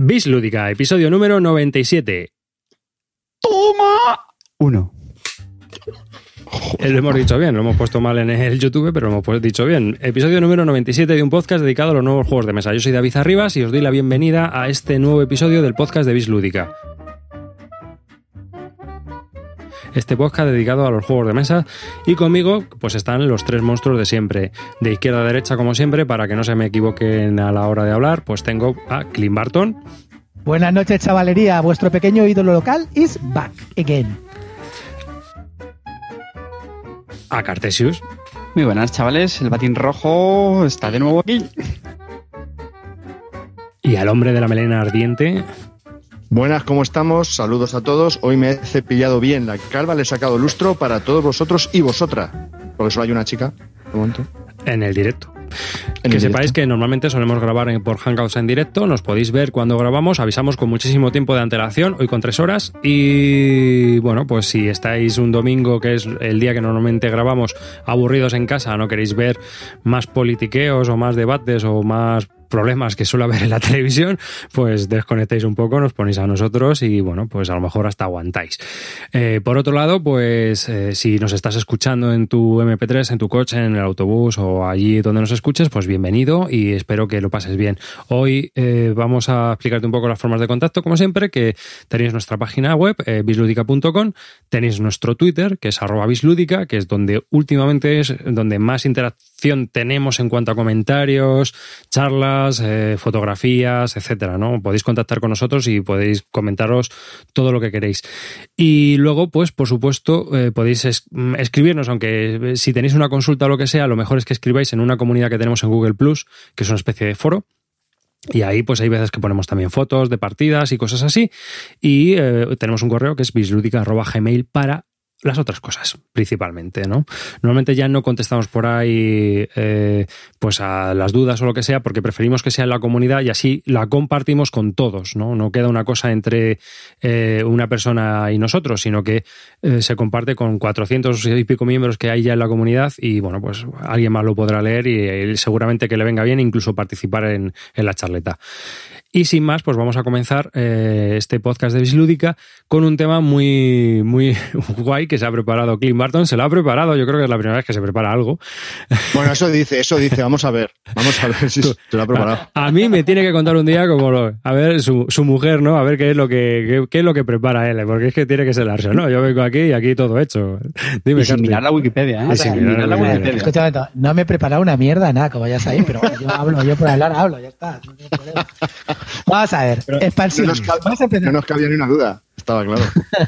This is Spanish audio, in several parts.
Bis Lúdica, episodio número 97. ¡Toma! Uno. Lo hemos dicho bien, lo hemos puesto mal en el YouTube, pero lo hemos dicho bien. Episodio número 97 de un podcast dedicado a los nuevos juegos de mesa. Yo soy David Arribas y os doy la bienvenida a este nuevo episodio del podcast de Bis Lúdica. Este podcast dedicado a los juegos de mesa y conmigo pues están los tres monstruos de siempre. De izquierda a derecha como siempre, para que no se me equivoquen a la hora de hablar, pues tengo a Clint Barton, Buenas noches, chavalería. Vuestro pequeño ídolo local is back again. a Cartesius Muy buenas, chavales. El batín rojo está de nuevo aquí. y al hombre de la melena ardiente, Buenas, ¿cómo estamos? Saludos a todos. Hoy me he cepillado bien la calva, le he sacado lustro para todos vosotros y vosotras. Porque solo hay una chica. Un momento. en el directo. En que sepáis que normalmente solemos grabar por Hangouts en directo, nos podéis ver cuando grabamos, avisamos con muchísimo tiempo de antelación, hoy con tres horas, y bueno, pues si estáis un domingo, que es el día que normalmente grabamos, aburridos en casa, no queréis ver más politiqueos o más debates o más problemas que suele haber en la televisión, pues desconectéis un poco, nos ponéis a nosotros y bueno, pues a lo mejor hasta aguantáis. Eh, por otro lado, pues eh, si nos estás escuchando en tu MP3, en tu coche, en el autobús o allí donde nos escuches, pues bienvenido y espero que lo pases bien. Hoy eh, vamos a explicarte un poco las formas de contacto, como siempre, que tenéis nuestra página web, eh, bisludica.com, tenéis nuestro Twitter, que es arroba bisludica, que es donde últimamente es donde más tenemos en cuanto a comentarios, charlas, eh, fotografías, etcétera, ¿no? Podéis contactar con nosotros y podéis comentaros todo lo que queréis. Y luego, pues, por supuesto, eh, podéis mm, escribirnos, aunque eh, si tenéis una consulta o lo que sea, lo mejor es que escribáis en una comunidad que tenemos en Google Plus, que es una especie de foro. Y ahí, pues hay veces que ponemos también fotos de partidas y cosas así. Y tenemos un correo que es bisludica.gmail para las otras cosas, principalmente, ¿no? Normalmente ya no contestamos por ahí eh, pues a las dudas o lo que sea, porque preferimos que sea en la comunidad y así la compartimos con todos, ¿no? No queda una cosa entre eh, una persona y nosotros, sino que eh, se comparte con 400 y pico miembros que hay ya en la comunidad y, bueno, pues alguien más lo podrá leer y, eh, seguramente que le venga bien incluso participar en, en la charleta. Y sin más, pues vamos a comenzar eh, este podcast de Bislúdica con un tema muy, muy guay que se ha preparado Clint Barton. Se lo ha preparado, yo creo que es la primera vez que se prepara algo. Bueno, eso dice, eso dice. Vamos a ver. Vamos a ver si se lo ha preparado. A, a mí me tiene que contar un día como lo, a ver su, su mujer, ¿no? A ver qué es lo que qué, qué es lo que prepara él, porque es que tiene que ser Larso, ¿no? Yo vengo aquí y aquí todo hecho. Dime, Y sin mirar la Wikipedia, ¿eh? Y sin mirar la Wikipedia. Escúchame, no me he preparado una mierda, nada, como ya sabéis, pero yo hablo, yo por hablar hablo, ya está. no tengo problema. Vamos a ver, No expansiones. nos, cabía, no nos cabía ni una duda. Estaba claro.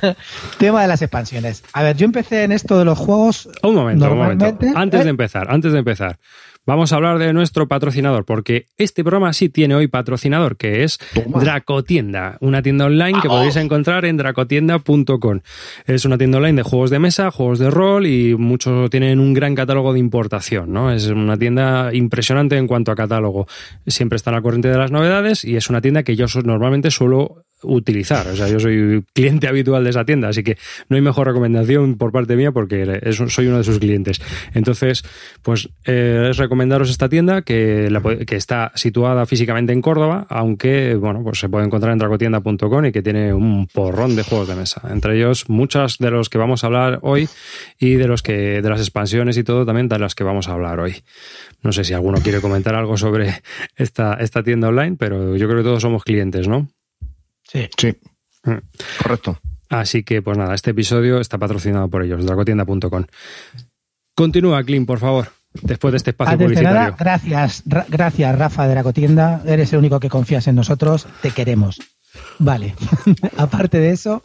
Tema de las expansiones. A ver, yo empecé en esto de los juegos. Un momento, un momento. Antes ¿Eh? de empezar, antes de empezar. Vamos a hablar de nuestro patrocinador, porque este programa sí tiene hoy patrocinador, que es Toma. Dracotienda, una tienda online que podéis encontrar en dracotienda.com. Es una tienda online de juegos de mesa, juegos de rol y muchos tienen un gran catálogo de importación, ¿no? Es una tienda impresionante en cuanto a catálogo. Siempre están al corriente de las novedades y es una tienda que yo normalmente suelo utilizar. O sea, yo soy cliente habitual de esa tienda, así que no hay mejor recomendación por parte mía porque es- soy uno de sus clientes. Entonces, pues eh, es recomendaros esta tienda que, la po- que está situada físicamente en Córdoba, aunque, bueno, pues se puede encontrar en dracotienda.com y que tiene un porrón de juegos de mesa. Entre ellos, muchos de los que vamos a hablar hoy y de los que, de las expansiones y todo también de las que vamos a hablar hoy. No sé si alguno quiere comentar algo sobre esta, esta tienda online, pero yo creo que todos somos clientes, ¿no? Sí. Sí. Mm. Correcto. Así que, pues nada, este episodio está patrocinado por ellos, dracotienda.com. Continúa, Clint, por favor, después de este espacio Antes de publicitario. nada, gracias, Ra- gracias Rafa de la Cotienda. Eres el único que confías en nosotros. Te queremos. Vale. Aparte de eso,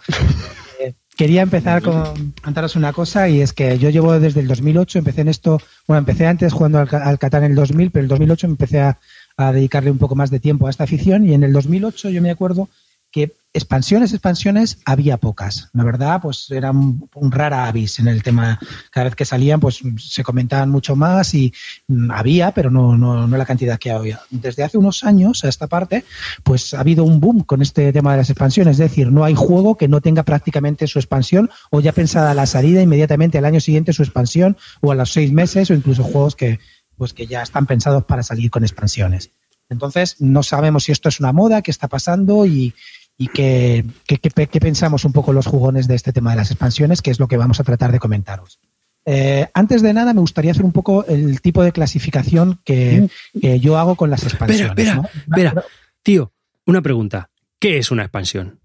eh, quería empezar con contaros una cosa y es que yo llevo desde el 2008, empecé en esto, bueno, empecé antes jugando al, al Catán en el 2000, pero en el 2008 empecé a, a dedicarle un poco más de tiempo a esta afición y en el 2008 yo me acuerdo que expansiones, expansiones, había pocas. La verdad, pues era un, rara avis en el tema. Cada vez que salían, pues se comentaban mucho más y mm, había, pero no, no, no la cantidad que había. Desde hace unos años a esta parte, pues ha habido un boom con este tema de las expansiones. Es decir, no hay juego que no tenga prácticamente su expansión o ya pensada la salida inmediatamente al año siguiente su expansión o a los seis meses o incluso juegos que, pues que ya están pensados para salir con expansiones. Entonces, no sabemos si esto es una moda, qué está pasando y, y qué, qué, qué- qué pensamos un poco los jugones de este tema de las expansiones, que es lo que vamos a tratar de comentaros. Eh, antes de nada, me gustaría hacer un poco el tipo de clasificación que, que yo hago con las expansiones. espera, ¿no? espera. Tío, una pregunta. ¿Qué es una expansión?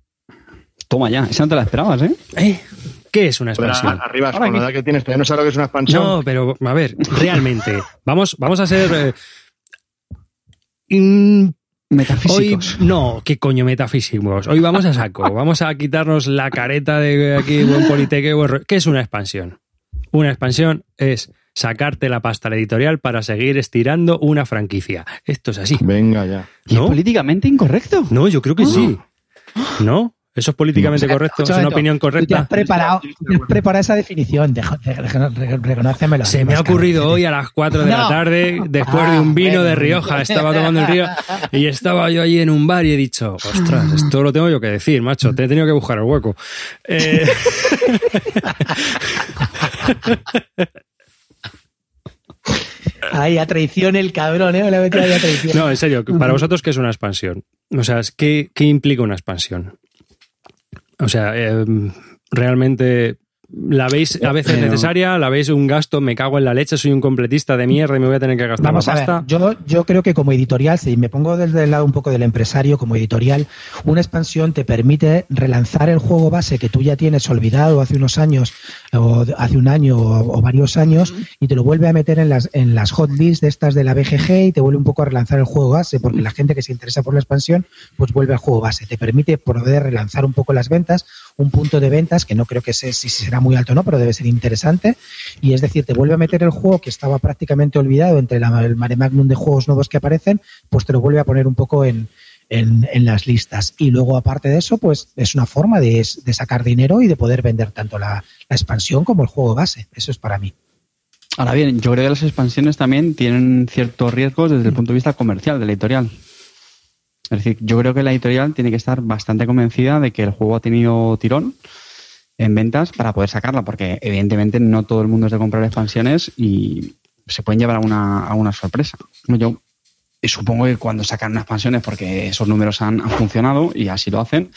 Toma ya, esa no te la esperabas, ¿eh? ¿Eh? ¿Qué es una Pero expansión? arriba, Ahora con la edad que tienes, todavía no sabes lo que es una expansión. No, pero a ver, realmente, vamos, vamos a ser. eh, mm, hoy, Metafísicos. no, qué coño metafísicos. Hoy vamos a saco, vamos a quitarnos la careta de aquí, buen politeque. buen ¿Qué es una expansión? Una expansión es sacarte la pasta a la editorial para seguir estirando una franquicia. Esto es así. Venga ya. ¿Y es ¿No? políticamente incorrecto? No, yo creo que sí. ¿No? ¿Eso es políticamente correcto? ¿Es una opinión Tú te has correcta? preparado, te has preparado esa definición, de- de- de- reconócemelo. Se me ha ocurrido hoy a las 4 de la tarde, después Ah, de un vino bueno. de Rioja. Estaba tomando el río y estaba yo allí en un bar y he dicho, ostras, esto lo tengo yo que decir, macho. Te he tenido que buscar el hueco. Eh, Ahí, a traición el cabrón, ¿eh? Me la he metido ahí a traición. no, en serio, para vosotros, ¿qué es una expansión? O sea, ¿qué, qué implica una expansión? O sea, eh, realmente. ¿La veis a veces Pero- necesaria? ¿La veis un gasto? Me cago en la leche, soy un completista de mierda y me voy a tener que gastar Vamos la a ver, pasta. yo, yo creo que como editorial, si me pongo desde el lado un poco del empresario, como editorial, una expansión te permite relanzar el juego base que tú ya tienes olvidado hace unos años, o hace un año o, o varios años, y te lo vuelve a meter en las, en las hot lists de estas de la BGG y te vuelve un poco a relanzar el juego base, porque la gente que se interesa por la expansión, pues vuelve al juego base. Te permite poder relanzar un poco las ventas, un punto de ventas que no creo que sé si será muy alto o no, pero debe ser interesante. Y es decir, te vuelve a meter el juego que estaba prácticamente olvidado entre la- el mare magnum de juegos nuevos que aparecen, pues te lo vuelve a poner un poco en, en, en las listas. Y luego, aparte de eso, pues es una forma de, de sacar dinero y de poder vender tanto la, la expansión como el juego base. Eso es para mí. Ahora bien, yo creo que las expansiones también tienen ciertos riesgos desde el punto de vista comercial de la editorial. Es decir, yo creo que la editorial tiene que estar bastante convencida de que el juego ha tenido tirón en ventas para poder sacarla, porque evidentemente no todo el mundo es de comprar expansiones y se pueden llevar a una, sorpresa. Yo supongo que cuando sacan unas expansiones porque esos números han funcionado y así lo hacen,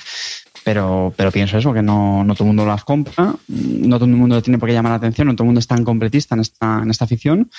pero, pero pienso eso, que no, no todo el mundo las compra, no todo el mundo tiene por qué llamar la atención, no todo el mundo es tan completista en esta, en esta afición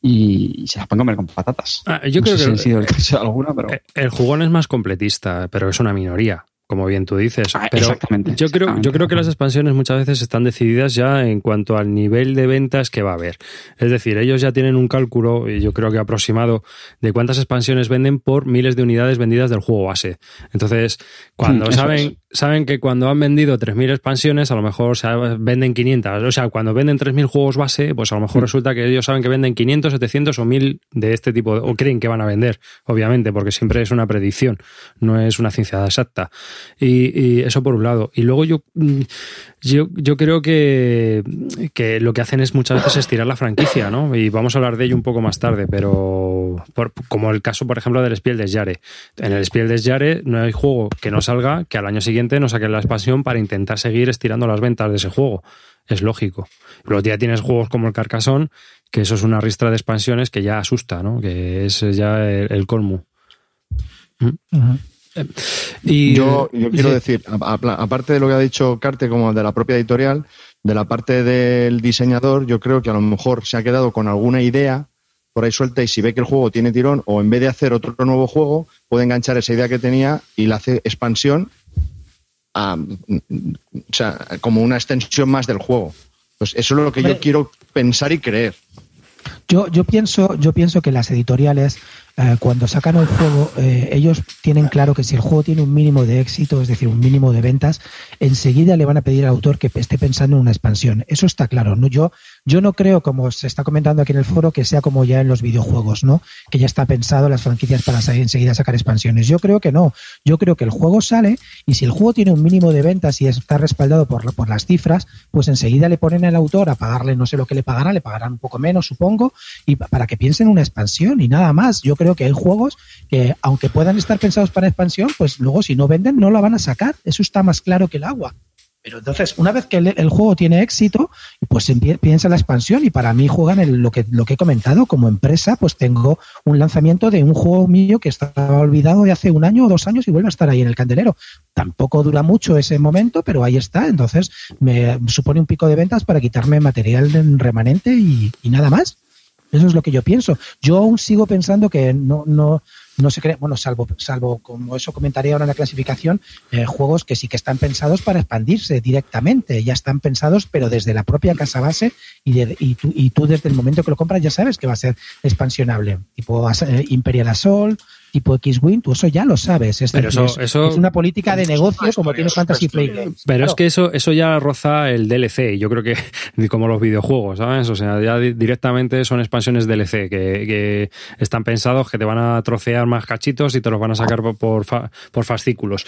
y, se las pueden comer con patatas. Ah, yo no creo sé que si ha sido el caso de alguna, pero... El jugón es más completista, pero es una minoría, como bien tú dices. Ah, pero exactamente, yo creo, yo creo que las expansiones muchas veces están decididas ya en cuanto al nivel de ventas que va a haber. Es decir, ellos ya tienen un cálculo, y yo creo que aproximado, de cuántas expansiones venden por miles de unidades vendidas del juego base. Entonces, cuando Hmm, saben, saben que cuando han vendido 3.000 expansiones, a lo mejor venden 500. O sea, cuando venden 3.000 juegos base, pues a lo mejor Hmm. resulta que ellos saben que venden 500, 700 o 1.000 de este tipo, o creen que van a vender, obviamente, porque siempre es una predicción, no es una ciencia exacta. Y, eso por un lado. Y luego yo, mm, yo, yo creo que, que lo que hacen es muchas veces estirar la franquicia, ¿no? Y vamos a hablar de ello un poco más tarde, pero como el caso, por ejemplo, del Spiel des Jahres. En el Spiel des no hay juego que no salga que al año siguiente no saquen la expansión para intentar seguir estirando las ventas de ese juego. Es lógico. Luego ya tienes juegos como el Carcassonne, que eso es una ristra de expansiones que ya asusta, ¿no? Que es ya el, el colmo. Y, Yo, yo quiero sí. decir, aparte de lo que ha dicho Carte, como de la propia editorial, de la parte del diseñador, yo creo que a lo mejor se ha quedado con alguna idea por ahí suelta y si ve que el juego tiene tirón o en vez de hacer otro nuevo juego, puede enganchar esa idea que tenía y la hace expansión, a- o sea, como una extensión más del juego. Pues eso es lo que yo quiero pensar y creer. Yo, yo pienso, yo pienso que las editoriales, eh, cuando sacan un juego, eh, ellos tienen claro que si el juego tiene un mínimo de éxito, es decir, un mínimo de ventas, enseguida le van a pedir al autor que esté pensando en una expansión. Eso está claro. ¿no? Yo, yo no creo, como se está comentando aquí en el foro, que sea como ya en los videojuegos, ¿no? Que ya está pensado las franquicias para salir enseguida sacar expansiones. Yo creo que no. Yo creo que el juego sale y si el juego tiene un mínimo de ventas y está respaldado por, por las cifras, pues enseguida le ponen al autor a pagarle, no sé lo que le pagará, le pagarán un poco menos, supongo, y pa- para que piensen en una expansión y nada más. Yo creo que hay juegos que, aunque puedan estar pensados para expansión, pues luego si no venden no la van a sacar. Eso está más claro que el agua. Pero entonces, una vez que el, juego tiene éxito, pues piensa en la expansión y para mí juegan en lo que, lo que he comentado. Como empresa, pues tengo un lanzamiento de un juego mío que estaba olvidado de hace un año o dos años y vuelve a estar ahí en el candelero. Tampoco dura mucho ese momento, pero ahí está. Entonces, me supone un pico de ventas para quitarme material remanente y nada más. Eso es lo que yo pienso. Yo aún sigo pensando que no, no, no se cree, bueno, salvo, salvo como eso comentaría ahora en la clasificación, eh, juegos que sí que están pensados para expandirse directamente, ya están pensados, pero desde la propia casa base y, y, tú, y tú desde el momento que lo compras ya sabes que va a ser expansionable, tipo eh, Imperial Assault, tipo X-Wing, tú eso ya lo sabes. Es, pero eso, es, una política de negocio como tiene Fantasy Flight Pero es que eso, eso ya roza el DLC, y yo creo que como los videojuegos, ¿sabes? O sea, ya directamente son expansiones DLC que, que están pensados que te van a trocear más cachitos y te los van a sacar por, por fascículos.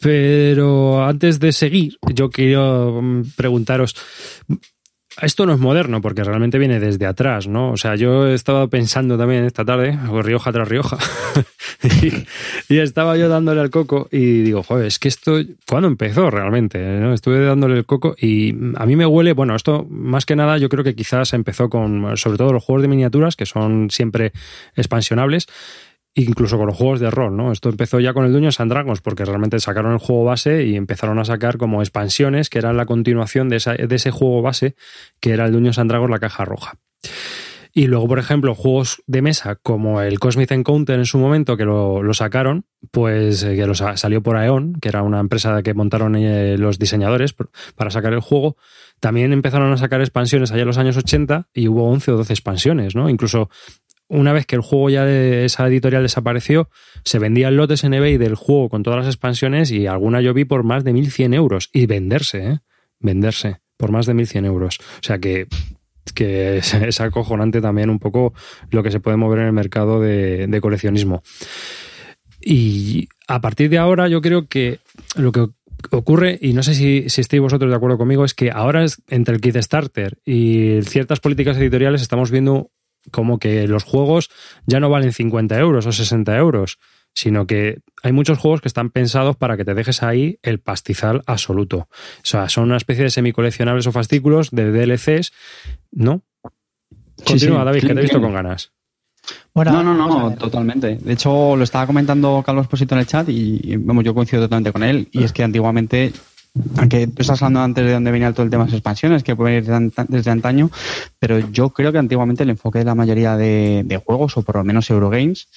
Pero antes de seguir, yo quiero mm, preguntaros, esto no es moderno porque realmente viene desde atrás, ¿no? O sea, yo he estado pensando también esta tarde, Rioja tras Rioja, y, estaba yo dándole al coco y digo, joder, es que esto, ¿cuándo empezó realmente? ¿no? Estuve dándole el coco y a mí me huele, bueno, esto más que nada yo creo que quizás empezó con, sobre todo los juegos de miniaturas, que son siempre expansionables, incluso con los juegos de rol, ¿no? Esto empezó ya con el Dungeons and porque realmente sacaron el juego base y empezaron a sacar como expansiones que eran la continuación de, ese juego base, que era el Dungeons and la caja roja. Y luego, por ejemplo, juegos de mesa como el Cosmic Encounter en su momento, que lo, sacaron, pues eh, que lo salió por Aeon, que era una empresa que montaron eh, los diseñadores para sacar el juego, también empezaron a sacar expansiones allá en los años 80 y hubo 11 o 12 expansiones, ¿no? Incluso una vez que el juego ya de esa editorial desapareció, se vendían lotes en eBay del juego con todas las expansiones y alguna yo vi por más de 1.100 euros. Y venderse, ¿eh? Venderse por más de 1.100 euros. O sea que, que es, acojonante también un poco lo que se puede mover en el mercado de, de coleccionismo. Y a partir de ahora yo creo que lo que ocurre, y no sé si, si estéis vosotros de acuerdo conmigo, es que ahora entre el Kickstarter y ciertas políticas editoriales estamos viendo como que los juegos ya no valen 50 euros o 60 euros, sino que hay muchos juegos que están pensados para que te dejes ahí el pastizal absoluto. O sea, son una especie de semicoleccionables o fascículos de DLCs, ¿no? Continúa, David, que te he visto con ganas. Bueno, no, no, no, totalmente. De hecho, lo estaba comentando Carlos Posito en el chat y, vamos, yo coincido totalmente con él. Y es que antiguamente aunque tú estás hablando antes de dónde venía todo el tema de las expansiones, que puede ir desde antaño, pero yo creo que antiguamente el enfoque de la mayoría de, juegos, o por lo menos Eurogames,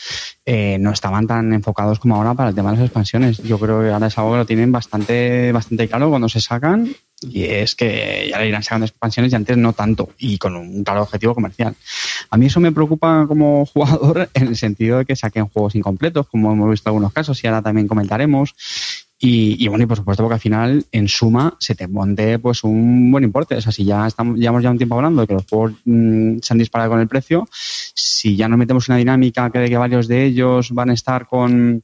eh, no estaban tan enfocados como ahora para el tema de las expansiones. Yo creo que ahora es algo que lo tienen bastante, bastante claro cuando se sacan y es que ya le irán sacando expansiones y antes no tanto y con un claro objetivo comercial. A mí eso me preocupa como jugador en el sentido de que saquen juegos incompletos, como hemos visto en algunos casos y ahora también comentaremos y, bueno, y por supuesto, porque al final, en suma, se te monte pues un buen importe. O sea, si ya estamos, llevamos ya un tiempo hablando de que los juegos mm, se han disparado con el precio, si ya nos metemos una dinámica que de que varios de ellos van a estar con,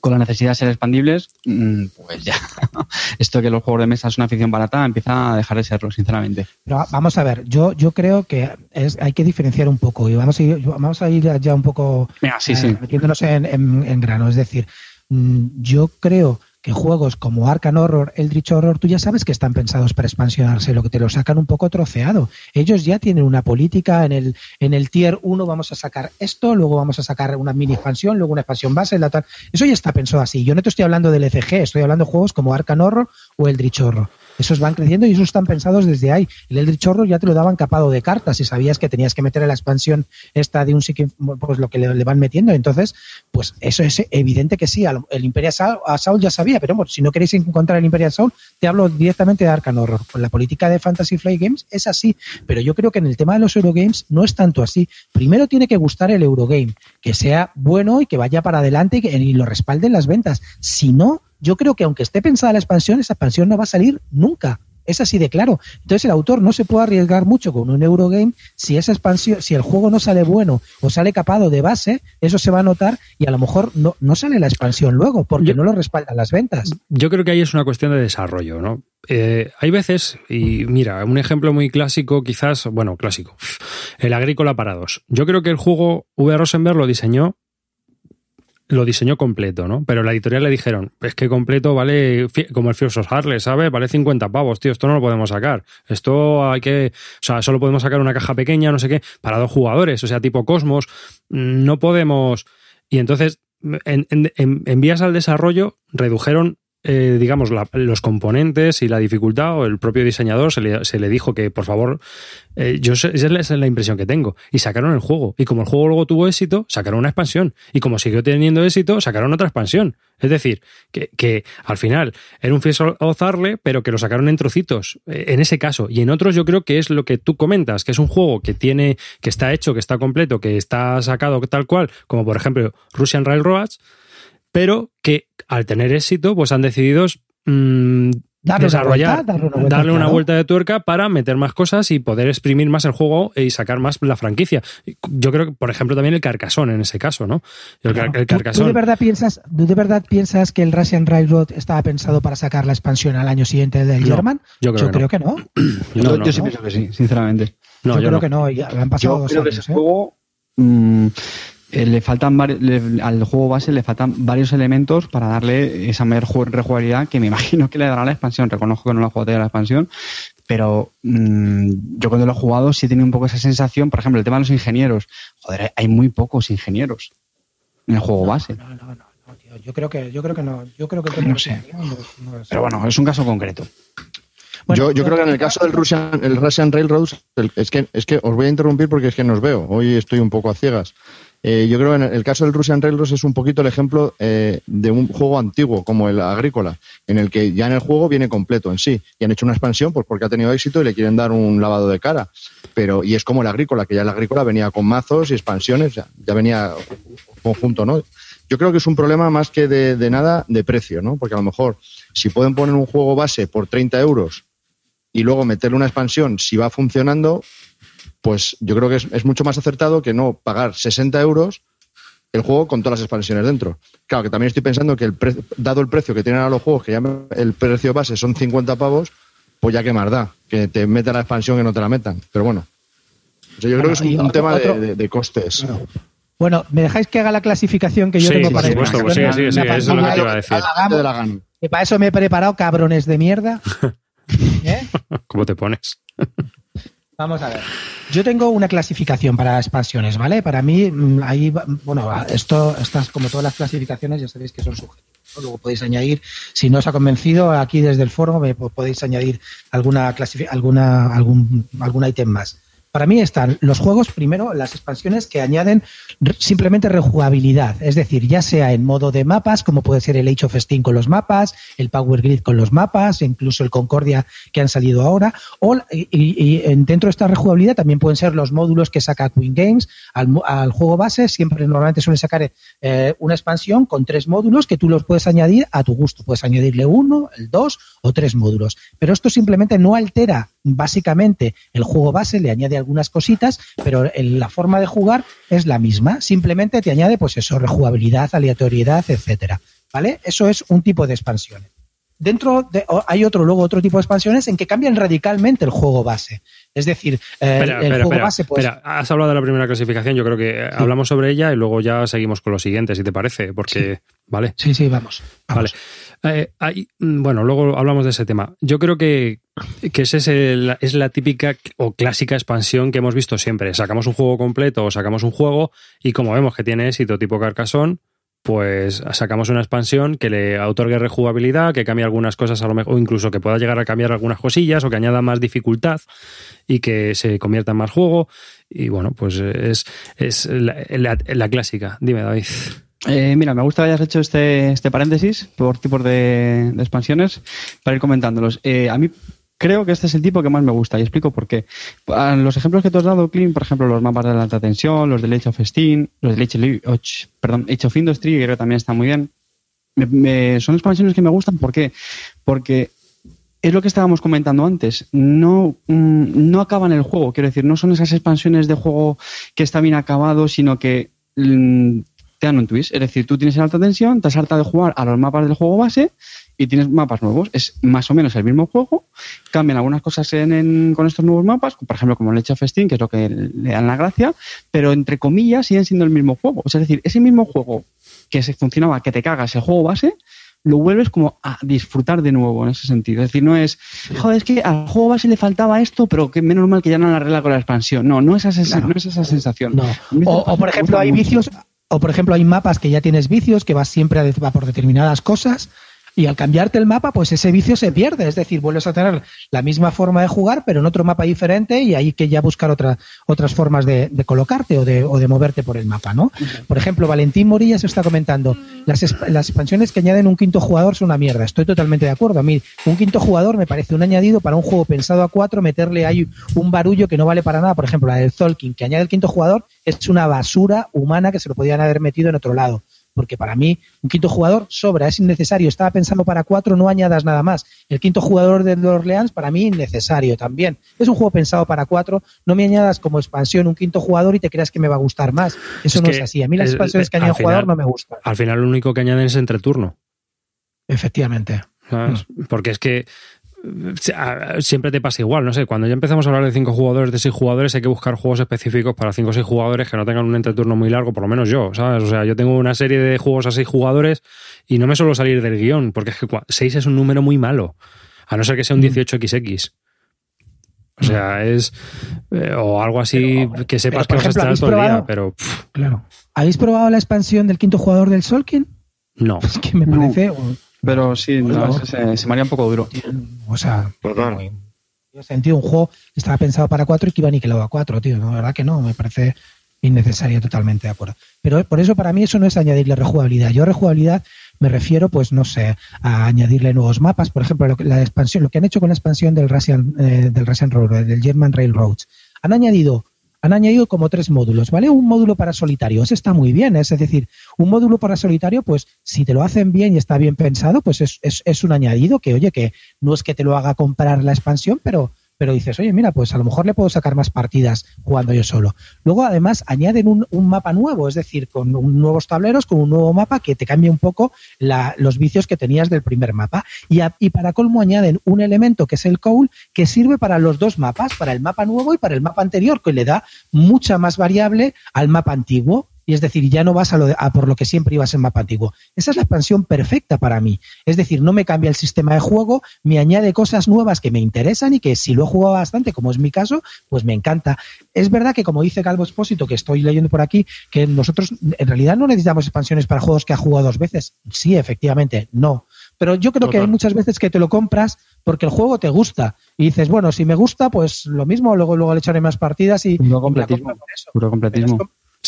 con la necesidad de ser expandibles, mm, pues ya, esto de que los juegos de mesa es una afición barata empieza a dejar de serlo, sinceramente. Pero vamos a ver, yo, yo creo que es, hay que diferenciar un poco y vamos a ir, vamos a ir ya un poco eh, metiéndonos en, en, grano. Es decir, mm, yo creo que juegos como Arkham Horror, Eldritch Horror, tú ya sabes que están pensados para expansionarse, lo que te lo sacan un poco troceado. Ellos ya tienen una política en el, en el tier 1 vamos a sacar esto, luego vamos a sacar una mini expansión, luego una expansión base, la tal. Eso ya está pensado así. Yo no te estoy hablando del ECG, estoy hablando de juegos como Arkham Horror o Eldritch Horror. Esos van creciendo y esos están pensados desde ahí. El Eldritch Horror ya te lo daban capado de cartas y sabías que tenías que meter en la expansión esta de un pues lo que le, van metiendo. Entonces, pues eso es evidente que sí. El Imperial Assault ya sabía, pero si no queréis encontrar el Imperial Assault, te hablo directamente de Arkham Horror. La política de Fantasy Flight Games es así, pero yo creo que en el tema de los Eurogames no es tanto así. Primero tiene que gustar el Eurogame, que sea bueno y que vaya para adelante y, que, y lo respalden las ventas. Si no, yo creo que aunque esté pensada la expansión, esa expansión no va a salir nunca. Es así de claro. Entonces el autor no se puede arriesgar mucho con un Eurogame si esa expansión, si el juego no sale bueno o sale capado de base, eso se va a notar y a lo mejor no, no sale la expansión luego porque no lo respaldan las ventas. Yo creo que ahí es una cuestión de desarrollo, ¿no? Eh, hay veces, y mira, un ejemplo muy clásico, quizás, bueno, clásico, el Agrícola para dos. Yo creo que el juego V. Rosenberg lo diseñó lo diseñó completo, ¿no? Pero la editorial le dijeron, es que completo vale como el Fierce Harley, ¿sabes? Vale 50 pavos, tío, esto no lo podemos sacar. Esto hay que, o sea, solo podemos sacar una caja pequeña, no sé qué, para dos jugadores, o sea, tipo Cosmos, no podemos... Y entonces, en, en vías al desarrollo, redujeron eh, digamos, los componentes y la dificultad, o el propio diseñador se le, se le dijo que, por favor, eh, yo esa es la impresión que tengo. Y sacaron el juego. Y como el juego luego tuvo éxito, sacaron una expansión. Y como siguió teniendo éxito, sacaron otra expansión. Es decir, que, que al final era un fiel ozarle, pero que lo sacaron en trocitos. Eh, en ese caso. Y en otros yo creo que es lo que tú comentas, que es un juego que tiene, que está hecho, que está completo, que está sacado tal cual, como por ejemplo Russian Railroads, pero que al tener éxito, pues han decidido mm, desarrollar, darle, una, vuelta, de tuerca para meter más cosas y poder exprimir más el juego y sacar más la franquicia. Yo creo que, por ejemplo, también el Carcasón en ese caso, ¿no? El, ¿Tú, de verdad piensas, de verdad piensas que el Russian Railroad estaba pensado para sacar la expansión al año siguiente del German? Yo creo, que, no. Yo, sí pienso que sí, sinceramente. yo, creo que no, ya han pasado dos creo que ese ¿eh? juego mm, eh, le faltan al juego base le faltan varios elementos para darle esa mejor rejugabilidad que me imagino que le dará la expansión. Reconozco que no lo he jugado la expansión, pero mm, yo cuando lo he jugado sí he tenido un poco esa sensación. Por ejemplo, el tema de los ingenieros. Joder, hay muy pocos ingenieros en el juego base. No, no, no, tío. Yo creo que, yo creo que no. Yo creo que no sé. pero bueno, es un caso concreto. yo, yo creo que en el caso del Russian, el Russian Railroads, es, que, es que os voy a interrumpir porque es que nos veo. Hoy estoy un poco a ciegas. Eh, yo creo que en el caso del Russian Railroads es un poquito el ejemplo eh, de un juego antiguo como el agrícola, en el que ya en el juego viene completo en sí. Y han hecho una expansión pues porque ha tenido éxito y le quieren dar un lavado de cara. Pero, y es como el agrícola, que ya el agrícola venía con mazos y expansiones, ya, venía conjunto, ¿no? Yo creo que es un problema más que de, de, nada de precio, ¿no? Porque a lo mejor si pueden poner un juego base por 30 euros y luego meterle una expansión, si va funcionando, pues yo creo que es, mucho más acertado que no pagar 60 euros el juego con todas las expansiones dentro. Claro, que también estoy pensando que el dado el precio que tienen a los juegos, que ya el precio base son 50 pavos, pues ya que más da, que te metan la expansión que no te la metan. Pero bueno, yo creo que es un, tema de, costes. Bueno. ¿me dejáis que haga la clasificación que yo tengo para por supuesto, pues sí, sí, sí, eso es lo que te iba a decir. Y para eso me he preparado, cabrones de mierda. ¿Eh? ¿Cómo te pones? Vamos a ver. Yo tengo una clasificación para expansiones, ¿vale? Para mí, mm, ahí, bueno, esto, estas, como todas las clasificaciones, ya sabéis que son subjetivas. Luego podéis añadir, si no os ha convencido, aquí desde el foro me podéis añadir alguna alguna, algún, algún ítem más. Para mí están los juegos, primero, las expansiones que añaden simplemente rejugabilidad, es decir, ya sea en modo de mapas, como puede ser el Age of Steam con los mapas, el Power Grid con los mapas, incluso el Concordia que han salido ahora, o y, dentro de esta rejugabilidad también pueden ser los módulos que saca Queen Games. Al, juego base, siempre normalmente suele sacar eh, una expansión con tres módulos que tú los puedes añadir a tu gusto, puedes añadirle uno, el dos o tres módulos, pero esto simplemente no altera básicamente el juego base, le añade algunas cositas, pero la forma de jugar es la misma. Simplemente te añade, pues eso, rejugabilidad, aleatoriedad, etcétera. ¿Vale? Eso es un tipo de expansiones. Dentro de, hay otro, luego otro tipo de expansiones en que cambian radicalmente el juego base. Es decir, eh, el juego base. Pues, has hablado de la primera clasificación, yo creo que hablamos sobre ella y luego ya seguimos con lo siguiente, si te parece, porque. ¿Vale? Sí, sí, vamos. Vale. Eh, mm, bueno, luego hablamos de ese tema. Yo creo que, que es, es la típica o clásica expansión que hemos visto siempre. Sacamos un juego completo o sacamos un juego y como vemos que tiene éxito tipo Carcassonne, pues sacamos una expansión que le otorgue rejugabilidad, que cambie algunas cosas a lo mejor, incluso que pueda llegar a cambiar algunas cosillas, o que añada más dificultad y que se convierta en más juego. Y bueno, pues es, es la clásica. Dime, David. Eh, mira, me gusta que hayas hecho este, este paréntesis por tipos de, expansiones para ir comentándolos. Eh, a mí creo que este es el tipo que más me gusta y explico por qué. Los ejemplos que tú has dado, Clint, por ejemplo, los mapas de la alta tensión, los de Age of Steam, los de Age of, perdón, Industry, creo que también están muy bien. son expansiones que me gustan. ¿Por qué? Porque es lo que estábamos comentando antes. No, mm, no acaban el juego. Quiero decir, no son esas expansiones de juego que está bien acabado, sino que mm, te dan un twist. Es decir, tú tienes en alta tensión, te has harta de jugar a los mapas del juego base y tienes mapas nuevos. Es más o menos el mismo juego, cambian algunas cosas con estos nuevos mapas, por ejemplo, como el Age of Steam, que es lo que le dan la gracia, pero entre comillas siguen siendo el mismo juego. O sea, es decir, ese mismo juego que se funcionaba, que te cagas el juego base, lo vuelves como a disfrutar de nuevo en ese sentido. Es decir, no es, joder, es que al juego base le faltaba esto, pero que menos mal que ya no la arregla con la expansión. No, no es esa, no es esa sensación. O, por ejemplo, hay vicios, o por ejemplo, hay mapas que ya tienes vicios, que vas siempre a, por determinadas cosas y al cambiarte el mapa, pues ese vicio se pierde. Es decir, vuelves a tener la misma forma de jugar, pero en otro mapa diferente y hay que ya buscar otra, otras formas de, colocarte o de, o de, moverte por el mapa, ¿no? Por ejemplo, Valentín Morilla se está comentando, las, las expansiones que añaden un quinto jugador son una mierda. Estoy totalmente de acuerdo. A mí, un quinto jugador me parece un añadido para un juego pensado a cuatro, meterle ahí un barullo que no vale para nada. Por ejemplo, la del Zolkin, que añade el quinto jugador, es una basura humana que se lo podían haber metido en otro lado porque para mí un quinto jugador sobra, es innecesario. Estaba pensando para cuatro, no añadas nada más. El quinto jugador de Orleans, para mí, innecesario también. Es un juego pensado para cuatro, no me añadas como expansión un quinto jugador y te creas que me va a gustar más. Eso no es así. A mí las expansiones que añaden jugador no me gustan. Al final lo único que añaden es entreturno. Efectivamente. Porque es que siempre te pasa igual, no sé, cuando ya empezamos a hablar de cinco jugadores, de seis jugadores, hay que buscar juegos específicos para cinco o seis jugadores que no tengan un entreturno muy largo, por lo menos yo, ¿sabes? O sea, yo tengo una serie de juegos a seis jugadores y no me suelo salir del guion, porque es que seis es un número muy malo, a no ser que sea un 18XX. Mm. O sea, es. Eh, o algo así que sepas que vas a estar todo el día, pero. Claro. ¿Habéis probado la expansión del quinto jugador del Solkin? No. Es que me parece. Pero sí, se, me haría un poco duro. O sea, he sentido un juego que estaba pensado para cuatro y que iba aniquilado a cuatro, tío. La verdad que no, me parece innecesario, totalmente de acuerdo. Pero por eso para mí eso no es añadirle rejugabilidad. Yo rejugabilidad me refiero, pues no sé, a añadirle nuevos mapas. Por ejemplo, la expansión, lo que han hecho con la expansión del Russian, eh, del Russian Railroad, del German Railroads. Han añadido han añadido como tres módulos, ¿vale? Un módulo para solitario, eso está muy bien, es decir, un módulo para solitario, pues si te lo hacen bien y está bien pensado, pues es, es, un añadido que, oye, que no es que te lo haga comprar la expansión, pero pero dices, oye, mira, pues a lo mejor le puedo sacar más partidas jugando yo solo. Luego, además, añaden un, un mapa nuevo, es decir, con nuevos tableros, con un nuevo mapa que te cambia un poco los vicios que tenías del primer mapa. Y, y para colmo añaden un elemento que es el cowl, que sirve para los dos mapas, para el mapa nuevo y para el mapa anterior, que le da mucha más variable al mapa antiguo y es decir, ya no vas a, lo a, por lo que siempre ibas en mapa antiguo. Esa es la expansión perfecta para mí. Es decir, no me cambia el sistema de juego, me añade cosas nuevas que me interesan y que si lo he jugado bastante, como es mi caso, pues me encanta. Es verdad que, como dice Calvo Espósito, que estoy leyendo por aquí, que nosotros en realidad no necesitamos expansiones para juegos que ha jugado dos veces. Sí, efectivamente, no. Pero yo creo que hay muchas veces que te lo compras porque el juego te gusta y dices, bueno, si me gusta, pues lo mismo, luego, luego le echaré más partidas y... Puro completismo. Puro completismo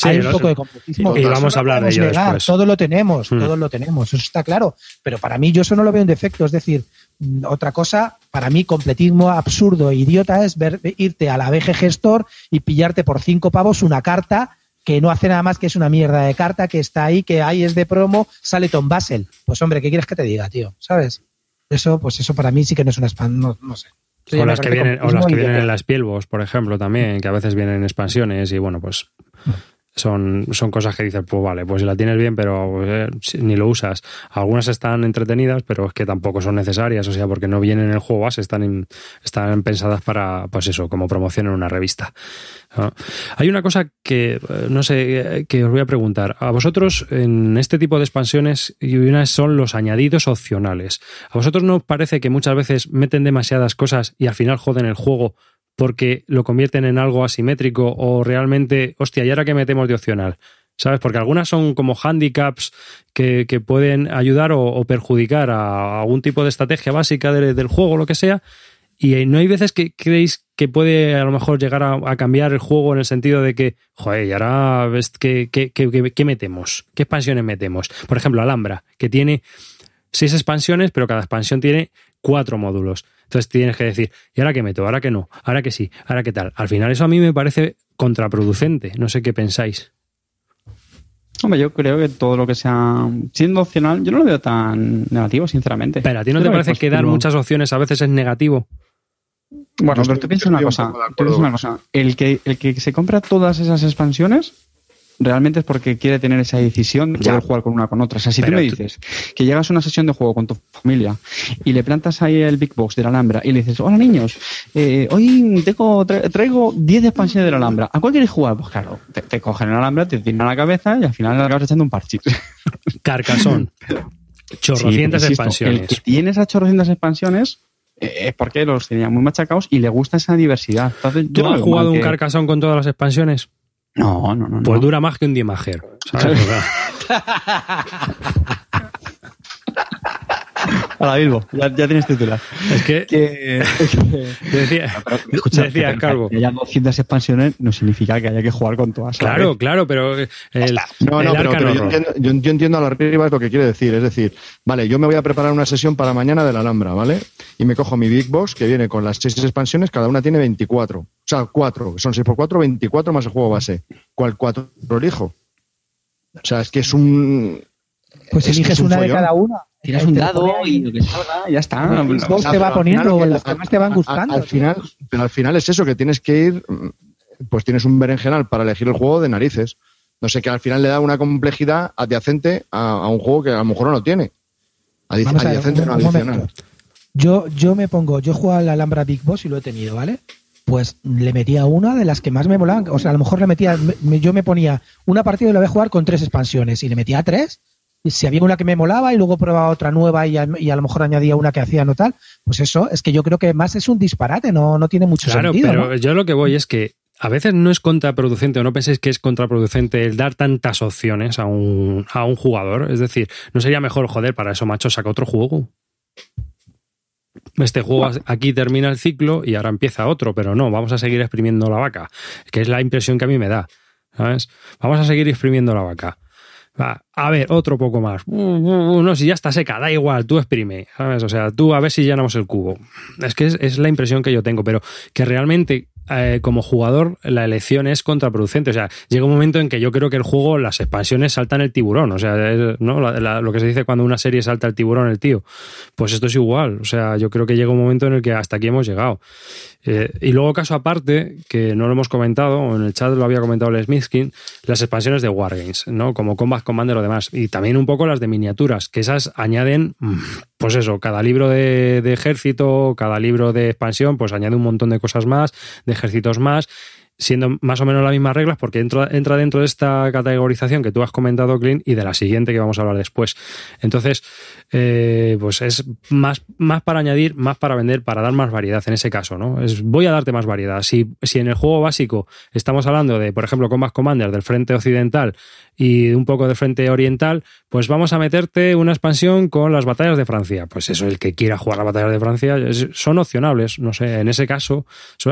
hay un poco de completismo. Y vamos a hablar de ello después. Todo lo tenemos, hmm. todo lo tenemos, eso está claro. Pero para mí yo eso no lo veo un defecto. Es decir, mm, otra cosa, para mí completismo absurdo e idiota es ver, irte a la BG Gestor y pillarte por cinco pavos una carta que no hace nada más que es una mierda de carta que está ahí, que ahí es de promo, sale Tom Basel. Pues hombre, ¿qué quieres que te diga, tío? ¿Sabes? Eso, pues eso para mí sí que no es una no, no sé. o las que vienen, o las que vienen en las Pielbos, por ejemplo, también, que a veces vienen en expansiones y bueno, pues son, son cosas que dices, pues vale, pues si la tienes bien, pero eh, ni lo usas. Algunas están entretenidas, pero es que tampoco son necesarias, o sea, porque no vienen en el juego base, están, están pensadas para, pues eso, como promoción en una revista. Hay una cosa que, eh, no sé, que os voy a preguntar. A vosotros, en este tipo de expansiones, y unas son los añadidos opcionales. ¿A vosotros no os parece que muchas veces meten demasiadas cosas y al final joden el juego porque lo convierten en algo asimétrico o realmente, hostia, ¿y ahora qué metemos de opcional? ¿Sabes? Porque algunas son como handicaps que, pueden ayudar o, perjudicar a algún tipo de estrategia básica del juego, lo que sea. Y no hay veces que creéis que puede a lo mejor llegar a, cambiar el juego en el sentido de que, joder, y ahora ves qué, qué metemos, qué expansiones metemos. Por ejemplo, Alhambra, que tiene seis expansiones, pero cada expansión tiene cuatro módulos. Entonces tienes que decir, ¿y ahora qué meto? ¿Ahora qué no? ¿Ahora qué sí? ¿Ahora qué tal? Al final eso a mí me parece contraproducente. No sé qué pensáis. Hombre, yo creo que todo lo que sea siendo opcional, yo no lo veo tan negativo, sinceramente. Pero a ti no te parece que dar muchas opciones a veces es negativo. Bueno, pero tú piensas una cosa, tú piensas una cosa. El que, el que se compra todas esas expansiones realmente es porque quiere tener esa decisión de poder jugar con una con otra. O sea, si tú me dices que llegas a una sesión de juego con tu familia y le plantas ahí el Big Box de la Alhambra y le dices, hola niños, eh, hoy tengo, traigo 10 expansiones de la Alhambra, ¿a cuál queréis jugar? Pues claro, te, cogen la Alhambra, te tiran la cabeza y al final acabas echando un parche. Carcasón. Chorrocientas expansiones. El que tiene esas chorrocientas expansiones eh, es porque los tenía muy machacados y le gusta esa diversidad. ¿Tú has jugado un carcasón con todas las expansiones? No, no, no. Pues dura más que un Diemager. ¿sabes? Hola, Bilbo, ya, tienes titular. Es que, decía, escucha, decía Calvo. Que haya 200 expansiones no significa que haya que jugar con todas. Claro, claro, pero el, no, no, pero, yo, entiendo, yo, entiendo, a la arriba lo que quiere decir. Es decir, vale, yo me voy a preparar una sesión para mañana de la Alhambra, ¿vale? Y me cojo mi Big Box que viene con las seis expansiones, cada una tiene 24. O sea, 4, son 6 por 4, 24 más el juego base. ¿Cuál 4 elijo? O sea, es que es un. Pues eliges una de cada una. Tiras un dado y lo que salga, ya está. te va poniendo, las que más te van gustando. Al, final, pero al final es eso, que tienes que ir, pues tienes un berenjenal para elegir el juego de narices. No sé, que al final le da una complejidad adyacente a, un juego que a lo mejor no lo tiene. adyacente, no adicional. Yo, yo me pongo, yo juego al Alhambra Big Boss y lo he tenido, ¿vale? Pues le metía una de las que más me molaban. O sea, a lo mejor le metía, yo me ponía una partida y la voy a jugar con tres expansiones y le metía tres si había una que me molaba y luego probaba otra nueva y a, lo mejor añadía una que hacía no tal, pues eso, es que yo creo que más es un disparate, no, no tiene mucho sentido. Claro, pero yo lo que voy es que a veces no es contraproducente o no penséis que es contraproducente el dar tantas opciones a un, a un jugador. Es decir, ¿no sería mejor, joder, para eso, macho, saca otro juego? Este juego aquí termina el ciclo y ahora empieza otro, pero no, vamos a seguir exprimiendo la vaca, que es la impresión que a mí me da. ¿Sabes? Vamos a seguir exprimiendo la vaca a ver, otro poco más. Uh, uh, uh, no, si ya está seca, da igual, tú exprime, ¿sabes? O sea, tú a ver si llenamos el cubo. Es que es, la impresión que yo tengo, pero que realmente eh, como jugador la elección es contraproducente. O sea, llega un momento en que yo creo que el juego, las expansiones saltan el tiburón. O sea, ¿no? lo que se dice cuando una serie salta el tiburón, el tío. Pues esto es igual. O sea, yo creo que llega un momento en el que hasta aquí hemos llegado. Eh, y luego, caso aparte, que no lo hemos comentado, o en el chat lo había comentado el Smithkin, las expansiones de Wargames, ¿no? Como Combat Commander o demás. Y también un poco las de miniaturas, que esas añaden, pues eso, cada libro de, ejército, cada libro de expansión, pues añade un montón de cosas más, de ejércitos más siendo más o menos las mismas reglas, porque entra, entra dentro de esta categorización que tú has comentado, Clint, y de la siguiente que vamos a hablar después. Entonces, eh, pues es más, más para añadir, más para vender, para dar más variedad en ese caso, ¿no? Es, voy a darte más variedad. Si, si en el juego básico estamos hablando de, por ejemplo, Combat Commander del frente occidental y un poco del frente oriental, pues vamos a meterte una expansión con las batallas de Francia. Pues eso, el que quiera jugar las batallas de Francia son opcionables, no sé, en ese caso,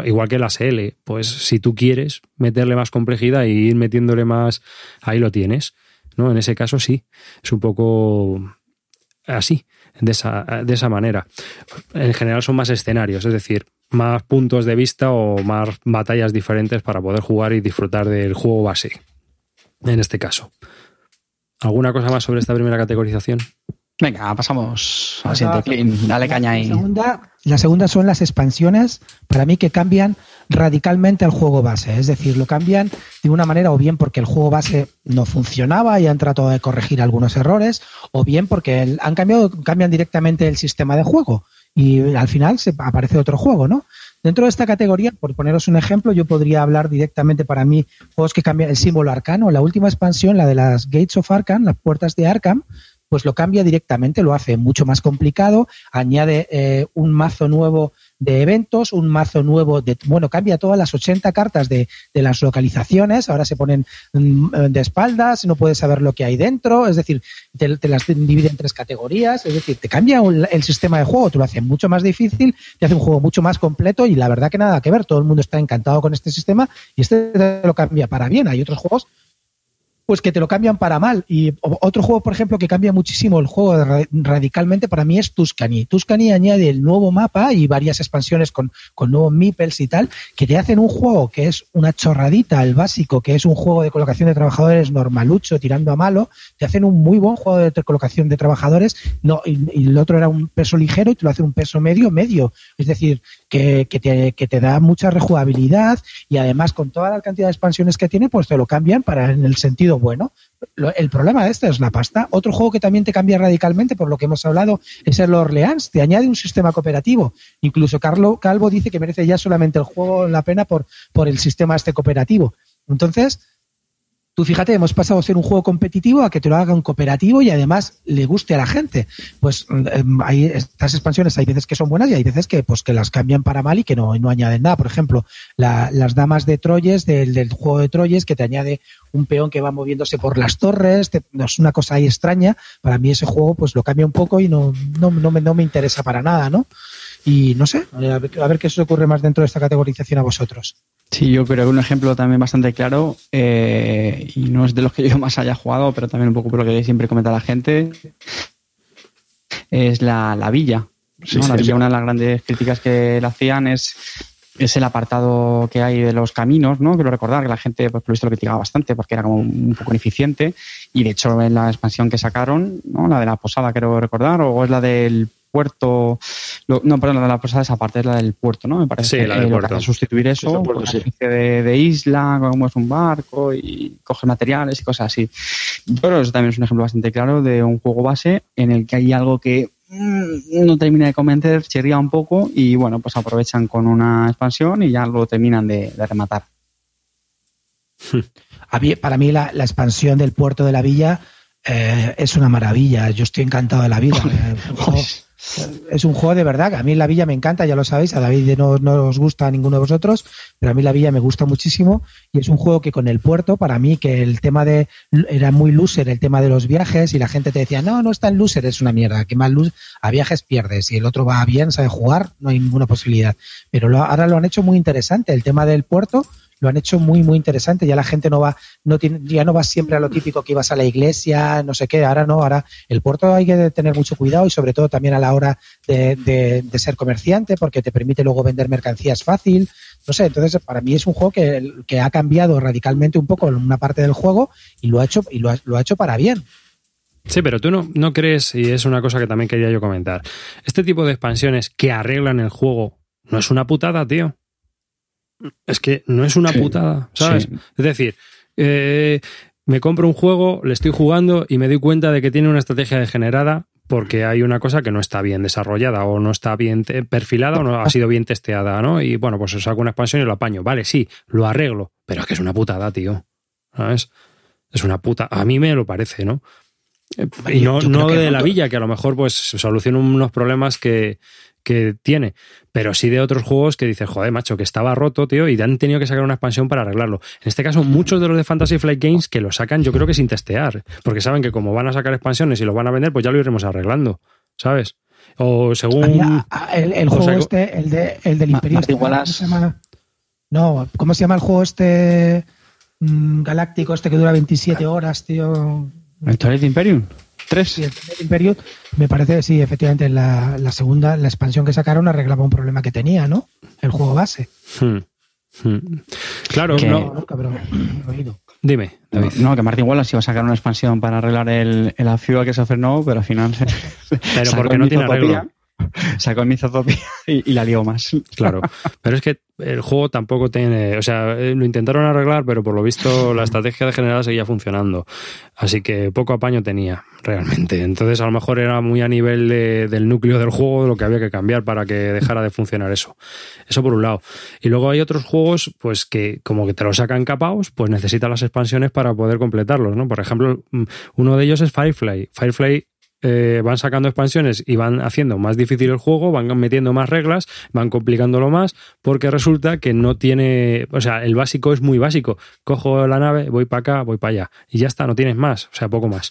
igual que la SL, pues si tú quieres meterle más complejidad y ir metiéndole más, ahí lo tienes. ¿no? En ese caso sí, es un poco así, de esa, de esa manera. En general son más escenarios, es decir, más puntos de vista o más batallas diferentes para poder jugar y disfrutar del juego base, en este caso. ¿Alguna cosa más sobre esta primera categorización? Venga, pasamos a la siguiente. Dale caña ahí. La segunda, la segunda son las expansiones, para mí que cambian radicalmente el juego base. Es decir, lo cambian de una manera o bien porque el juego base no funcionaba y han tratado de corregir algunos errores, o bien porque han cambiado, cambian directamente el sistema de juego y al final se aparece otro juego, ¿no? Dentro de esta categoría, por poneros un ejemplo, yo podría hablar directamente para mí juegos que cambian el símbolo arcano. La última expansión, la de las Gates of Arkham, las puertas de Arkham, pues lo cambia directamente, lo hace mucho más complicado, añade eh, un mazo nuevo de eventos, un mazo nuevo de, bueno, cambia todas las 80 cartas de, de las localizaciones, ahora se ponen mm, de espaldas, no puedes saber lo que hay dentro, es decir, te, las divide en tres categorías, es decir, te cambia el sistema de juego, te lo hace mucho más difícil, te hace un juego mucho más completo y la verdad que nada que ver, todo el mundo está encantado con este sistema y este lo cambia para bien, hay otros juegos pues que te lo cambian para mal. Y otro juego, por ejemplo, que cambia muchísimo el juego radicalmente para mí es Tuscany. Tuscany añade el nuevo mapa y varias expansiones con, con nuevos meeples y tal, que te hacen un juego que es una chorradita, el básico, que es un juego de colocación de trabajadores normalucho, tirando a malo, te hacen un muy buen juego de colocación de trabajadores, no, y, y el otro era un peso ligero y te lo hace un peso medio, medio. Es decir, que, que, te, que te da mucha rejugabilidad y además con toda la cantidad de expansiones que tiene, pues te lo cambian para en el sentido bueno. El problema de este es la pasta. Otro juego que también te cambia radicalmente, por lo que hemos hablado, es el Orleans. Te añade un sistema cooperativo. Incluso Carlo Calvo dice que merece ya solamente el juego la pena por, por el sistema este cooperativo. Entonces, Tú fíjate, hemos pasado a ser un juego competitivo a que te lo haga un cooperativo y además le guste a la gente. Pues em, hay estas expansiones, hay veces que son buenas y hay veces que pues que las cambian para mal y que no, no añaden nada. Por ejemplo, las damas de Troyes del, juego de Troyes que te añade un peón que va moviéndose por las torres, no es una cosa ahí extraña. Para mí ese juego pues lo cambia un poco y no, no, no, me, no me interesa para nada, ¿no? Y no sé, a ver, a ver qué os ocurre más dentro de esta categorización a vosotros. Sí, yo creo que un ejemplo también bastante claro, eh, y no es de los que yo más haya jugado, pero también un poco por lo que siempre comenta la gente, es la, villa. la villa, una de las grandes críticas que le hacían es, es el apartado que hay de los caminos, ¿no? Quiero recordar que la gente, pues, por lo visto, lo criticaba bastante porque era como un poco ineficiente. Y de hecho, en la expansión que sacaron, ¿no? La de la posada, quiero recordar, o es la del puerto. no, perdón, la de la posada esa parte es la del puerto, ¿no? Me parece. Sí, la del puerto. sustituir eso por una especie de, isla, como es un barco y coge materiales y cosas así. Pero eso también es un ejemplo bastante claro de un juego base en el que hay algo que mm, no termina de convencer, chirría un poco y bueno, pues aprovechan con una expansión y ya lo terminan de, rematar. Para mí la, expansión del puerto de la villa eh, es una maravilla. Yo estoy encantado de la vida. Es un juego de verdad, a mí la villa me encanta, ya lo sabéis, a David no, no os gusta a ninguno de vosotros, pero a mí la villa me gusta muchísimo y es un juego que con el puerto, para mí, que el tema de, era muy loser el tema de los viajes y la gente te decía, no, no está en loser, es una mierda, que más luz, a viajes pierdes y el otro va bien, sabe jugar, no hay ninguna posibilidad. Pero ahora lo han hecho muy interesante, el tema del puerto, lo han hecho muy, muy interesante. Ya la gente no va, no tiene, ya no va siempre a lo típico que ibas a la iglesia, no sé qué. Ahora no, ahora el puerto hay que tener mucho cuidado y sobre todo también a la hora de, de, ser comerciante porque te permite luego vender mercancías fácil. No sé, entonces para mí es un juego que, que ha cambiado radicalmente un poco una parte del juego y lo ha hecho, y lo ha, lo ha hecho para bien. Sí, pero tú no, no crees, y es una cosa que también quería yo comentar, este tipo de expansiones que arreglan el juego, ¿no es una putada, tío? Es que no es una putada, ¿sabes? Es decir, eh, me compro un juego, le estoy jugando y me doy cuenta de que tiene una estrategia degenerada porque hay una cosa que no está bien desarrollada o no está bien perfilada o no ha sido bien testeada, ¿no? Y bueno, pues saco una expansión y lo apaño. Vale, sí, lo arreglo, pero es que es una putada, tío. ¿Sabes? Es una puta. A mí me lo parece, ¿no? Y no, no de la villa, que a lo mejor pues soluciona unos problemas que, que tiene, pero sí de otros juegos que dices, joder, macho, que estaba roto, tío, y han tenido que sacar una expansión para arreglarlo. En este caso, muchos de los de Fantasy Flight Games que lo sacan, yo creo que sin testear, porque saben que como van a sacar expansiones y lo van a vender, pues ya lo iremos arreglando, ¿sabes? O según. el, juego este, el, de, el del Imperio. Este, ¿cómo se llama? No, ¿cómo se llama el juego este mm, galáctico, este que dura 27 horas, tío? ¿El Twilight Imperium? Tres. el Imperio, me parece, sí, efectivamente, la, la, segunda, la expansión que sacaron arreglaba un problema que tenía, ¿no? El juego base. Hmm. Hmm. Claro, no. Dime, David. No, que Martin Wallace iba a sacar una expansión para arreglar el, el que se no, pero al final. pero porque no tiene arreglo. sacó el Mizotopia y, la lió más. Claro, pero es que el juego tampoco tiene, o sea, eh, lo intentaron arreglar, pero por lo visto la estrategia de general seguía funcionando. Así que poco apaño tenía, realmente. Entonces a lo mejor era muy a nivel del núcleo del juego lo que había que cambiar para que dejara de funcionar eso. Eso por un lado. Y luego hay otros juegos, pues que como que te lo sacan capaos, pues necesitan las expansiones para poder completarlos, ¿no? Por ejemplo, mm, uno de ellos es Firefly. Firefly eh, van sacando expansiones y van haciendo más difícil el juego, van metiendo más reglas, van complicándolo más, porque resulta que no tiene, o sea, el básico es muy básico. Cojo la nave, voy para acá, voy para allá, y ya está, no tienes más, o sea, poco más.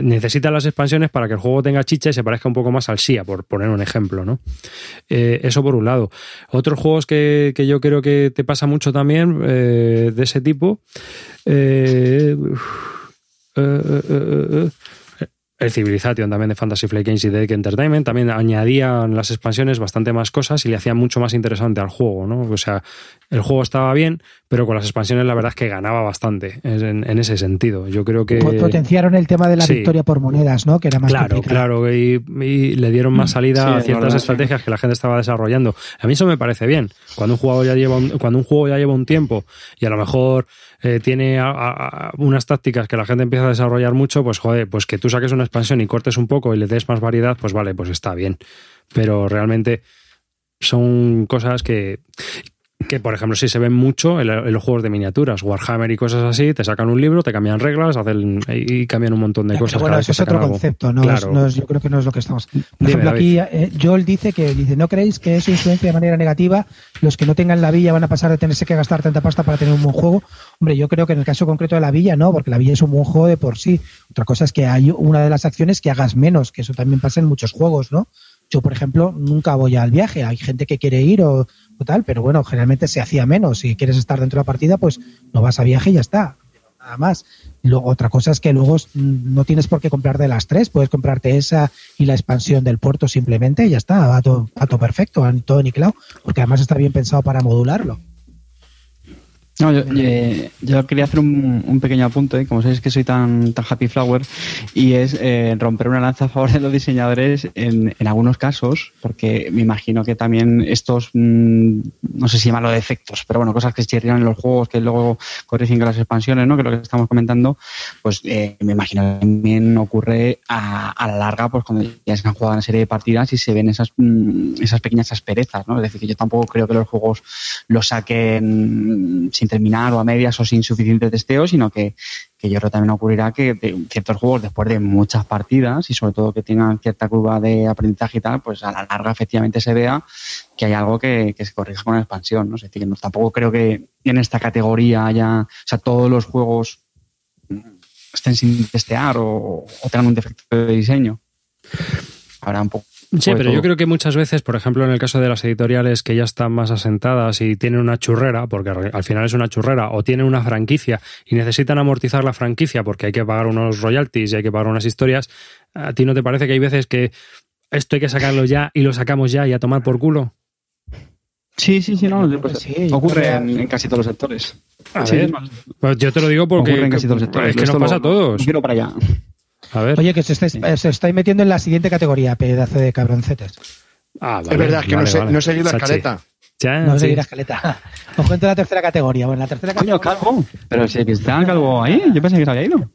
Necesitas las expansiones para que el juego tenga chicha y se parezca un poco más al SIA, por poner un ejemplo, ¿no? Eh, eso por un lado. Otros juegos que, yo creo que te pasa mucho también eh, de ese tipo. El Civilization también de Fantasy Flight Games y de Entertainment también añadían las expansiones bastante más cosas y le hacían mucho más interesante al juego, ¿no? O sea, el juego estaba bien, pero con las expansiones la verdad es que ganaba bastante en, ese sentido. Yo creo que... Potenciaron el tema de la victoria por monedas, ¿no? Que era más Claro, claro, y, le dieron más mm. salida a ciertas estrategias que la gente estaba desarrollando. A mí eso me parece bien. Cuando un juego ya lleva un, cuando un juego ya lleva un tiempo y a lo mejor eh, tiene unas tácticas que la gente empieza a desarrollar mucho, pues joder, pues que tú saques una expansión y cortes un poco y le des más variedad, pues vale, pues está bien. Pero realmente son cosas que que por ejemplo si se ven mucho en, los juegos de miniaturas, Warhammer y cosas así, te sacan un libro, te cambian reglas, hacen y cambian un montón de cosas. Bueno, eso es otro concepto, no, es, yo creo que no es lo que estamos. Por ejemplo, aquí eh, Joel dice que dice, ¿no creéis que eso influencia de manera negativa? Los que no tengan la villa van a pasar de tenerse que gastar tanta pasta para tener un buen juego. Hombre, yo creo que en el caso concreto de la villa no, porque la villa es un buen juego de por sí. Otra cosa es que hay una de las acciones que hagas menos, que eso también pasa en muchos juegos, ¿no? Yo, por ejemplo, nunca voy al viaje. Hay gente que quiere ir o, tal, pero bueno, generalmente se hacía menos. Si quieres estar dentro de la partida, pues no vas a viaje y ya está. Nada más. Luego, otra cosa es que luego no tienes por qué comprarte las tres, puedes comprarte esa y la expansión del puerto simplemente y ya está, va todo, todo perfecto, todo niquelado, porque además está bien pensado para modularlo. No, yo, eh, yo, quería hacer un, pequeño apunte, como sabéis que soy tan, tan happy flower, y es eh, romper una lanza a favor de los diseñadores en, en, algunos casos, porque me imagino que también estos, mm, no sé si llamarlo defectos, pero bueno, cosas que se en los juegos que luego corrigen con las expansiones, ¿no? que es lo que estamos comentando, pues eh, me imagino que también ocurre a, a, la larga, pues cuando ya se han jugado una serie de partidas y se ven esas, mm, esas pequeñas asperezas, ¿no? Es decir, que yo tampoco creo que los juegos los saquen sin terminar o a medias o sin suficiente testeo, sino que, que yo creo que también ocurrirá que ciertos juegos, después de muchas partidas y sobre todo que tengan cierta curva de aprendizaje y tal, pues a la larga efectivamente se vea que hay algo que, se corrija con la expansión. ¿no? Es decir, que no, tampoco creo que en esta categoría haya, o sea, todos los juegos estén sin testear o, o tengan un defecto de diseño. Habrá un poco Sí, pero yo creo que muchas veces, por ejemplo, en el caso de las editoriales que ya están más asentadas y tienen una churrera, porque al final es una churrera, o tienen una franquicia y necesitan amortizar la franquicia porque hay que pagar unos royalties y hay que pagar unas historias, ¿a ti no te parece que hay veces que esto hay que sacarlo ya y lo sacamos ya y a tomar por culo? Sí, sí, sí, no, pues ocurre en, casi todos los sectores. pues yo te lo digo porque en casi todos los sectores. es que nos pasa a todos. Quiero para allá. Oye, que se, estáis, metiendo en la siguiente categoría, pedazo de cabroncetes. Ah, es verdad, es que no, sé, no seguir la escaleta. no seguir la escaleta. Os cuento la tercera categoría. Bueno, la tercera Coño, calvo. Pero si está calvo ahí, yo pensé que se había ido.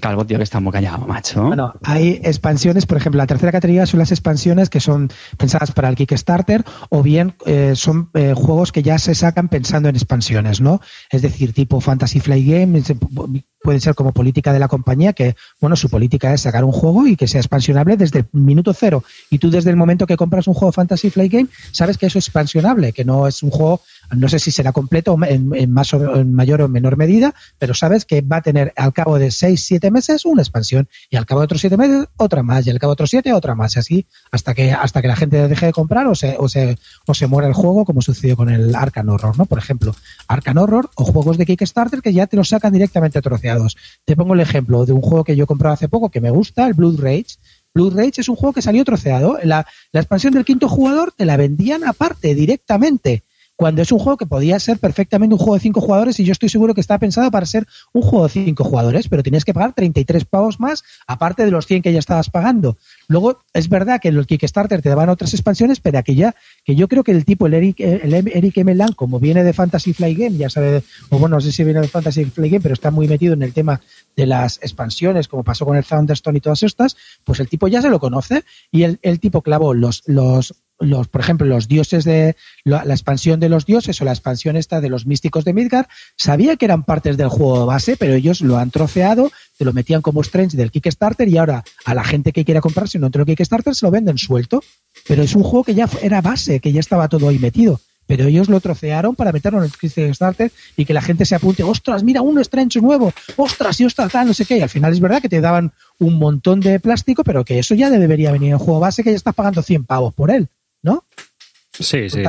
Calvo, tío, que está muy callado, macho. Bueno, hay expansiones, por ejemplo, la tercera categoría son las expansiones que son pensadas para el Kickstarter o bien eh, son eh, juegos que ya se sacan pensando en expansiones, ¿no? Es decir, tipo Fantasy Flight Game, puede ser como política de la compañía, que, bueno, su política es sacar un juego y que sea expansionable desde el minuto cero. Y tú desde el momento que compras un juego Fantasy Flight Game, sabes que eso es expansionable, que no es un juego no sé si será completo en, más o, en mayor o menor medida, pero sabes que va a tener al cabo de seis, siete meses una expansión y al cabo de otros siete meses otra más y al cabo de otros siete otra más y así hasta que hasta que la gente deje de comprar o se o se o se muera el juego como sucedió con el Arcan Horror, ¿no? Por ejemplo, Arcan Horror o juegos de Kickstarter que ya te los sacan directamente troceados. Te pongo el ejemplo de un juego que yo he comprado hace poco que me gusta, el Blood Rage. Blood Rage es un juego que salió troceado. La expansión del quinto jugador te la vendían aparte, directamente cuando es un juego que podía ser perfectamente un juego de cinco jugadores y yo estoy seguro que está pensado para ser un juego de cinco jugadores, pero tienes que pagar 33 pavos más aparte de los 100 que ya estabas pagando. Luego, es verdad que en el Kickstarter te daban otras expansiones, pero aquí que yo creo que el tipo, el Eric, el Eric Emelan, como viene de Fantasy Fly Game, ya sabe, o bueno, no sé si viene de Fantasy Fly Game, pero está muy metido en el tema de las expansiones, como pasó con el Thunderstone y todas estas, pues el tipo ya se lo conoce y el, el tipo clavó los, los los, por ejemplo, los dioses de la, expansión de los dioses o la expansión esta de los místicos de Midgard, sabía que eran partes del juego base, pero ellos lo han troceado, te lo metían como strange del Kickstarter y ahora a la gente que quiera comprarse entre el Kickstarter se lo venden suelto. Pero es un juego que ya era base, que ya estaba todo ahí metido. Pero ellos lo trocearon para meterlo en el Kickstarter y que la gente se apunte, ostras, mira, un Strange nuevo, ostras, y ostras, tal, no sé qué. Y al final es verdad que te daban un montón de plástico, pero que eso ya debería venir en juego base, que ya estás pagando 100 pavos por él. ¿No? Sí, sí.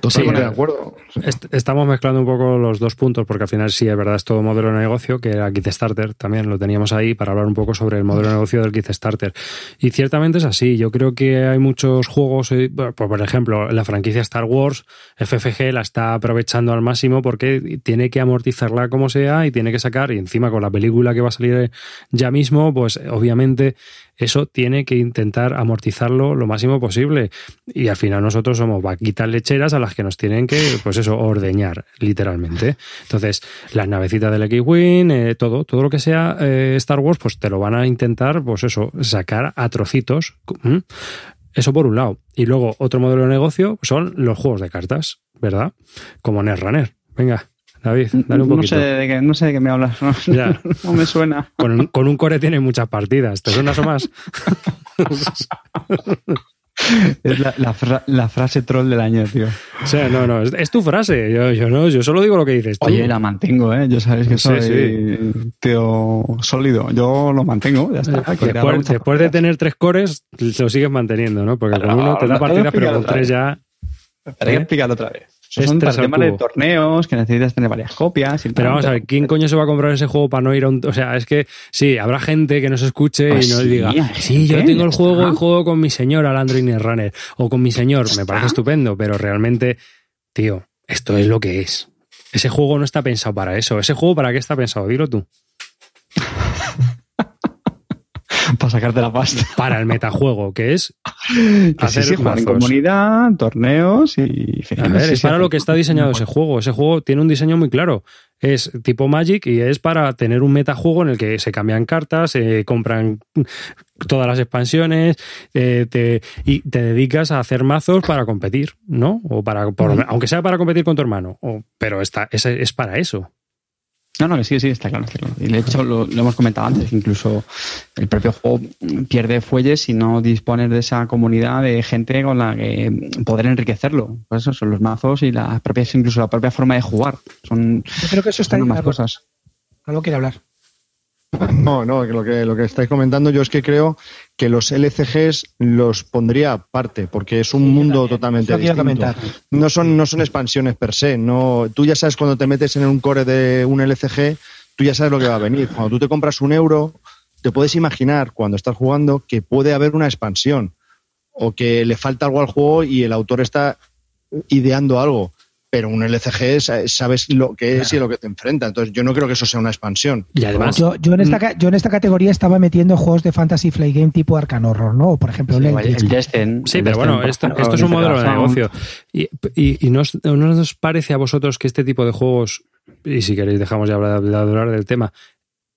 Totalmente Sí, de acuerdo. Est- Estamos mezclando un poco los dos puntos porque al final sí es verdad es todo modelo de negocio que era Kickstarter también lo teníamos ahí para hablar un poco sobre el modelo de negocio del Kickstarter y ciertamente es así yo creo que hay muchos juegos eh, pues, por ejemplo la franquicia Star Wars FFG la está aprovechando al máximo porque tiene que amortizarla como sea y tiene que sacar y encima con la película que va a salir ya mismo pues obviamente eso tiene que intentar amortizarlo lo máximo posible. Y al final nosotros somos vaquitas lecheras a las que nos tienen que, pues eso, ordeñar, literalmente. Entonces, las navecitas del X-Wing, eh, todo, todo lo que sea eh, Star Wars, pues te lo van a intentar, pues eso, sacar a trocitos. Eso por un lado. Y luego, otro modelo de negocio son los juegos de cartas, ¿verdad? Como Netrunner. Venga, David, dale un no, sé de qué, no sé de qué me hablas. No, Ya. no me suena. Con un, con un core tiene muchas partidas. ¿Te suena eso más? Es la, la fra- la frase troll del año, tío. O sea, no, no, es, es tu frase. Yo, yo no, yo solo digo lo que dices tú. Oye, la mantengo, ¿eh? Yo sabes que Sí, soy tío sólido. Yo lo mantengo, ya está. Después, de tener tres cores, lo sigues manteniendo, ¿no? Porque con No, uno te da no, partidas, pero con tres ya. Hay que ¿eh? explicarlo otra vez. Eso son para temas de torneos que necesitas tener varias copias. y Pero vamos a ver, ¿quién coño se va a comprar ese juego para no ir a un... O sea, es que sí, habrá gente que nos escuche Pues y nos sí, diga, sí, yo tengo el juego y juego con mi señor al Android Runner o con mi señor, me parece estupendo, pero realmente, tío, esto es lo que es. Ese juego no está pensado para eso. ¿Ese juego para qué está pensado? Dilo tú. Para sacarte la pasta. Para el metajuego, que es Que hacer sí, jugar en comunidad, torneos y... A ver, es para lo que está diseñado ese juego. Ese juego tiene un diseño muy claro. Es tipo Magic y es para tener un metajuego en el que se cambian cartas, se compran todas las expansiones eh, te- y te dedicas a hacer mazos para competir, ¿no? O para, por- aunque sea para competir con tu hermano. O- pero está, es, es para eso. No, no, que sí, sí, está claro, está claro. Y de hecho lo, lo hemos comentado antes, incluso el propio juego pierde fuelles si no dispones de esa comunidad de gente con la que poder enriquecerlo. Pues eso son los mazos y las propias, incluso la propia forma de jugar. Son, Yo creo que eso está son más cosas. algo quiere hablar. No, no, lo que, lo que estáis comentando yo es que creo que los LCGs los pondría aparte, porque es un Sí, mundo también. totalmente distinto. No son, no son expansiones per se. No, tú ya sabes cuando te metes en un core de un LCG, tú ya sabes lo que va a venir. Cuando tú te compras un euro, te puedes imaginar cuando estás jugando que puede haber una expansión o que le falta algo al juego y el autor está ideando algo. Pero un LCG es- sabes lo que es y a lo que te enfrenta. Entonces yo no creo que eso sea una expansión. Y además, Yo, yo, en esta, ca- yo en esta categoría estaba metiendo juegos de Fantasy Flight Game tipo Arcan Horror, ¿no? O, por ejemplo, el el. Destin. Sí, el pero Destin, bueno, esto, es un modelo de negocio. Y, y, y no, os, no os parece a vosotros que este tipo de juegos, y si queréis dejamos ya hablar, de hablar del tema,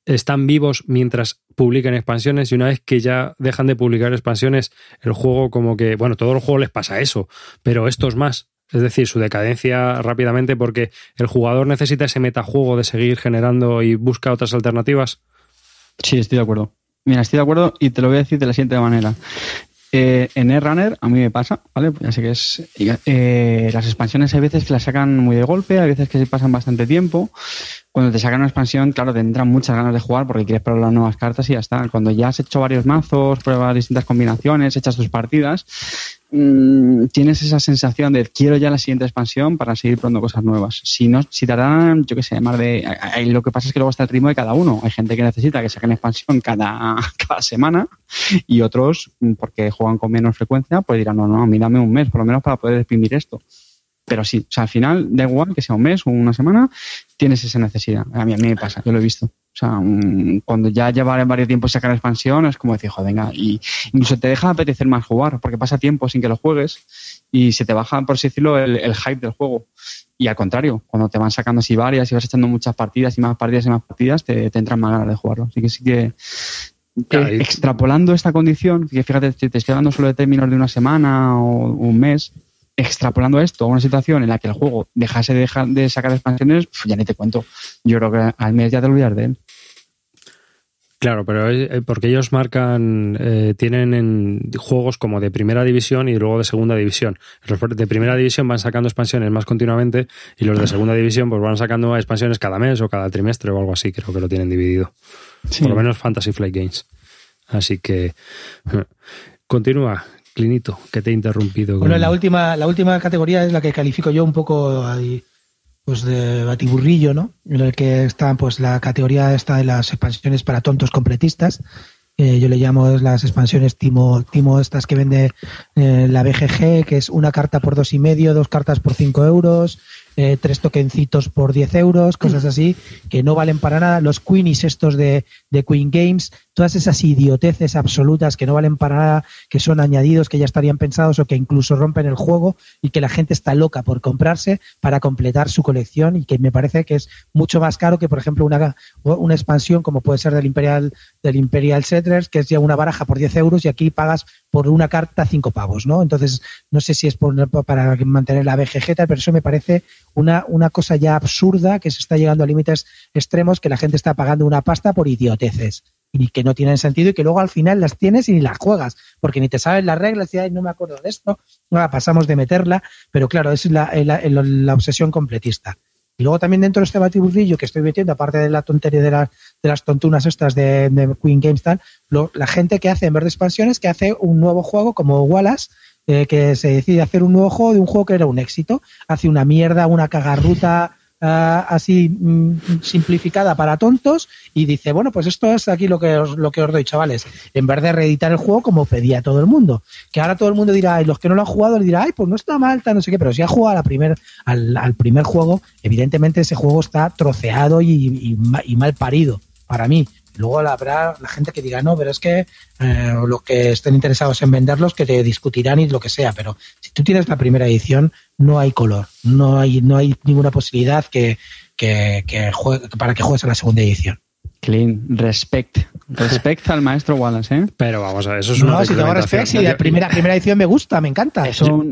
están vivos mientras publican expansiones y una vez que ya dejan de publicar expansiones, el juego como que, bueno, todos los juegos les pasa eso, pero estos más. Es decir, su decadencia rápidamente porque el jugador necesita ese metajuego de seguir generando y busca otras alternativas. Sí, estoy de acuerdo. Mira, estoy de acuerdo y te lo voy a decir de la siguiente manera. Eh, en Runner a mí me pasa, ¿vale? Ya sé que es. eh, las expansiones hay veces que las sacan muy de golpe, hay veces que se pasan bastante tiempo. Cuando te sacan una expansión, claro, te entran muchas ganas de jugar porque quieres probar las nuevas cartas y ya está. Cuando ya has hecho varios mazos, pruebas distintas combinaciones, echas tus partidas, mm, tienes esa sensación de quiero ya la siguiente expansión para seguir probando cosas nuevas. Si no, si tardan, yo qué sé, más de. Lo que pasa es que luego está el ritmo de cada uno. Hay gente que necesita que saquen expansión cada, cada semana y otros, mm, porque juegan con menos frecuencia, pues dirán, no, no, a mí dame un mes, por lo menos para poder exprimir esto. Pero sí, o sea, al final, da igual que sea un mes o una semana, tienes esa necesidad. A mí, a mí me pasa, yo lo he visto. O sea, mm, cuando ya lleva varios tiempos sacar expansión, es como decir, joder, venga, y incluso te deja apetecer más jugar, porque pasa tiempo sin que lo juegues y se te baja, por así decirlo, el, el hype del juego. Y al contrario, cuando te van sacando así varias y vas echando muchas partidas y más partidas y más partidas, te, te entran más ganas de jugarlo. Así que sí que Claro, y- extrapolando esta condición, que fíjate, te, te estoy hablando solo de términos de una semana o un mes, extrapolando esto a una situación en la que el juego dejase de, dejar de sacar expansiones, ya ni te cuento. Yo creo que al mes ya te olvidas de él. Claro, pero es- eh, porque ellos marcan, eh, tienen en juegos como de primera división y luego de segunda división. Los de primera división van sacando expansiones más continuamente y los de segunda división pues van sacando expansiones cada mes o cada trimestre o algo así, creo que lo tienen dividido. Por lo menos Fantasy Flight Games. Así que continúa. Clinito, que te he interrumpido. Bueno, la última, la última categoría es la que califico yo un poco ahí, pues de batiburrillo, ¿no? En el que está pues la categoría esta de las expansiones para tontos completistas. Eh, yo le llamo las expansiones Timo, Timo estas que vende eh, la BGG, que es una carta por dos y medio, dos cartas por cinco euros, eh, tres tokencitos por 10 euros, cosas así, que no valen para nada. Los Queenies estos de, de Queen Games, todas esas idioteces absolutas que no valen para nada, que son añadidos que ya estarían pensados o que incluso rompen el juego y que la gente está loca por comprarse para completar su colección y que me parece que es mucho más caro que, por ejemplo, una, una expansión como puede ser del Imperial, del Imperial Settlers, que es ya una baraja por 10 euros y aquí pagas por una carta 5 pavos, ¿no? Entonces, no sé si es por, para mantener la BGG, pero eso me parece una, una cosa ya absurda que se está llegando a límites extremos que la gente está pagando una pasta por idioteces y que no tienen sentido y que luego al final las tienes y ni las juegas, porque ni te sabes las reglas y no me acuerdo de esto, no, pasamos de meterla, pero claro, es la, la, obsesión completista. Y luego también dentro de este batiburrillo que estoy metiendo, aparte de la tontería de, de las tontunas estas de, Queen Games, tal, la gente que hace en vez de expansiones, que hace un nuevo juego como Wallace, eh, que se decide hacer un nuevo juego de un juego que era un éxito. Hace una mierda, una cagarruta así mm, simplificada para tontos y dice, bueno, pues esto es aquí lo que, os, lo que os doy, chavales. En vez de reeditar el juego como pedía todo el mundo. Que ahora todo el mundo dirá, y los que no lo han jugado, le dirá, ay, pues no está mal, no sé qué, pero si ha jugado primer, al, al, primer juego, evidentemente ese juego está troceado y, y mal parido para mí. Luego habrá la gente que diga, no, pero es que eh, los que estén interesados en venderlos, que te discutirán y lo que sea. Pero si tú tienes la primera edición, no hay color, no hay, no hay ninguna posibilidad que, que, que juegue, para que juegues a la segunda edición. Clean, respect. Respect al maestro Wallace, ¿eh? Pero vamos a ver, eso es una. No, si tengo respect, si la primera, primera edición me gusta, me encanta.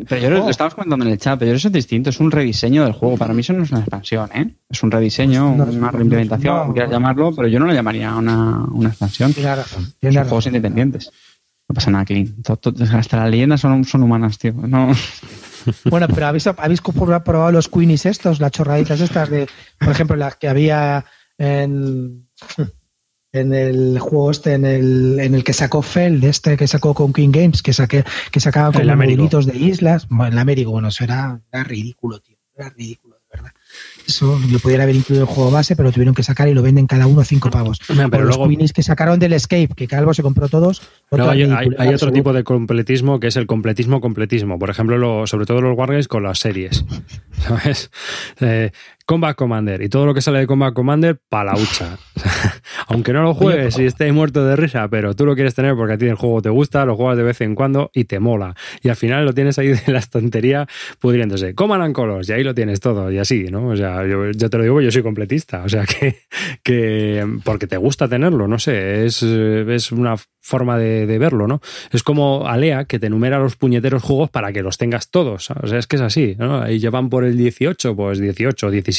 pero yo lo, estábamos comentando en el chat, pero eso es distinto, es un rediseño del juego. Para mí eso no es una expansión, ¿eh? Es un rediseño, una reimplementación, como quieras llamarlo, pero yo no lo llamaría una, una expansión. Tienes razón. Son juegos independientes. No pasa nada, Clean. Hasta las leyendas son, son humanas, tío. No. Bueno, pero ¿habéis, ¿habéis probado los Queenies estos, las chorraditas estas de, por ejemplo, las que había en, en el juego este, en el, en el que sacó Feld, este que sacó con King Games, que saqué, que sacaba con modelitos de islas. Bueno, el Américo, bueno, eso era, era ridículo, tío. Era ridículo, de verdad. Eso lo pudiera haber incluido el juego base, pero tuvieron que sacar y lo venden cada uno cinco pavos. pero los Queenies que sacaron del Escape, que Calvo se compró todos. hay, hay, otro tipo de completismo que es el completismo completismo. Por ejemplo, lo, sobre todo los Wargames con las series. ¿Sabes? Eh, Combat Commander y todo lo que sale de Combat Commander, palaucha. Aunque no lo juegues y estés muerto de risa, pero tú lo quieres tener porque a ti el juego te gusta, lo juegas de vez en cuando y te mola. Y al final lo tienes ahí de la estantería pudriéndose. Command and Colors y ahí lo tienes todo y así, ¿no? O sea, yo, te lo digo, yo soy completista. O sea, que, que porque te gusta tenerlo, no sé, es, es una forma de, de, verlo, ¿no? Es como Alea, que te enumera los puñeteros juegos para que los tengas todos. O sea, es que es así, ¿no? Ahí llevan por el 18, pues 18, 17.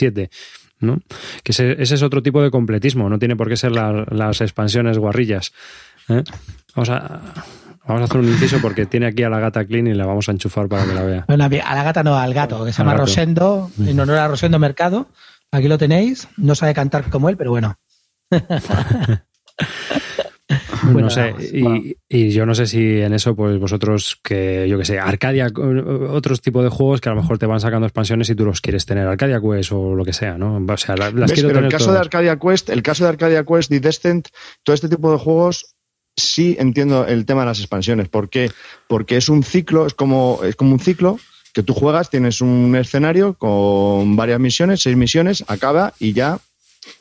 ¿No? Que ese, ese, es otro tipo de completismo, no tiene por qué ser las expansiones guarrillas. ¿eh? Vamos a. Vamos a hacer un inciso porque tiene aquí a la gata clean y la vamos a enchufar para que la vea. a la gata no, al gato, que se llama Rosendo, en honor a Rosendo Mercado. Aquí lo tenéis. No sabe cantar como él, pero bueno. no sé, y, yo no sé si en eso, pues vosotros que, yo que sé, Arcadia, otros tipos de juegos que a lo mejor te van sacando expansiones y tú los quieres tener, Arcadia Quest o lo que sea, ¿no? O sea, las, quiero Pero el caso de Arcadia Quest, el caso de Arcadia Quest y Descent, todo este tipo de juegos sí entiendo el tema de las expansiones. ¿Por qué? Porque es un ciclo, es como, es como un ciclo que tú juegas, tienes un escenario con varias misiones, seis misiones, acaba y ya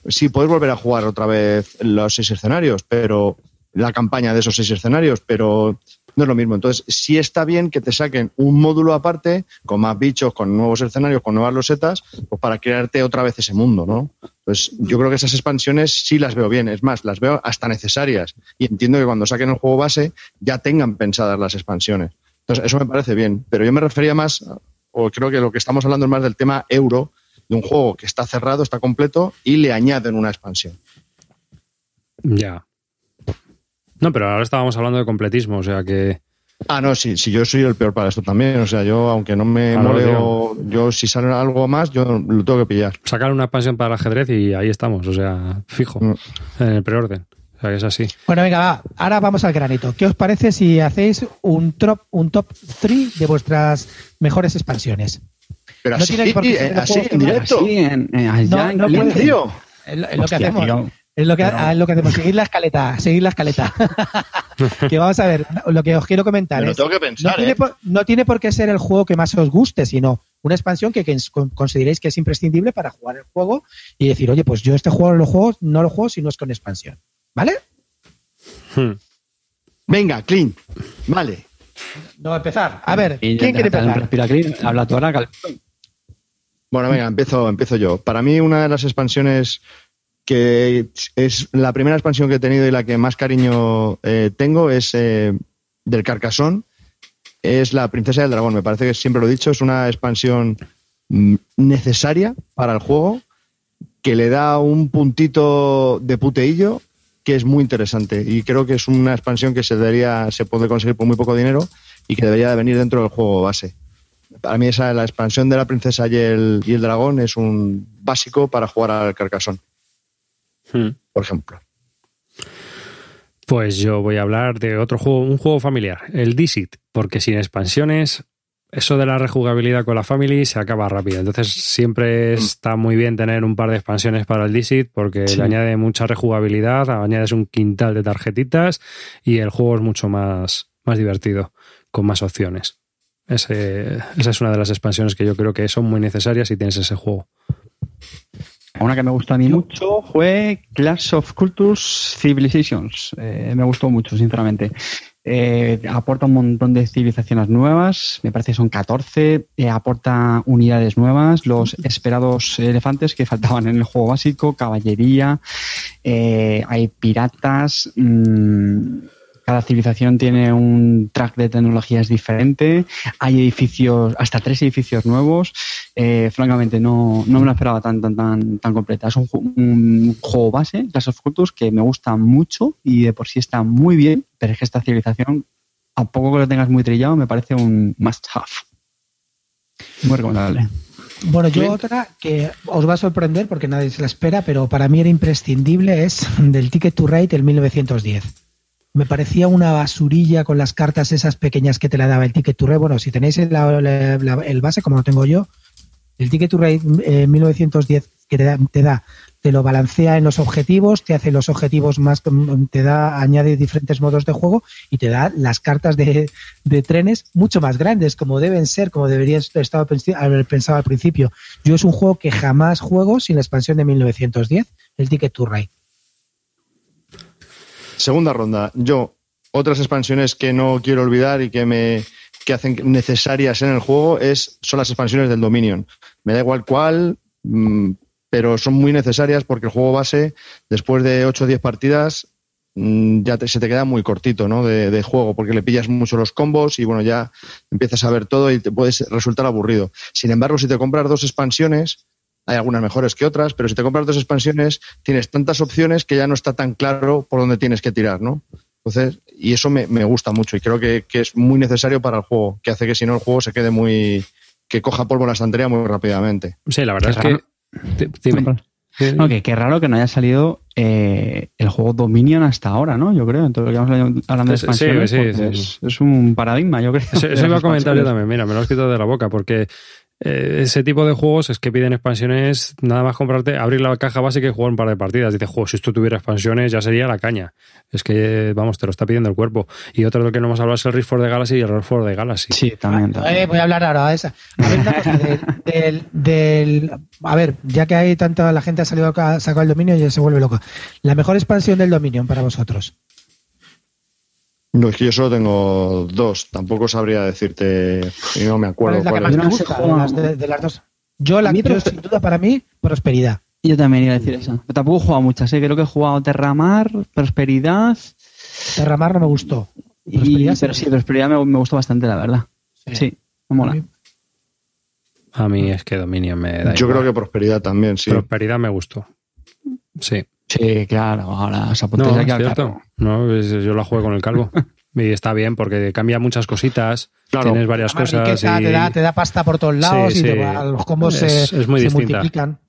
sí puedes volver a jugar otra vez los seis escenarios, pero la campaña de esos seis escenarios, pero no es lo mismo. Entonces, sí está bien que te saquen un módulo aparte, con más bichos, con nuevos escenarios, con nuevas losetas, pues para crearte otra vez ese mundo, ¿no? Pues yo creo que esas expansiones sí las veo bien, es más, las veo hasta necesarias. Y entiendo que cuando saquen el juego base ya tengan pensadas las expansiones. Entonces, eso me parece bien. Pero yo me refería más, o creo que lo que estamos hablando es más del tema euro, de un juego que está cerrado, está completo, y le añaden una expansión. Ya. No, pero ahora estábamos hablando de completismo, o sea que. Ah, no, sí, sí, yo soy el peor para esto también. O sea, yo, aunque no me moleo, yo si sale algo más, yo lo tengo que pillar. Sacar una expansión para el ajedrez y ahí estamos, o sea, fijo, mm. en el preorden. O sea, que es así. Bueno, venga, va. Ahora vamos al granito. ¿Qué os parece si hacéis un top, un top 3 de vuestras mejores expansiones? Pero No así, tienes por qué ser eh, el así, en directo. En, en- allá No, en no caliente. puede. Tío, Es lo, que hacemos. tío. Es lo que, Pero- ah, es lo que hacemos, seguir la escaleta, seguir la escaleta. que vamos a ver, lo que os quiero comentar me lo es, tengo que no pensar, tiene, ¿eh? por, no tiene por qué ser el juego que más os guste, sino una expansión que, que con- consideréis que es imprescindible para jugar el juego y decir, oye, pues yo este juego lo juego, no lo juego si no es con expansión. ¿Vale? Hmm. Venga, Clint. Vale. No, empezar. A ver, ¿quién quiere empezar? respira Habla tú ahora, Bueno, venga, empiezo, empiezo yo. Para mí, una de las expansiones que es la primera expansión que he tenido y la que más cariño eh, tengo es eh, del Carcassonne. Es la Princesa del Dragón. Me parece que siempre lo he dicho, es una expansión mm, necesaria para el juego que le da un puntito de puteillo que es muy interesante y creo que es una expansión que se debería se puede conseguir por muy poco dinero y que debería de venir dentro del juego base. Para mí esa la expansión de la princesa y el, y el dragón es un básico para jugar al Carcassonne, Hmm. por ejemplo. Pues yo voy a hablar de otro juego, un juego familiar, el Dixit, porque sin expansiones, eso de la rejugabilidad con la family se acaba rápido. Entonces siempre está muy bien tener un par de expansiones para el Dixit porque Sí. le añade mucha rejugabilidad, añades un quintal de tarjetitas y el juego es mucho más, más divertido, con más opciones. Ese- esa es una de las expansiones que yo creo que son muy necesarias si tienes ese juego. Una que me gustó a mí mucho fue Clash of Cultures Civilizations. Eh, me gustó mucho, sinceramente. Eh, aporta un montón de civilizaciones nuevas, me parece que son 14. eh, aporta unidades nuevas, los esperados elefantes que faltaban en el juego básico, caballería, hay piratas. mm, cada civilización tiene un track de tecnologías diferente. Hay edificios, hasta tres edificios nuevos. Eh, francamente, no, no me lo esperaba tan, tan, tan, tan completa. Es un, ju- un juego base, Clash of Cultures, que me gusta mucho y de por sí está muy bien, pero es que esta civilización, a poco que lo tengas muy trillado, me parece un must-have. Muy recomendable. Bueno, yo otra que os va a sorprender porque nadie se la espera, pero para mí era imprescindible, es del Ticket to Ride el 1910. Me parecía una basurilla con las cartas esas pequeñas que te la daba el Ticket to Ride. Bueno, si tenéis el, base, como lo tengo yo, el Ticket to Ride eh, 1910 que te da, te da, te lo balancea en los objetivos, te hace los objetivos más, te da, añade diferentes modos de juego y te da las cartas de, de trenes mucho más grandes, como deben ser, como pensi- haber pensado al principio. Yo es un juego que jamás juego sin la expansión de 1910, el Ticket to Ride. Segunda ronda. Yo, otras expansiones que no quiero olvidar y que me que hacen necesarias en el juego es, son las expansiones del Dominion. Me da igual cuál, mm, pero son muy necesarias porque el juego base, después de 8 o 10 partidas, mm, ya te- se te queda muy cortito ¿no? de, de juego porque le pillas mucho los combos y bueno, ya empiezas a ver todo y te puedes resultar aburrido. Sin embargo, si te compras dos expansiones, hay algunas mejores que otras, pero si te compras dos expansiones, tienes tantas opciones que ya no está tan claro por dónde tienes que tirar, ¿no? Entonces, y eso me, me gusta mucho y creo que, que es muy necesario para el juego, que hace que si no el juego se quede muy. que coja polvo en la estantería muy rápidamente. Sí, la verdad es que... No, que qué raro que no haya salido eh, el juego Dominion hasta ahora, ¿no? Yo creo, en todo lo que vamos hablando de Sí, expansiones, sí, porque sí. Es, es un paradigma, yo creo. Eso, eso iba a comentar yo también. Mira, me lo has quitado de la boca porque eh, ese tipo de juegos es que piden expansiones, nada más comprarte, abrir la caja básica y jugar un par de partidas. Dices, juego, si esto tuviera expansiones ya sería la caña. Es que, vamos, te lo está pidiendo el cuerpo. Y otro de lo que no hemos hablado es el Rift for the Galaxy y el Rift for the Galaxy. Sí, también. también. Eh, voy a hablar ahora de esa. A ver, una cosa, del, del- del- a ver, ya que hay tanta la gente ha salido ha sacado el dominio y ya se vuelve loca. La mejor expansión del dominio para vosotros. No, es que yo solo tengo dos, tampoco sabría decirte, y no me ¿Cuál acuerdo es la que cuál más es. No, gusta joder. de las, de- de las dos? Yo, la A mí, yo, pero- sin duda, para mí, prosperidad. Yo también iba a decir eso. Pero tampoco he jugado muchas, ¿eh? Creo que he jugado Terramar, Prosperidad. Derramar no me gustó. Y, pero sí, Prosperidad me, me gustó bastante, la verdad. Sí, me mola. A mí- A mí es que Dominion me da Yo igual. creo que prosperidad también, sí. Prosperidad me gustó. Sí. Sí, claro, ahora os apuntáis No, aquí es al cierto. No, es- yo la juego con el calvo. y está bien porque cambia muchas cositas. Claro. Tienes varias cosas. riqueza, y- te, da, te da pasta por todos lados Sí, y sí. los combos Es- se, es muy se distinta. multiplican.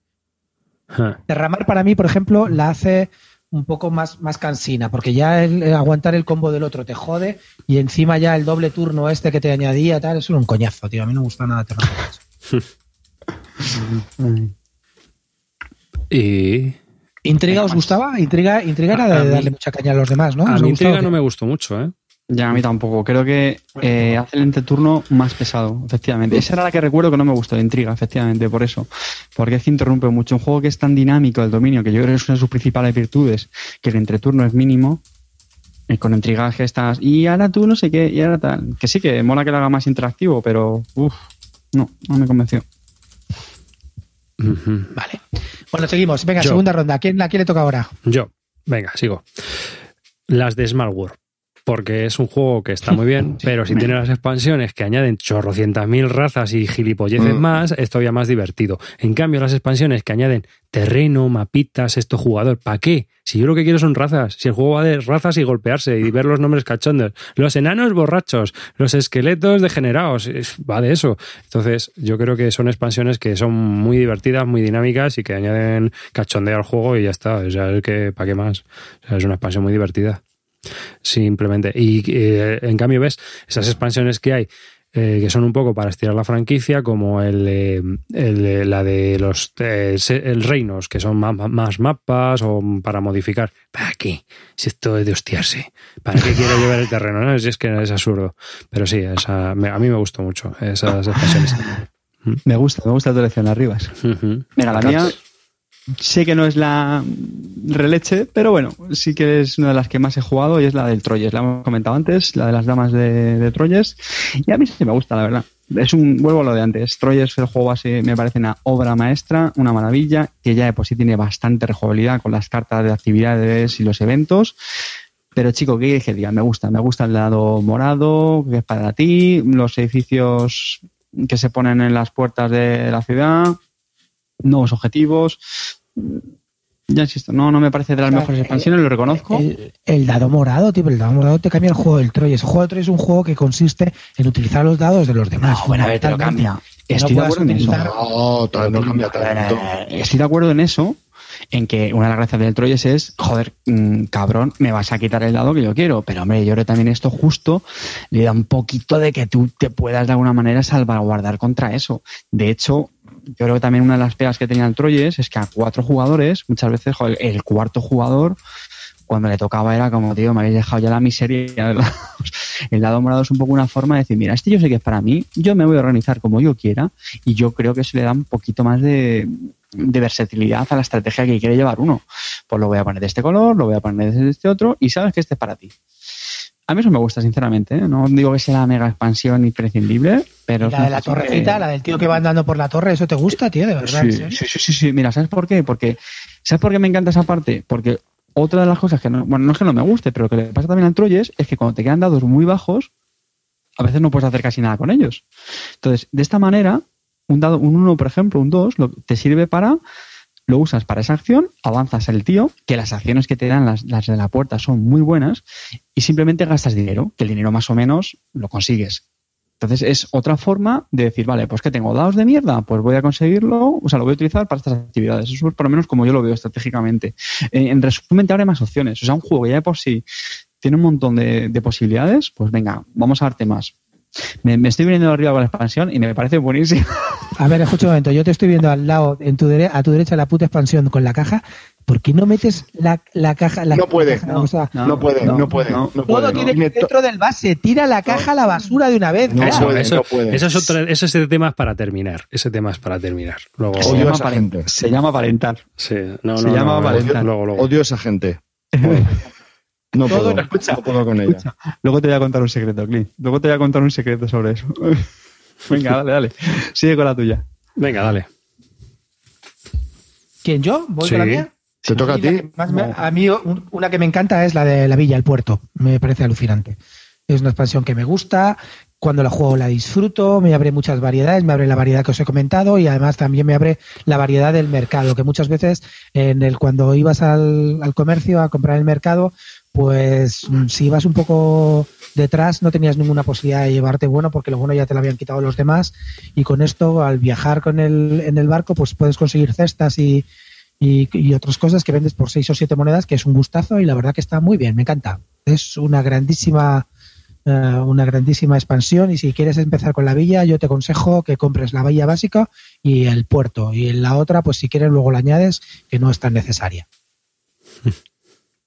Ja. Derramar para mí, por ejemplo, la hace un poco más, más cansina, porque ya el, el aguantar el combo del otro te jode y encima ya el doble turno este que te añadía, tal, eso era un coñazo, tío. A mí no me gusta nada Terraformers. Y ¿Intriga os gustaba? Intriga, intriga era A de darle mucha caña a los demás, ¿no? a ¿Os mí Intriga no me gustó mucho, ¿eh? Ya, a mí tampoco. Creo que eh, hace el entreturno más pesado, efectivamente. Esa era la que recuerdo que no me gustó, de intriga, efectivamente, por eso. Porque es que interrumpe mucho. Un juego que es tan dinámico, el dominio, que yo creo que es una de sus principales virtudes, que el entreturno es mínimo, y con intrigas que estás, y ahora tú no sé qué, y ahora tal. Que sí, que mola que lo haga más interactivo, pero, uff, no, no me convenció. Ujú. Vale. Bueno, seguimos. Venga, Yo. segunda ronda. ¿A quién, ¿A quién le toca ahora? Yo, venga, sigo. Las de Smallware. Porque es un juego que está muy bien, pero si tiene las expansiones que añaden chorrocientas mil razas y gilipolleces Mm. más, es todavía más divertido. En cambio, las expansiones que añaden terreno, mapitas, esto jugador, ¿para qué? Si yo lo que quiero son razas, si el juego va de razas y golpearse y ver los nombres cachondos, los enanos borrachos, los esqueletos degenerados, va de eso. Entonces, yo creo que son expansiones que son muy divertidas, muy dinámicas y que añaden cachondeo al juego y ya está. O sea, es que, ¿para qué más? O sea, es una expansión muy divertida. Simplemente. Y eh, en cambio, ves esas expansiones que hay eh, que son un poco para estirar la franquicia, como el, eh, el, eh, la de los eh, el reinos, que son ma- más mapas o para modificar. ¿Para qué? Si esto es de hostiarse. ¿Para qué quiero llevar el terreno? No, si es que es absurdo. Pero sí, esa, me- a mí me gustó mucho esas expansiones. Me gusta, me gusta tu elección, Arribas. Ujú. Venga, la mía sé que no es la releche, pero bueno, sí que es una de las que más he jugado y es la del Troyes. La hemos comentado antes, la de las damas de, Troyes. Y a mí sí me gusta, la verdad. Es un, vuelvo a lo de antes. Troyes, el juego así, me parece una obra maestra, una maravilla, que ya de por sí tiene bastante rejugabilidad con las cartas de actividades y los eventos. Pero chico, ¿qué que diga? Me gusta, me gusta el lado morado, que es para ti, los edificios que se ponen en las puertas de la ciudad, nuevos objetivos. Ya insisto, no, no me parece de las O sea, mejores eh, expansiones, lo reconozco. El, el dado morado, tío, el dado morado te cambia el juego del Troyes. El juego del Troyes es un juego que consiste en utilizar los dados de los demás. No, bueno, a ver, te lo cambia. No Estoy de acuerdo en eso. utilizar- No, todavía no cambia tanto. Eh, Estoy de acuerdo en eso, en que una de las gracias del Troyes es, joder, mm, cabrón, me vas a quitar el dado que yo quiero. Pero hombre, yo creo que también esto justo le da un poquito de que tú te puedas de alguna manera salvaguardar contra eso. De hecho, yo creo que también una de las pegas que tenía el Troyes es que a cuatro jugadores, muchas veces, joder, el cuarto jugador, cuando le tocaba era como, tío, me habéis dejado ya la miseria. El dado morado es un poco una forma de decir, mira, este yo sé que es para mí, yo me voy a organizar como yo quiera y yo creo que eso le da un poquito más de, de versatilidad a la estrategia que quiere llevar uno. Pues lo voy a poner de este color, lo voy a poner de este otro y sabes que este es para ti. A mí eso me gusta, sinceramente. ¿eh? No digo que sea la mega expansión imprescindible, pero... La de la expansión que- torrecita, la del tío que va andando por la torre, ¿eso te gusta, tío? De verdad, ¿en Sí, sí, sí, sí, sí. Mira, ¿sabes por qué? Porque, ¿sabes por qué me encanta esa parte? Porque otra de las cosas que no, bueno, no es que no me guste, pero que le pasa también al Troyes es que cuando te quedan dados muy bajos, a veces no puedes hacer casi nada con ellos. Entonces, de esta manera, un dado, un 1, por ejemplo, un 2, lo, te sirve para, lo usas para esa acción, avanzas el tío, que las acciones que te dan las, las de la puerta son muy buenas, y simplemente gastas dinero, que el dinero más o menos lo consigues. Entonces es otra forma de decir, vale, pues que tengo dados de mierda, pues voy a conseguirlo, o sea, lo voy a utilizar para estas actividades. Eso es por lo menos como yo lo veo estratégicamente. Eh, en resumen, te abre más opciones. O sea, un juego ya de por sí tiene un montón de, de posibilidades, pues venga, vamos a darte más. Me, me estoy viniendo arriba con la expansión y me parece buenísimo. A ver, escucha un momento. Yo te estoy viendo al lado, en tu dere- a tu derecha, la puta expansión con la caja. ¿Por qué no metes la, la caja? La, No puede, caja, o sea, No, puede, no, puede. No, todo puede. tiene que ir dentro del base. Tira la caja a la basura de una vez. No eso, puede, eso, no puede. eso es otro, eso ese tema es para terminar. Ese tema es para terminar. Luego, Se llama, esa aparen- gente. se llama aparentar. sí, no, se no, llama no, Valentina. luego, luego. Odio a esa gente. No Todo puedo, no no puedo con ella. Escucha, luego te voy a contar un secreto, Clint. Luego te voy a contar un secreto sobre eso. Venga, dale, dale. Sigue con la tuya. Venga, dale. ¿Quién, yo? ¿Voy Sí. con la mía? ¿Te toca a ti? más me- a mí un- una que me encanta es la de la villa, el puerto. Me parece alucinante. Es una expansión que me gusta. Cuando la juego la disfruto, me abre muchas variedades, me abre la variedad que os he comentado y además también me abre la variedad del mercado, que muchas veces en el cuando ibas al, al comercio a comprar el mercado, pues mm, si ibas un poco detrás no tenías ninguna posibilidad de llevarte bueno porque lo bueno ya te lo habían quitado los demás y con esto al viajar con el, en el barco pues puedes conseguir cestas y, y, otras cosas que vendes por seis o siete monedas, que es un gustazo y la verdad que está muy bien, me encanta. Es una grandísima eh, una grandísima expansión y si quieres empezar con la villa yo te aconsejo que compres la villa básica y el puerto y en la otra pues si quieres luego la añades que no es tan necesaria.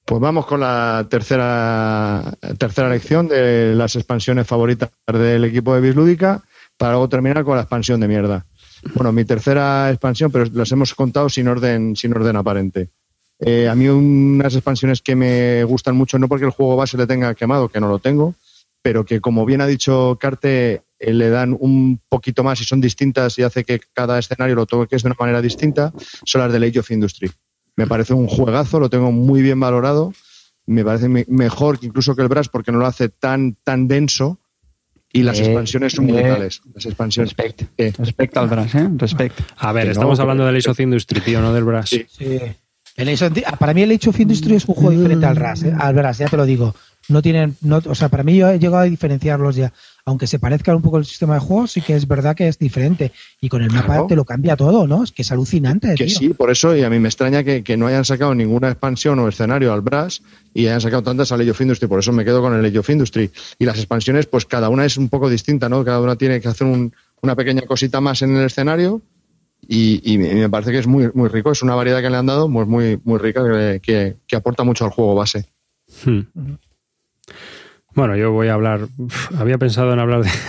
Pues vamos con la tercera tercera lección de las expansiones favoritas del equipo de Bislúdica para luego terminar con la expansión de mierda. Bueno, mi tercera expansión, pero las hemos contado sin orden, sin orden aparente. Eh, a mí unas expansiones que me gustan mucho, no porque el juego base le tenga quemado, que no lo tengo, pero que como bien ha dicho Carte, eh, le dan un poquito más y son distintas y hace que cada escenario lo toques de una manera distinta, son las de Age of Industry. Me parece un juegazo, lo tengo muy bien valorado, me parece mejor que incluso que el Brass porque no lo hace tan, tan denso y las Eh, expansiones son eh, brutales. Las expansiones. Respect. Eh, Respecto al Brass, ¿eh? Respect. A ver, Que no, estamos hablando pero- del Ace of Industry, tío, no del Brass. Sí. Sí. El Age of- ah, para mí el Age of Industry es un juego diferente al RAS, ¿eh? al RAS, ya te lo digo. No tienen, no, o sea, para mí yo he llegado a diferenciarlos ya. Aunque se parezca un poco el sistema de juego, sí que es verdad que es diferente. Y con el mapa Claro. te lo cambia todo, ¿no? Es que es alucinante. Que tío. sí, por eso, y a mí me extraña que, que no hayan sacado ninguna expansión o escenario al Brass y hayan sacado tantas al Age of Industry, por eso me quedo con el Age of Industry. Y las expansiones, pues cada una es un poco distinta, ¿no? Cada una tiene que hacer un- una pequeña cosita más en el escenario y, y me parece que es muy, muy rico, es una variedad que le han dado pues muy, muy rica que, que- que aporta mucho al juego base. Hmm. Bueno, yo voy a hablar. había pensado en hablar de.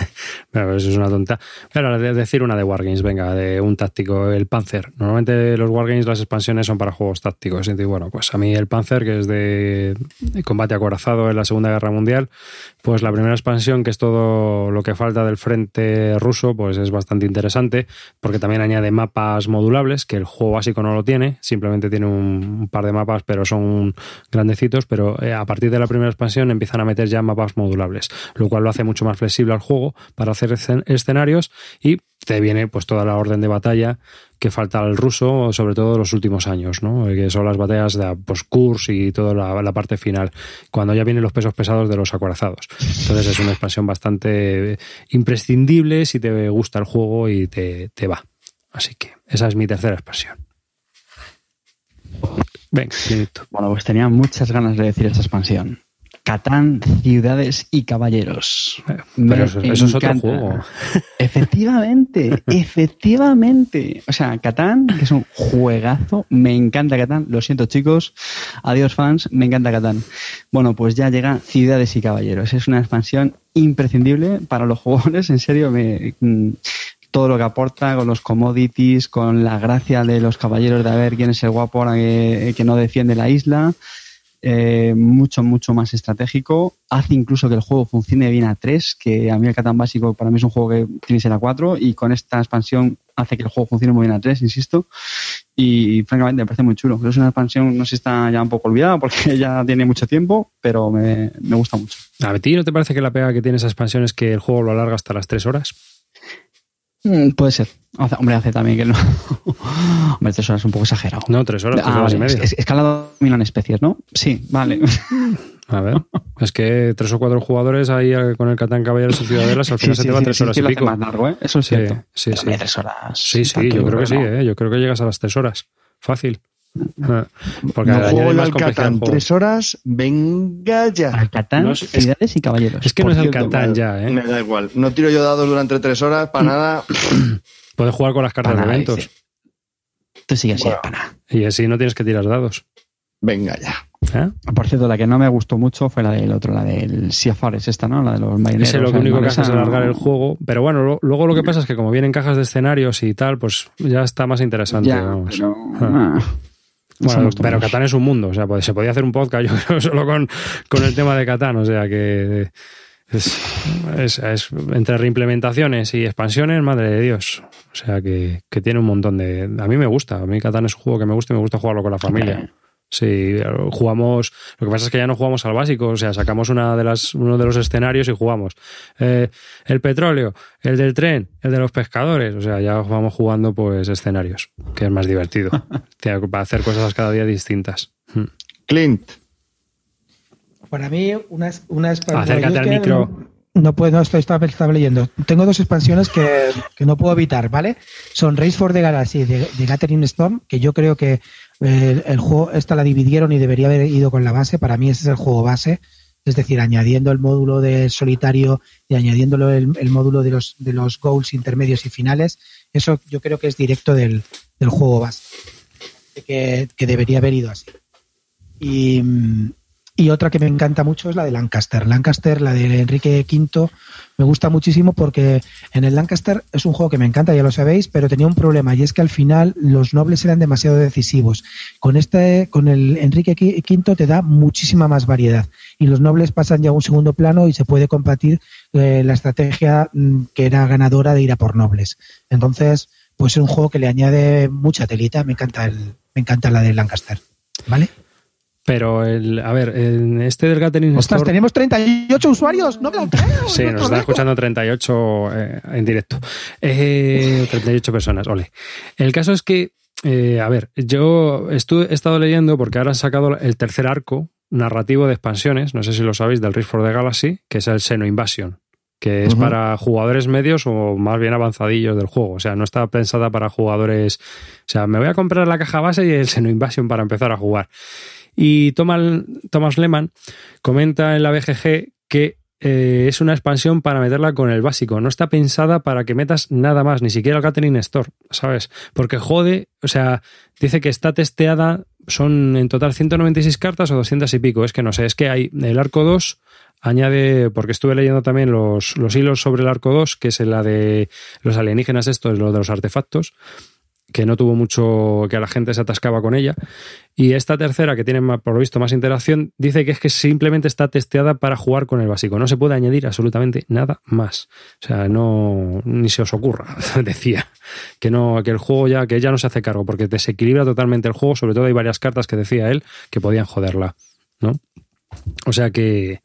Bueno, eso es una tonta. Pero de decir una de Wargames, venga, de un táctico, el Panzer. Normalmente los Wargames, las expansiones son para juegos tácticos. Y bueno, pues a mí el Panzer, que es de combate acorazado en la Segunda Guerra Mundial, pues la primera expansión, que es todo lo que falta del frente ruso, pues es bastante interesante, porque también añade mapas modulables, que el juego básico no lo tiene, simplemente tiene un, par de mapas, pero son grandecitos, pero eh, a partir de la primera expansión empiezan a meter ya mapas modulables, lo cual lo hace mucho más flexible al juego para hacer escen- escenarios y te viene pues toda la orden de batalla que falta al ruso, sobre todo en los últimos años, ¿no? Que son las batallas de pues, Kurs y toda la, la parte final, cuando ya vienen los pesos pesados de los acorazados. Entonces es una expansión bastante imprescindible si te gusta el juego y te, te va. Así que esa es mi tercera expansión. Venga. Bueno, pues tenía muchas ganas de decir esta expansión. Catán, ciudades y caballeros. Pero Me eso, eso es otro juego. Efectivamente, efectivamente. O sea, Catán, que es un juegazo, me encanta Catán. Lo siento, chicos. Adiós, fans, me encanta Catán. Bueno, pues ya llega Ciudades y Caballeros. Es una expansión imprescindible para los jugadores. En serio, me, mm, todo lo que aporta con los commodities, con la gracia de los caballeros de a ver quién es el guapo ahora que, que no defiende la isla. Eh, mucho, mucho más estratégico. Hace incluso que el juego funcione bien a 3, que a mí el Catán básico para mí es un juego que tiene que ser a 4 y con esta expansión hace que el juego funcione muy bien a 3, insisto. Y francamente me parece muy chulo. Es una expansión, no sé si está ya un poco olvidada porque ya tiene mucho tiempo, pero me, me gusta mucho. ¿A ti no te parece que la pega que tiene esa expansión es que el juego lo alarga hasta las tres horas? Mm, puede ser. Hombre, hace también que no. hombre, 3 horas es un poco exagerado. No, tres horas, tres Ah, horas y media. Es- escalado dominan especies, ¿no? Sí, vale. A ver, es que tres o cuatro jugadores ahí con el Catán Caballeros y Ciudadelas al final se te va tres horas sí, y pico. más largo, ¿eh? Eso es Sí, cierto. sí, sí. tres horas. Sí, sí, yo creo que sí. ¿eh? yo creo que llegas a las tres horas. Fácil. Porque No juego el más al complejidad al Catán juego. tres horas, venga ya. Al Catán, No, es- ciudades y caballeros. Es que no es el cierto, Catán ya, ¿eh? Me da igual. No tiro yo dados durante tres horas para nada. Puedes jugar con las cartas de Para, eventos. dice. Tú sigues así, Bueno. pana. Y así no tienes que tirar dados. Venga ya. ¿eh? Por cierto, la que no me gustó mucho fue la del otro, la del Sea Forest, esta, ¿no? La de los marineros. Ese lo único que hace es alargar el juego. Pero bueno, lo- luego lo que pasa es que como vienen cajas de escenarios y tal, pues ya está más interesante. Ya, vamos. pero... Ah. ah. Bueno, pero. Catán es un mundo, o sea, pues, se podía hacer un podcast, yo creo, solo con, con el tema de Catán, o sea que es, es- es- entre reimplementaciones y expansiones, madre de Dios. O sea que, que tiene un montón de. A mí me gusta, a mí Catán es un juego que me gusta y me gusta jugarlo con la familia. Sí, jugamos. Lo que pasa es que ya no jugamos al básico, o sea, sacamos una de las, uno de los escenarios y jugamos. Eh, el petróleo, el del tren, el de los pescadores, o sea, ya vamos jugando pues escenarios, que es más divertido. Que hacer cosas cada día distintas. Mm. Clint, Para mí, una, una expansión. Acércate yo al es micro. No puedo, no estoy estaba, leyendo. Tengo dos expansiones que, que no puedo evitar, ¿vale? Son Race for the Galaxy de, de Gathering Storm, que yo creo que eh, el juego, esta la dividieron y debería haber ido con la base. Para mí ese es el juego base. Es decir, añadiendo el módulo de solitario y añadiéndolo el, el módulo de los, de los goals intermedios y finales. Eso yo creo que es directo del, del juego base. Que, que debería haber ido así. Y, mm, y otra que me encanta mucho es la de Lancaster. Lancaster, la de Enrique V, me gusta muchísimo porque en el Lancaster es un juego que me encanta, ya lo sabéis, pero tenía un problema y es que al final los nobles eran demasiado decisivos. Con este, con el Enrique V te da muchísima más variedad y los nobles pasan ya a un segundo plano y se puede compartir eh, la estrategia mm, que era ganadora de ir a por nobles. Entonces, pues es un juego que le añade mucha telita. Me encanta el, me encanta la de Lancaster. ¿Vale? Pero, el, a ver, en este del Gathering Ostras, Store... tenemos 38 usuarios, no me lo creo. Sí, no nos están escuchando 38 eh, en directo. Eh, 38 personas, ole. El caso es que, eh, a ver, yo estuve, he estado leyendo porque ahora han sacado el tercer arco narrativo de expansiones, no sé si lo sabéis, del Rift for the Galaxy, que es el Seno Invasion, que es para jugadores medios o más bien avanzadillos del juego. O sea, no está pensada para jugadores. O sea, me voy a comprar la caja base y el Seno Invasion para empezar a jugar. Y Thomas, Lehmann comenta en la BGG que eh, es una expansión para meterla con el básico. No está pensada para que metas nada más, ni siquiera el Gathering Store, ¿sabes? Porque jode, o sea, dice que está testeada, son en total 196 cartas o 200 y pico. Es que no sé, es que hay el arco 2 añade, porque estuve leyendo también los, los hilos sobre el arco 2, que es la de los alienígenas estos, lo de los artefactos, que no tuvo mucho, que la gente se atascaba con ella. Y esta tercera, que tiene por lo visto más interacción, dice que es que simplemente está testeada para jugar con el básico. No se puede añadir absolutamente nada más. O sea, no, ni se os ocurra, decía. Que no, que el juego ya, que ya no se hace cargo, porque desequilibra totalmente el juego. Sobre todo hay varias cartas que decía él que podían joderla, ¿no? O sea que,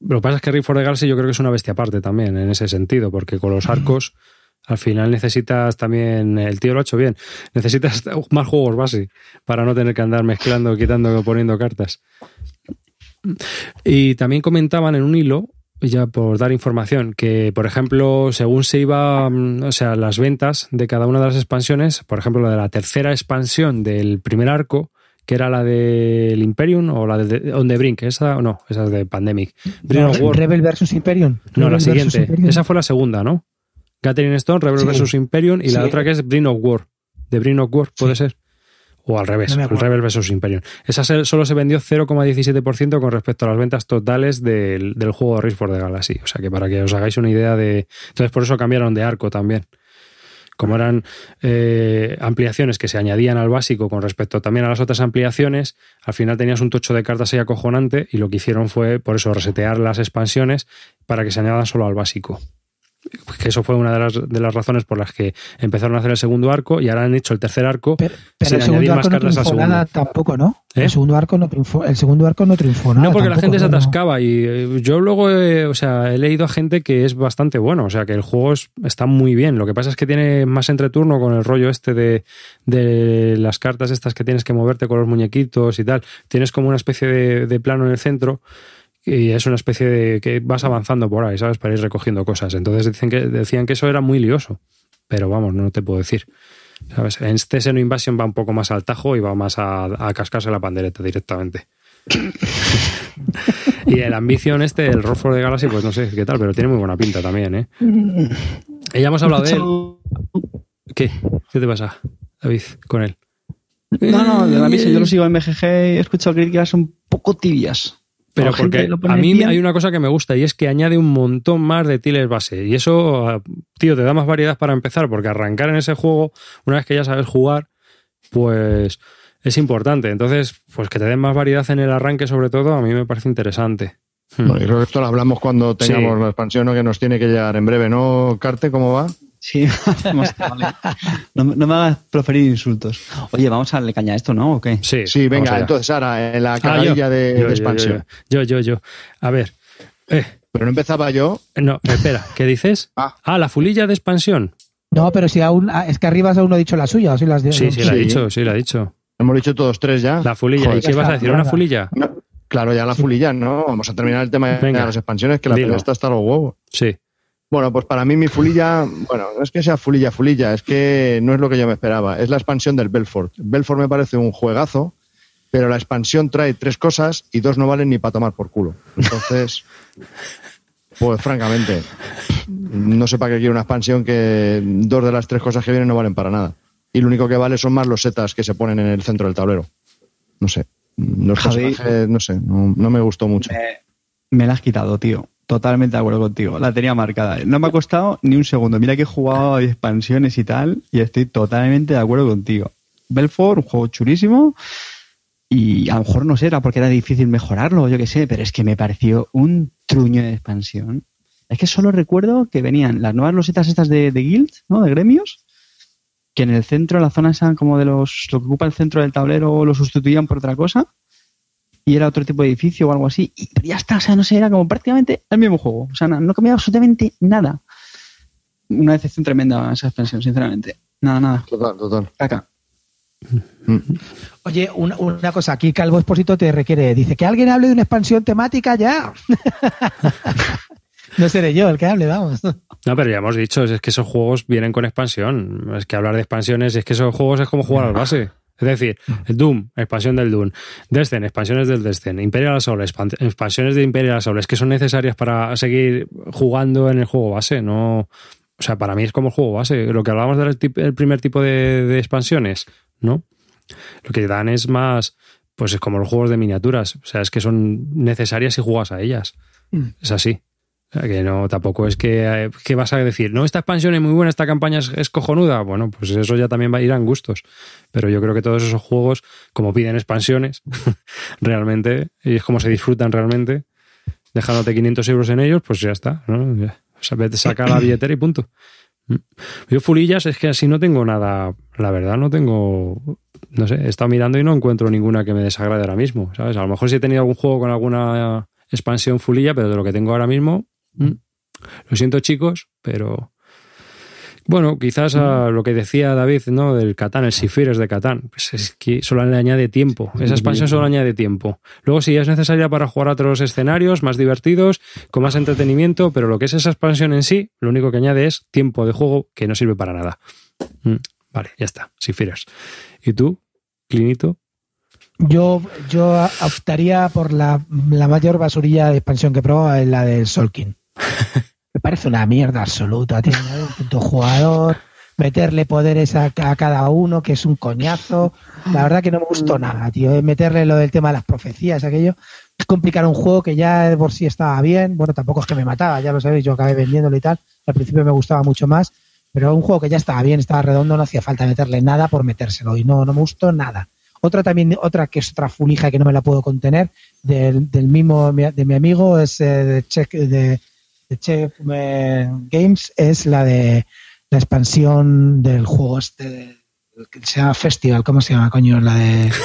lo que pasa es que Rift for the Galaxy yo creo que es una bestia aparte también en ese sentido, porque con los arcos al final necesitas también, el tío lo ha hecho bien, necesitas más juegos base para no tener que andar mezclando, quitando, poniendo cartas. Y también comentaban en un hilo, ya por dar información, que por ejemplo, según se iba, mm, o sea, las ventas de cada una de las expansiones, por ejemplo, la de la tercera expansión del primer arco, que era la del Imperium o la de On the Brink, esa no, esa es de Pandemic. War. Rebel versus Imperium. No, la Rebel siguiente. Esa fue la segunda, ¿no? Gathering Stone, Rebel Sí. vs. Imperium y la otra que es Brin of War. De Brin of War, puede Sí. ser. O al revés, No. Rebel vs. Imperium. Esa solo se vendió 0,17% con respecto a las ventas totales del, del juego de Rift for the Galaxy. O sea que para que os hagáis una idea de. Entonces, por eso cambiaron de arco también. Como eran eh, ampliaciones que se añadían al básico con respecto también a las otras ampliaciones, al final tenías un tocho de cartas ahí acojonante y lo que hicieron fue, por eso, resetear las expansiones para que se añadan solo al básico. Que eso fue una de las, de las razones por las que empezaron a hacer el segundo arco y ahora han hecho el tercer arco Pero, pero sin el segundo añadir más arco no cartas triunfó segundo. nada tampoco, ¿no? ¿Eh? El segundo arco no triunfó, el segundo arco no triunfó nada. No, porque la gente se atascaba y eh, yo luego, eh, o sea, he leído a gente que es bastante bueno, o sea, que el juego es- está muy bien. Lo que pasa es que tiene más entreturno con el rollo este de, de las cartas estas que tienes que moverte con los muñequitos y tal. Tienes como una especie de, de plano en el centro y es una especie de que vas avanzando por ahí, ¿sabes? Para ir recogiendo cosas. Entonces dicen que, decían que eso era muy lioso, pero vamos, no te puedo decir. ¿Sabes? En este Seno Invasion va un poco más al tajo y va más a, a cascarse la pandereta directamente. y el Ambition este, el Roll for the Galaxy, pues no sé qué tal, pero tiene muy buena pinta también, ¿eh? Eh, Ya hemos hablado de él. ¿Qué? ¿Qué te pasa, David, con él? No, no, de la misa yo lo sigo en BGG y he escuchado críticas un poco tibias. Pero porque a mí bien. hay una cosa que me gusta y es que añade un montón más de tiles base. Y eso, tío, te da más variedad para empezar, porque arrancar en ese juego, una vez que ya sabes jugar, pues es importante. Entonces, pues que te den más variedad en el arranque, sobre todo, a mí me parece interesante. Bueno, yo creo que esto lo hablamos cuando tengamos Sí. la expansión ¿no? que nos tiene que llegar en breve, ¿no, Carte? ¿Cómo va? Sí, hacemos- vale. no, no me hagas proferir insultos. Oye, vamos a darle caña a esto, ¿no? ¿O qué? Sí, Sí, vamos venga, entonces ahora, en la Ah, yo. cagadilla de, Yo, de yo, expansión. Yo, yo, yo, yo. A ver. Eh, Pero no empezaba yo. no, espera, ¿qué dices? Ah. Ah, la fulilla de expansión. No, pero si aún. ah, Es que arriba aún no ha dicho la suya, o si las de- Sí, sí, la he Sí. dicho, sí, la he dicho. Hemos dicho todos tres ya. La fulilla. Joder, ¿Y qué vas a decir? ¿Una nada. fulilla? No, Claro, ya la fulilla, ¿no? Vamos a terminar el tema Venga, de las expansiones, que la pelea está hasta los huevos. Sí. Bueno, pues para mí mi fulilla, bueno, no es que sea fulilla, fulilla, es que no es lo que yo me esperaba. Es la expansión del Belfort. Belfort me parece un juegazo, pero la expansión trae tres cosas y dos no valen ni para tomar por culo. Entonces, pues francamente, no sé para qué quiero una expansión que dos de las tres cosas que vienen no valen para nada. Y lo único que vale son más los setas que se ponen en el centro del tablero. No sé. Los Javi. no sé, no, no me gustó mucho. Me, me la has quitado, tío. Totalmente de acuerdo contigo. La tenía marcada. No me ha costado ni un segundo. Mira que he jugado a expansiones y tal, y estoy totalmente de acuerdo contigo. Belfort, un juego chulísimo. Y a lo mejor no sé, era porque era difícil mejorarlo, yo qué sé, pero es que me pareció un truño de expansión. Es que solo recuerdo que venían las nuevas losetas estas de, de guild, ¿no? De gremios, que en el centro, la zona esa como de los, lo que ocupa el centro del tablero, lo sustituían por otra cosa y era otro tipo de edificio o algo así. Y pero ya está, o sea, no sé, era como prácticamente el mismo juego. O sea, no, no cambiaba absolutamente nada. Una decepción tremenda esa expansión, sinceramente. Nada, nada. Total, total. Caca. Oye, una, una cosa, aquí Calvo Esposito te requiere, dice que alguien hable de una expansión temática ya. no seré yo el que hable, vamos. No, pero ya hemos dicho, es que esos juegos vienen con expansión. Es que hablar de expansiones, es que esos juegos es como jugar al base. Es decir, el Doom, expansión del Doom, Descent, expansiones del Descent, Imperial Assault, expan- expansiones de Imperial Assault, es que son necesarias para seguir jugando en el juego base, no... O sea, para mí es como el juego base. Lo que hablábamos del primer tipo de, de expansiones, ¿no? Lo que dan es más, pues es como los juegos de miniaturas. O sea, es que son necesarias si juegas a ellas. Mm. Es así. Que no, tampoco es que, eh, que vas a decir, no, esta expansión es muy buena, esta campaña es, cojonuda. Bueno, pues eso ya también va a ir a gustos. Pero yo creo que todos esos juegos, como piden expansiones, realmente, y es como se disfrutan realmente, dejándote 500 euros en ellos, pues ya está. ¿no? Ya. O saca la billetera y punto. Mm. Yo fulillas es que así no tengo nada, la verdad no tengo, no sé, he estado mirando y no encuentro ninguna que me desagrade ahora mismo, ¿sabes? A lo mejor sí he tenido algún juego con alguna expansión fulilla, pero de lo que tengo ahora mismo, mm, lo siento chicos, pero bueno, quizás a lo que decía David, ¿no? Del Catán, el Sifires de Catán, pues es que solo le añade tiempo, esa expansión solo añade tiempo. Luego sí es necesaria para jugar a otros escenarios más divertidos, con más entretenimiento, pero lo que es esa expansión en sí, lo único que añade es tiempo de juego que no sirve para nada. Mm, Vale, ya está, Sifires. ¿Y tú, Clinito? Yo, yo optaría por la, la mayor basurilla de expansión que es la del Solkin. Me parece una mierda absoluta. Tiene un jugador, meterle poderes a, cada uno, que es un coñazo. La verdad que no me gustó nada, tío. Es Meterle lo del tema de las profecías, aquello. Es complicar un juego que ya de por sí estaba bien. Bueno, tampoco es que me mataba, ya lo sabéis, yo acabé vendiéndolo y tal. Al principio me gustaba mucho más, pero un juego que ya estaba bien, estaba redondo, no hacía falta meterle nada por metérselo. Y no, no me gustó nada. Otra también, otra que es otra fulija que no me la puedo contener, del, del mismo de mi amigo, es eh, de Check, de, de Check eh, Games, es la de la expansión del juego este, que se llama Festival, ¿cómo se llama, coño? La de...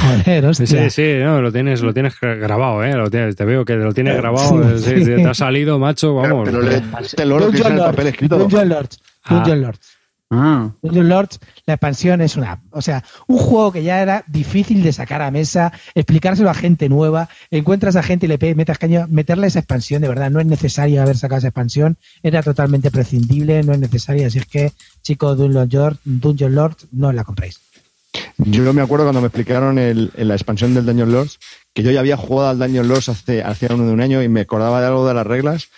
Joder, hostia. Sí, sí, no, lo tienes, lo tienes grabado, ¿eh? Lo tienes, te veo que lo tienes grabado. Sí, sí, sí, sí. te ha salido, macho, vamos. Pero le este el tiene papel escrito. Dungeon Lords. Ah. Dungeon Lords. Ah, Dungeon Lords, la expansión es una, o sea, un juego que ya era difícil de sacar a mesa, explicárselo a gente nueva, encuentras a gente y le metas caño, meterle esa expansión, de verdad, no es necesario haber sacado esa expansión, era totalmente prescindible, no es necesaria, así es que, chicos, Dungeon Lords, Dungeon Lords, no la compréis. Yo me acuerdo cuando me explicaron el, la expansión del Dungeon Lords que yo ya había jugado al Dungeon Lords hace, hace uno de un año y me acordaba de algo de las reglas.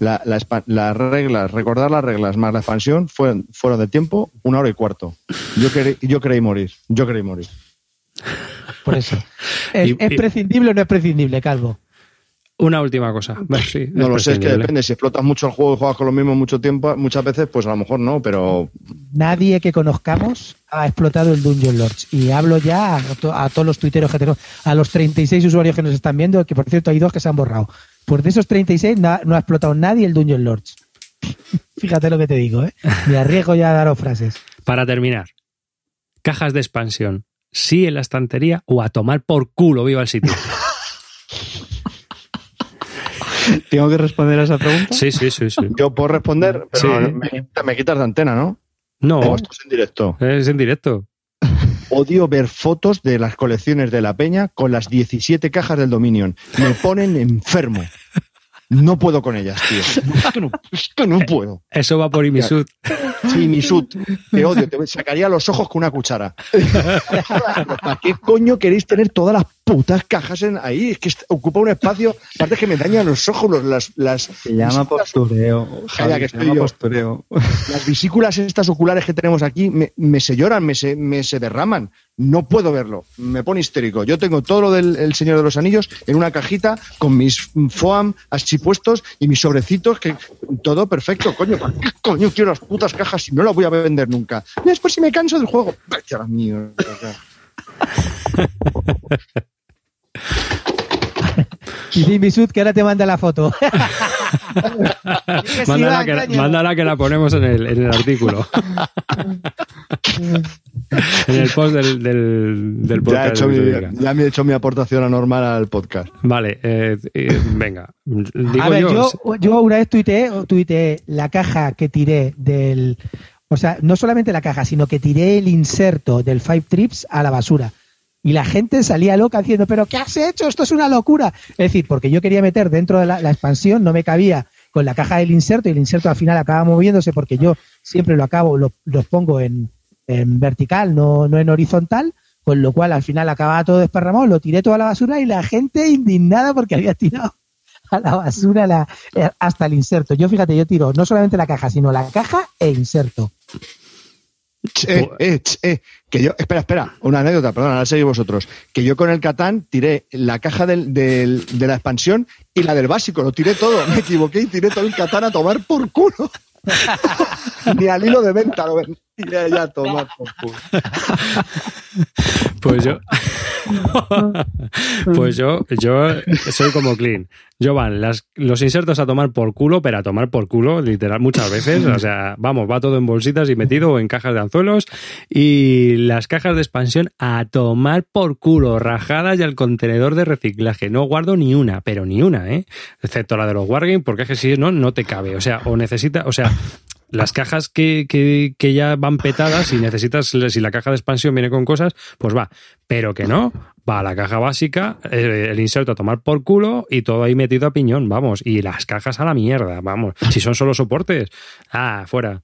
La- las reglas, recordar las reglas más la expansión fueron, fueron de tiempo una hora y cuarto. Yo, yo creí morir. Yo creí morir. Por eso. ¿Es, Y- es y- prescindible o no es prescindible, Calvo? Una última cosa. Sí, No lo sé, es que depende. Si explotas mucho el juego y juegas con lo mismo mucho tiempo, muchas veces, pues a lo mejor no, pero Nadie que conozcamos ha explotado el Dungeon Lords. Y hablo ya a, to- a todos los tuiteros que tenemos, a los 36 usuarios que nos están viendo, que por cierto hay dos que se han borrado. Pues de esos 36 na- no ha explotado nadie el Dungeon Lords. Fíjate lo que te digo, ¿eh? Me arriesgo ya a daros frases. Para terminar, cajas de expansión. ¿Sí en la estantería o a tomar por culo viva el sitio? ¿tengo que responder a esa pregunta? Sí, sí, sí, sí. yo puedo responder, pero Sí. me, me quitas de antena, ¿no? No, esto es en directo. es en directo. Odio ver fotos de las colecciones de la Peña con las 17 cajas del Dominion. Me ponen enfermo. No puedo con ellas, tío. Es que no, es que no puedo. Eso va por Imisud. Sí, mi sud. Te odio. Te sacaría los ojos con una cuchara. ¿Para qué coño queréis tener todas las putas cajas en ahí? Es que ocupa un espacio. Aparte que me dañan los ojos, los- las, las, Se llama postureo. Javi, que se estoy llama yo. postureo. las vesículas estas oculares que tenemos aquí me, me se lloran, me se, me se derraman. No puedo verlo. Me pone histérico. Yo tengo todo lo del El Señor de los Anillos en una cajita con mis foam así puestos y mis sobrecitos, que todo perfecto. Coño, ¿para qué coño quiero las putas cajas si no las voy a vender nunca? Después si me canso del juego. Vete a la mierda. Dice Misud que ahora te manda la foto. Mándala que, mándala que la ponemos en el, en el artículo. en el post del, del, del Ya, he podcast. hecho de mi, ya me he hecho mi aportación anormal al podcast. Vale, eh, eh, venga. Digo a ver, yo, yo, yo una vez tuiteé, tuiteé la caja que tiré del. O sea, no solamente la caja, sino que tiré el inserto del Five Trips a la basura. Y la gente salía loca diciendo, ¿pero qué has hecho? Esto es una locura. Es decir, porque yo quería meter dentro de la, expansión, no me cabía con la caja del inserto y el inserto al final acaba moviéndose porque yo siempre lo acabo, lo, los pongo en, vertical, no, no en horizontal, con lo cual al final acababa todo desparramado, lo tiré toda la basura y la gente indignada porque había tirado a la basura la, eh, hasta el inserto. Yo fíjate, yo tiro no solamente la caja, sino la caja e inserto. Eh, eh, ch, eh, que yo, espera, espera, una anécdota, perdón, ahora seguís vosotros. Que yo con el Catán tiré la caja del, del- de la expansión y la del básico, lo tiré todo. Me equivoqué y tiré todo el Catán a tomar por culo. Ni al hilo de venta lo ven- tiré ya a tomar por culo. Pues yo. pues yo, yo soy como Clean. Yo van las, los insertos a tomar por culo, pero a tomar por culo, literal, muchas veces. O sea, vamos, va todo en bolsitas y metido o en cajas de anzuelos. Y las cajas de expansión a tomar por culo, rajadas y al contenedor de reciclaje. No guardo ni una, pero ni una, ¿eh? Excepto la de los Wargame, porque es que si no, no te cabe. O sea, o necesita, o sea, las cajas que, que, que ya van petadas, si necesitas, si la caja de expansión viene con cosas, pues va. Pero que no, va a la caja básica, eh, el inserto a tomar por culo y todo ahí metido a piñón, vamos. Y las cajas a la mierda, vamos. Si son solo soportes, ah, fuera.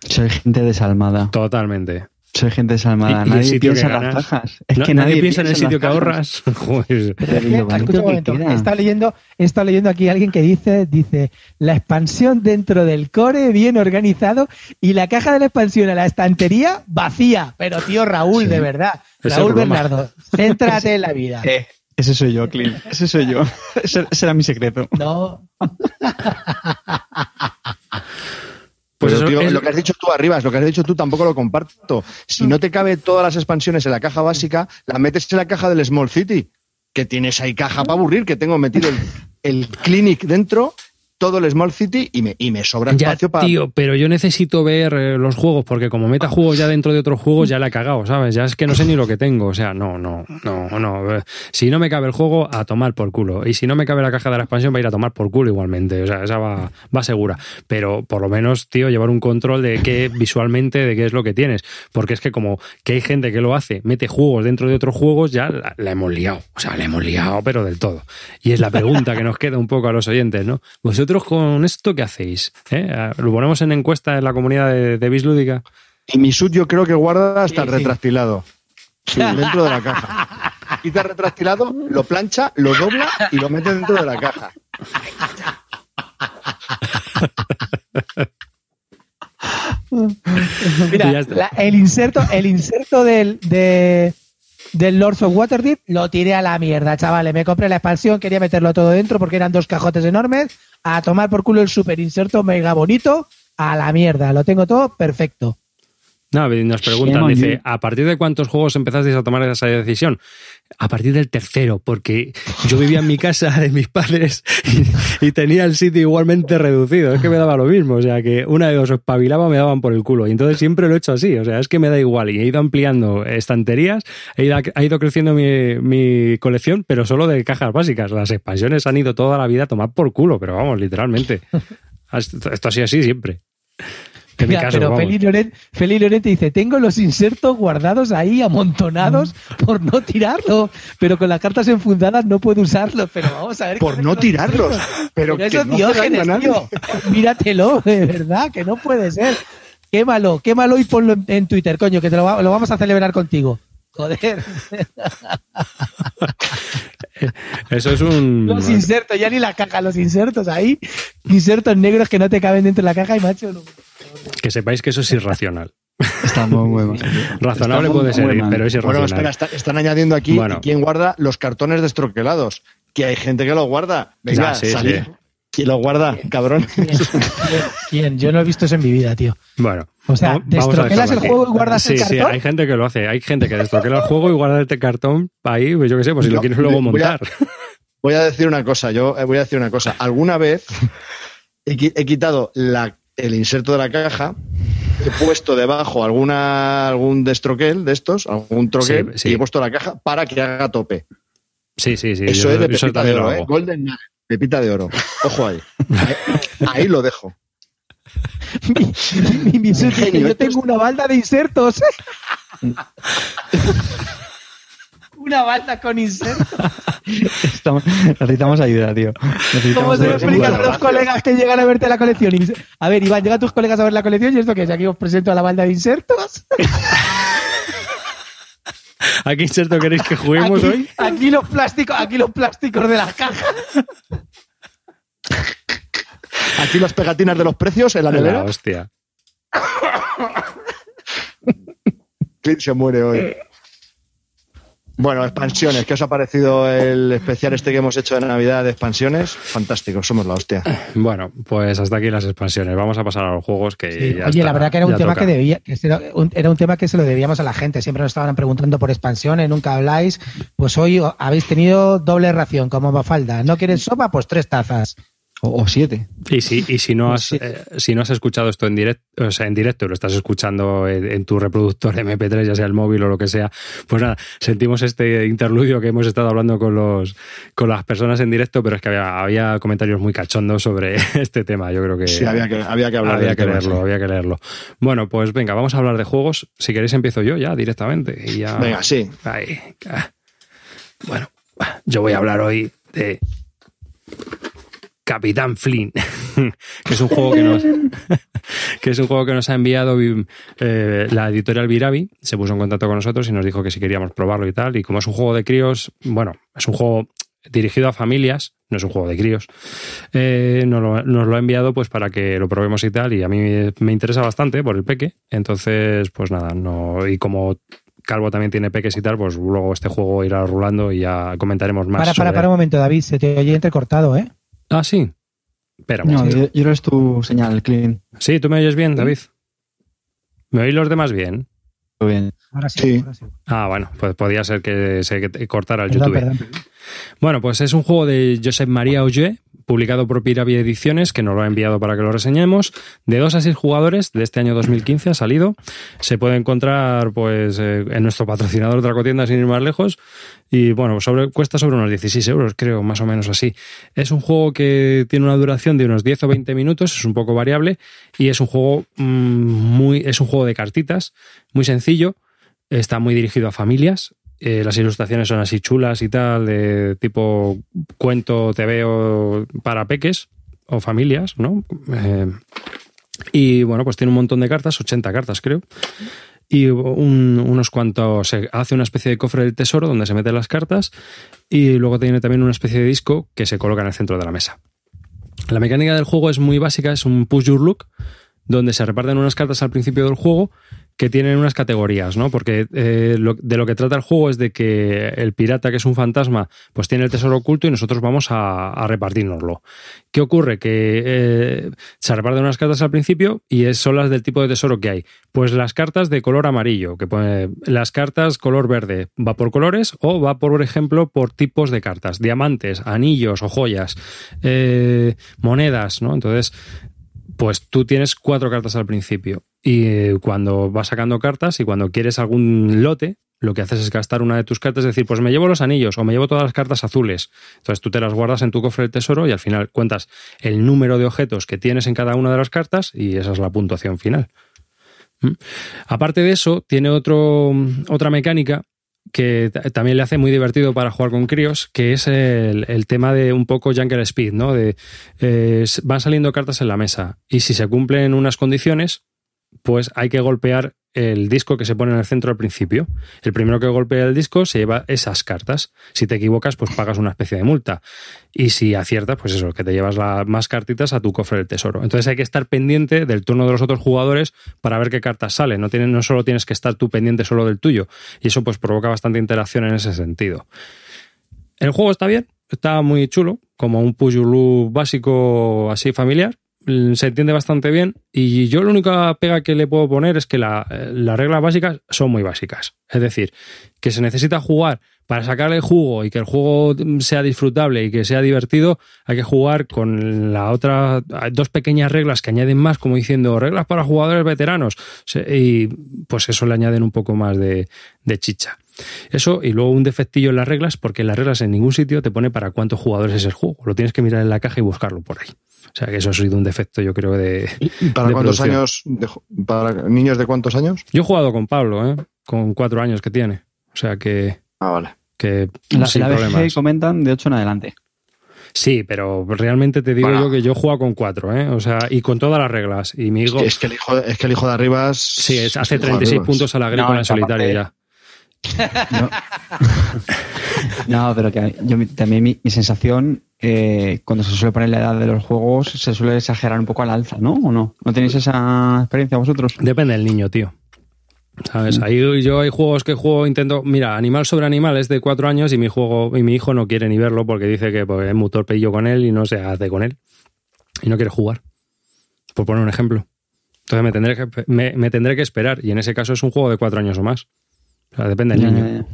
Soy gente desalmada. Totalmente. Soy gente desalmada. Y- nadie piensa que en las cajas. Es No- que nadie, piensa en el sitio que ahorras. Joder. Pero escucha un momento, está leyendo, está leyendo aquí alguien que dice, dice, la expansión dentro del core bien organizado y la caja de la expansión a la estantería vacía. Pero tío Raúl, Sí. de verdad. Es Raúl. Bernardo, céntrate en la vida. Eh, ese soy yo, Clint. Ese soy yo. Ese, ese era mi secreto. No, Pues Pero, eso tío, es- lo que has dicho tú arriba, lo que has dicho tú tampoco lo comparto. Si no te cabe todas las expansiones en la caja básica, la metes en la caja del Small City, que tienes ahí caja para aburrir, que tengo metido el, el Clinic dentro, todo el Small City y me, y me sobra Ya, espacio para... tío, pero yo necesito ver eh, los juegos porque como meta juegos ya dentro de otros juegos ya la he cagado, ¿sabes? Ya es que no sé ni lo que tengo, o sea, no, no, no, no. eh, Si no me cabe el juego, a tomar por culo. Y si no me cabe la caja de la expansión, va a ir a tomar por culo igualmente, o sea, esa va, va segura. Pero por lo menos, tío, llevar un control de qué visualmente, de qué es lo que tienes. Porque es que como que hay gente que lo hace, mete juegos dentro de otros juegos, ya la, la hemos liado. O sea, la hemos liado, pero del todo. Y es la pregunta que nos queda un poco a los oyentes, ¿no? ¿Vosotros con esto qué hacéis? ¿Eh? ¿Lo ponemos en encuesta en la comunidad de, de Bislúdica? Y mi sud yo creo que guarda hasta Sí, el sí. retractilado. Dentro de la caja. Quita el retractilado, lo plancha, lo dobla y lo mete dentro de la caja. Mira, la- el inserto, el inserto del, de, del Lords of Waterdeep lo tiré a la mierda, chavales. Me compré la expansión, quería meterlo todo dentro porque eran dos cajotes enormes. A tomar por culo el super inserto mega bonito, a la mierda. Lo tengo todo perfecto. No, nos preguntan, dice. ¿a partir de cuántos juegos empezasteis a tomar esa decisión? A partir del tercero, porque yo vivía en mi casa de mis padres y, y tenía el sitio igualmente reducido. Es que me daba lo mismo. O sea, que una de dos o espabilaba me daban por el culo. Y entonces siempre lo he hecho así. O sea, es que me da igual. Y he ido ampliando estanterías, he ido, ha ido creciendo mi, mi colección, pero solo de cajas básicas. Las expansiones han ido toda la vida a tomar por culo, pero vamos, literalmente. Esto ha sido así siempre. En mi Mira, caso, pero. Feli Loret, Feli Loret dice, tengo los insertos guardados ahí, amontonados, por no tirarlos, pero con las cartas enfundadas no puedo usarlos, pero vamos a ver. Por ¿qué no tirarlos. Pero, Pero que no Diógenes, tío. Míratelo, de verdad, que no puede ser. Quémalo, quémalo y ponlo en, en Twitter, coño, que te lo, va- lo vamos a celebrar contigo. Joder, Eso es un. los insertos, ya ni la caja, los insertos ahí, insertos negros que no te caben dentro de la caja y macho, no. Que sepáis que eso es irracional. Está muy mal. Razonable muy- puede ser, muy pero es Bueno, irracional. espera, está- están añadiendo aquí Bueno. quién guarda los cartones destroquelados. Que hay gente que los guarda. Venga, Ah, sí, salid. sí. ¿Quién los guarda, cabrón? ¿Quién? Yo no he visto eso en mi vida, tío. Bueno. O sea, ¿destroquelas el juego y guardas sí, el Sí, cartón? hay gente que lo hace. Hay gente que destroquela el juego y guarda el cartón ahí, pues yo qué sé, pues si lo quieres luego voy a- montar. Voy a decir una cosa, yo eh, voy a decir una cosa. Alguna vez he, qui- he quitado la- el inserto de la caja, he puesto debajo alguna algún destroquel de estos, algún troquel, Sí, sí. y he puesto la caja para que haga tope. Sí, sí, sí. eso yo- es de pepita de oro, ¿eh? Golden Nugget, pepita de oro. Ojo ahí. Ahí, ahí lo dejo. Mi, mi- mi Genio, yo tengo una balda de insertos. una balda con insertos. Estamos- necesitamos ayuda, tío. ¿Cómo se lo explicas a los colegas que llegan a verte la colección? A ver, Iván, llegan tus colegas a ver la colección y esto que es, aquí os presento a la balda de insertos. ¿A qué inserto queréis que juguemos aquí, hoy? aquí los plásticos, aquí los plásticos de las cajas. Aquí las pegatinas de los precios en la La nevera. hostia. Clint se muere hoy. Bueno, expansiones. ¿Qué os ha parecido el especial este que hemos hecho de Navidad de expansiones? Fantástico, somos la hostia. Bueno, pues hasta aquí las expansiones. Vamos a pasar a los juegos que Sí, ya Oye, está, la verdad que era un ya tema toca. que debía, que era un, era un tema que se lo debíamos a la gente. Siempre nos estaban preguntando por expansiones, nunca habláis. Pues hoy habéis tenido doble ración, como Mafalda. ¿No quieres sopa? Pues tres tazas. O, o siete. Y si, y si no has Sí. eh, si no has escuchado esto en directo, o sea, en directo, lo estás escuchando en, en tu reproductor MP3, ya sea el móvil o lo que sea, pues nada, sentimos este interludio que hemos estado hablando con los con las personas en directo, pero es que había, había comentarios muy cachondos sobre este tema. Yo creo que Sí, había que, había que hablar había que tema, leerlo, sí. había que leerlo. Bueno, pues venga, vamos a hablar de juegos. Si queréis empiezo yo ya directamente. Y ya... Venga, sí. Ahí. ah. Bueno, yo voy a hablar hoy de Capitán Flynn, que es un juego que nos, que es un juego que nos ha enviado eh, la editorial Viravi, se puso en contacto con nosotros y nos dijo que si queríamos probarlo y tal. Y como es un juego de críos, bueno, es un juego dirigido a familias, no es un juego de críos, eh, nos, lo, nos, lo, ha enviado pues para que lo probemos y tal. Y a mí me interesa bastante por el peque, entonces pues nada, no y como Calvo también tiene peques y tal, pues luego este juego irá rulando y ya comentaremos más. Para, para, para un momento, David, se te oye entrecortado, ¿eh? Ah, sí. Espera, no, yo, yo no es tu señal, Clean. Sí, ¿tú me oyes bien, David? ¿Me oís los demás bien? Muy bien. Ahora sí, Sí. Ahora sí. Ah, bueno, pues podía ser que se cortara el Perdón, YouTube. perdón, perdón. Bueno, pues es un juego de Josep María Ollé, publicado por Piravi Ediciones, que nos lo ha enviado para que lo reseñemos. De 2 a 6 jugadores, de este año 2015 ha salido. Se puede encontrar pues eh, en nuestro patrocinador Dracotienda sin ir más lejos. Y bueno, sobre, cuesta sobre unos 16 euros, creo, más o menos así. Es un juego que tiene una duración de unos 10 o 20 minutos, es un poco variable, y es un juego mmm, muy. es un juego de cartitas, muy sencillo. Está muy dirigido a familias, eh, las ilustraciones son así chulas y tal, de tipo cuento, te veo para peques o familias, ¿no? Eh, y bueno, pues tiene un montón de cartas, 80 cartas creo. Y un, unos cuantos. Se hace una especie de cofre del tesoro donde se meten las cartas. Y luego tiene también una especie de disco que se coloca en el centro de la mesa. La mecánica del juego es muy básica, es un push your look, donde se reparten unas cartas al principio del juego que tienen unas categorías, ¿no? Porque eh, de lo que trata el juego es de que el pirata, que es un fantasma, pues tiene el tesoro oculto y nosotros vamos a, repartirnoslo. ¿Qué ocurre? Que eh, se reparten unas cartas al principio y son las del tipo de tesoro que hay. Pues las cartas de color amarillo, que pone, las cartas color verde, ¿va por colores o va, por ejemplo, por tipos de cartas? Diamantes, anillos o joyas, eh, monedas, ¿no? Entonces, pues tú tienes cuatro cartas al principio y cuando vas sacando cartas y cuando quieres algún lote, lo que haces es gastar una de tus cartas, es decir, pues me llevo los anillos o me llevo todas las cartas azules. Entonces tú te las guardas en tu cofre del tesoro y al final cuentas el número de objetos que tienes en cada una de las cartas y esa es la puntuación final. ¿Mm? Aparte de eso, tiene otro, otra mecánica que también le hace muy divertido para jugar con críos, que es el, tema de un poco Junker Speed, ¿no? De, eh, van saliendo cartas en la mesa y si se cumplen unas condiciones, pues hay que golpear el disco que se pone en el centro al principio. El primero que golpea el disco se lleva esas cartas. Si te equivocas, pues pagas una especie de multa. Y si aciertas, pues eso, que te llevas las más cartitas a tu cofre del tesoro. Entonces hay que estar pendiente del turno de los otros jugadores para ver qué cartas salen. No, no solo tienes que estar tú pendiente solo del tuyo. Y eso pues provoca bastante interacción en ese sentido. El juego está bien, está muy chulo, como un push básico así familiar se entiende bastante bien y yo la única pega que le puedo poner es que las reglas básicas son muy básicas. Es decir, que se necesita jugar para sacarle jugo y que el juego sea disfrutable y que sea divertido, hay que jugar con la otra dos pequeñas reglas que añaden más, como diciendo reglas para jugadores veteranos y pues eso le añaden un poco más de, de chicha. Eso y luego un defectillo en las reglas, porque las reglas en ningún sitio te pone para cuántos jugadores es el juego. Lo tienes que mirar en la caja y buscarlo por ahí. O sea que eso ha sido un defecto, yo creo, de. ¿Y para cuántos años? ¿Para niños de cuántos años? Yo he jugado con Pablo, ¿eh? con cuatro años que tiene. O sea que. Ah, vale. Que la, sin la comentan de ocho en adelante. Sí, pero realmente te digo yo que yo he jugado con cuatro, ¿eh? O sea, y con todas las reglas. Y mi hijo. Es que, el, hijo, es que el hijo de arriba. Sí, es, hace 36 puntos a la agrícola en solitario ya. No, pero que yo también mi, sensación, eh, cuando se suele poner la edad de los juegos, se suele exagerar un poco al alza, ¿no? ¿O no? ¿No tenéis esa experiencia vosotros? Depende del niño, tío. ¿Sabes? Ahí yo hay juegos que juego, intento. Mira, Animal sobre Animal es de cuatro años y mi juego y mi hijo no quiere ni verlo porque dice que pues, es muy torpe yo con él y no se hace con él. Y no quiere jugar. Por poner un ejemplo. Entonces me tendré que, me, tendré que esperar. Y en ese caso es un juego de cuatro años o más. O sea, depende del niño.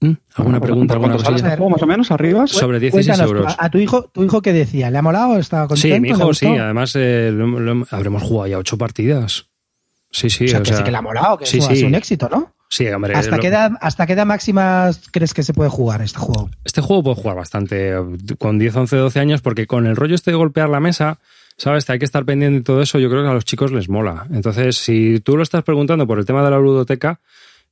¿Mm? ¿Alguna pregunta? ¿Alguna cosilla? más o menos arriba? Sobre 16 euros. A, tu hijo, tu hijo qué decía? ¿Le ha molado? ¿Estaba contento? Sí, mi hijo sí. Además, eh, habremos jugado ya ocho partidas. Sí, sí. O sea, que sí que le ha molado, que sí, es un éxito, ¿no? Sí, hombre. ¿Hasta, qué edad, ¿Hasta qué edad máxima crees que se puede jugar este juego? Este juego puede jugar bastante, con 10, 11, 12 años, porque con el rollo este de golpear la mesa, ¿sabes? Hay que estar pendiente de todo eso, yo creo que a los chicos les mola. Entonces, si tú lo estás preguntando por el tema de la ludoteca,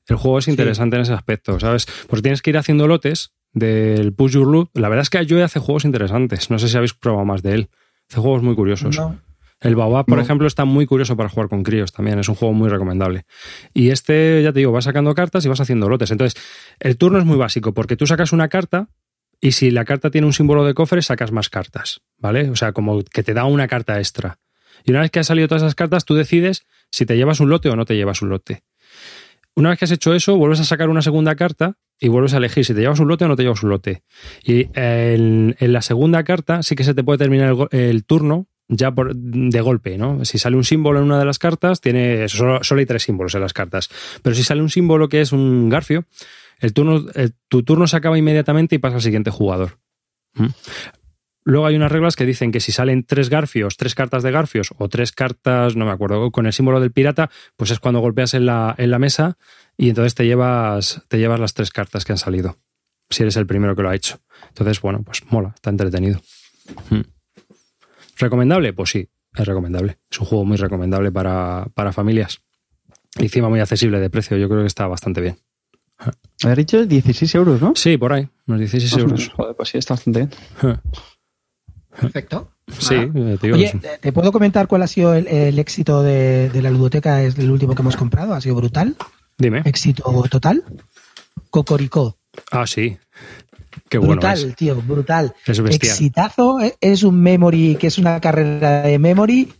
el juego es interesante en ese aspecto, ¿sabes? Porque tienes que ir haciendo lotes del Push Your Loot. La verdad es que Ayoe hace juegos interesantes. No sé si habéis probado más de él. Hace juegos muy curiosos. El Baobab, por ejemplo, está muy curioso para jugar con críos también. Es un juego muy recomendable. Y este, ya te digo, vas sacando cartas y vas haciendo lotes. Entonces, el turno es muy básico porque tú sacas una carta y si la carta tiene un símbolo de cofre, sacas más cartas. ¿Vale? O sea, como que te da una carta extra. Y una vez que han salido todas esas cartas, tú decides si te llevas un lote o no te llevas un lote. Una vez que has hecho eso, vuelves a sacar una segunda carta y vuelves a elegir si te llevas un lote o no te llevas un lote. Y en, la segunda carta sí que se te puede terminar el, turno ya por, de golpe, ¿no? Si sale un símbolo en una de las cartas, tiene solo, hay tres símbolos en las cartas. Pero si sale un símbolo que es un garfio, el turno, tu turno se acaba inmediatamente y pasa al siguiente jugador. ¿Mm? Luego hay unas reglas que dicen que si salen tres garfios, tres cartas de garfios o tres cartas, no me acuerdo, con el símbolo del pirata, pues es cuando golpeas en la, en la mesa y entonces te llevas, te llevas las tres cartas que han salido. Si eres el primero que lo ha hecho. Entonces, bueno, pues mola, está entretenido. Hmm. ¿Recomendable? Pues sí, es recomendable. Es un juego muy recomendable para, para familias. Y encima muy accesible de precio, yo creo que está bastante bien. Haber dicho 16 euros, ¿no? Sí, por ahí, unos 16 euros. Joder, pues sí, está bastante bien. Perfecto. Sí, eh, te, Oye, ¿te puedo comentar cuál ha sido el, éxito de, la ludoteca? Es el último que hemos comprado, ha sido brutal. Dime. Éxito total. Cocoricó. Ah, sí. Qué bueno brutal, tío, brutal. Es Exitazo, eh, es un memory, que es una carrera de memory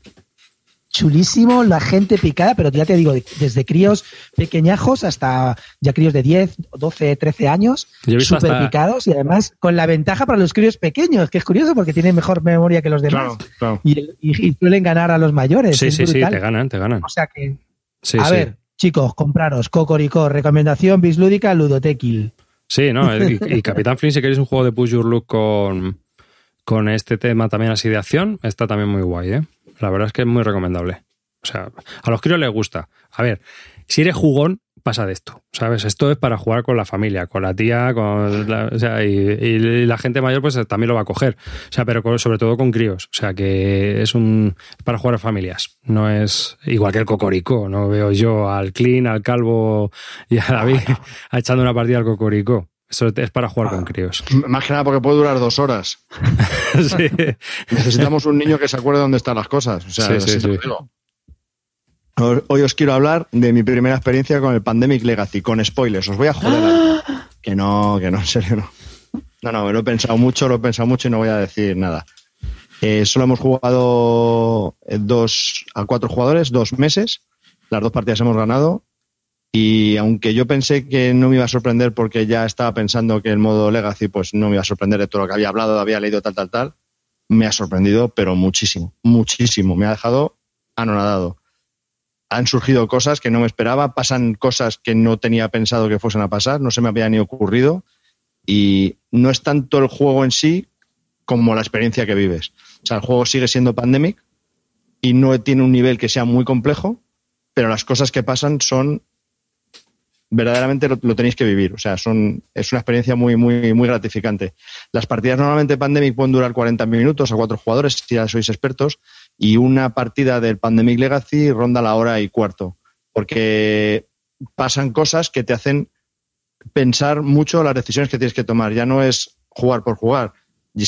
chulísimo, la gente picada, pero ya te digo, desde críos pequeñajos hasta ya críos de 10, 12, 13 años, súper picados y además con la ventaja para los críos pequeños, que es curioso porque tienen mejor memoria que los demás Y, suelen ganar a los mayores. Sí, sí, sí, te ganan, te ganan. O sea que, a ver, chicos, compraros Cocorico, recomendación bislúdica, Ludotequil. Sí, ¿no? Y, Capitán Flynn, si queréis un juego de Push Your Look con, con este tema también así de acción, está también muy guay, ¿eh? La verdad es que es muy recomendable. O sea, a los críos les gusta. A ver, si eres jugón, pasa de esto, ¿sabes? Esto es para jugar con la familia, con la tía, con la, o sea, y, la gente mayor pues también lo va a coger, o sea, pero sobre todo con críos, o sea, que es un para jugar a familias, no es igual que el cocorico, no veo yo al Clean, al Calvo y a David echando una partida al cocorico. Eso es para jugar con críos. Más que nada porque puede durar dos horas. Necesitamos un niño que se acuerde dónde están las cosas. O sea, sí, sí, Hoy os quiero hablar de mi primera experiencia con el Pandemic Legacy, con spoilers. Os voy a joder. Que no, que no, en serio no. No, no, lo he pensado mucho, lo he pensado mucho y no voy a decir nada. Eh, solo hemos jugado eh, dos a cuatro jugadores, dos meses. Las dos partidas hemos ganado. Y aunque yo pensé que no me iba a sorprender porque ya estaba pensando que el modo Legacy pues no me iba a sorprender de todo lo que había hablado, había leído tal, tal, tal, me ha sorprendido, pero muchísimo, muchísimo. Me ha dejado anonadado han surgido cosas que no me esperaba, pasan cosas que no tenía pensado que fuesen a pasar, no se me había ni ocurrido y no es tanto el juego en sí como la experiencia que vives. O sea, el juego sigue siendo Pandemic y no tiene un nivel que sea muy complejo, pero las cosas que pasan son verdaderamente lo, tenéis que vivir. O sea, son, es una experiencia muy, muy, muy gratificante. Las partidas normalmente Pandemic pueden durar 40 minutos a cuatro jugadores, si ya sois expertos, y una partida del Pandemic Legacy ronda la hora y cuarto, porque pasan cosas que te hacen pensar mucho las decisiones que tienes que tomar. Ya no es jugar por jugar. Y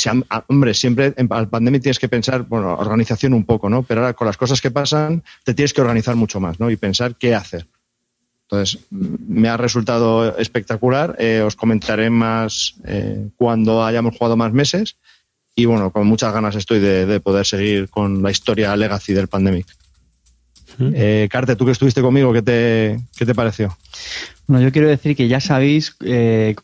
hombre, siempre en el Pandemic tienes que pensar, bueno, organización un poco, ¿no? Pero ahora con las cosas que pasan te tienes que organizar mucho más, ¿no? Y pensar qué hacer. Entonces, me ha resultado espectacular. Eh, os comentaré más eh, cuando hayamos jugado más meses y bueno, con muchas ganas estoy de, poder seguir con la historia legacy del Pandemic. Eh, Carte, tú que estuviste conmigo, ¿qué te, ¿qué te pareció? Bueno, yo quiero decir que ya sabéis eh,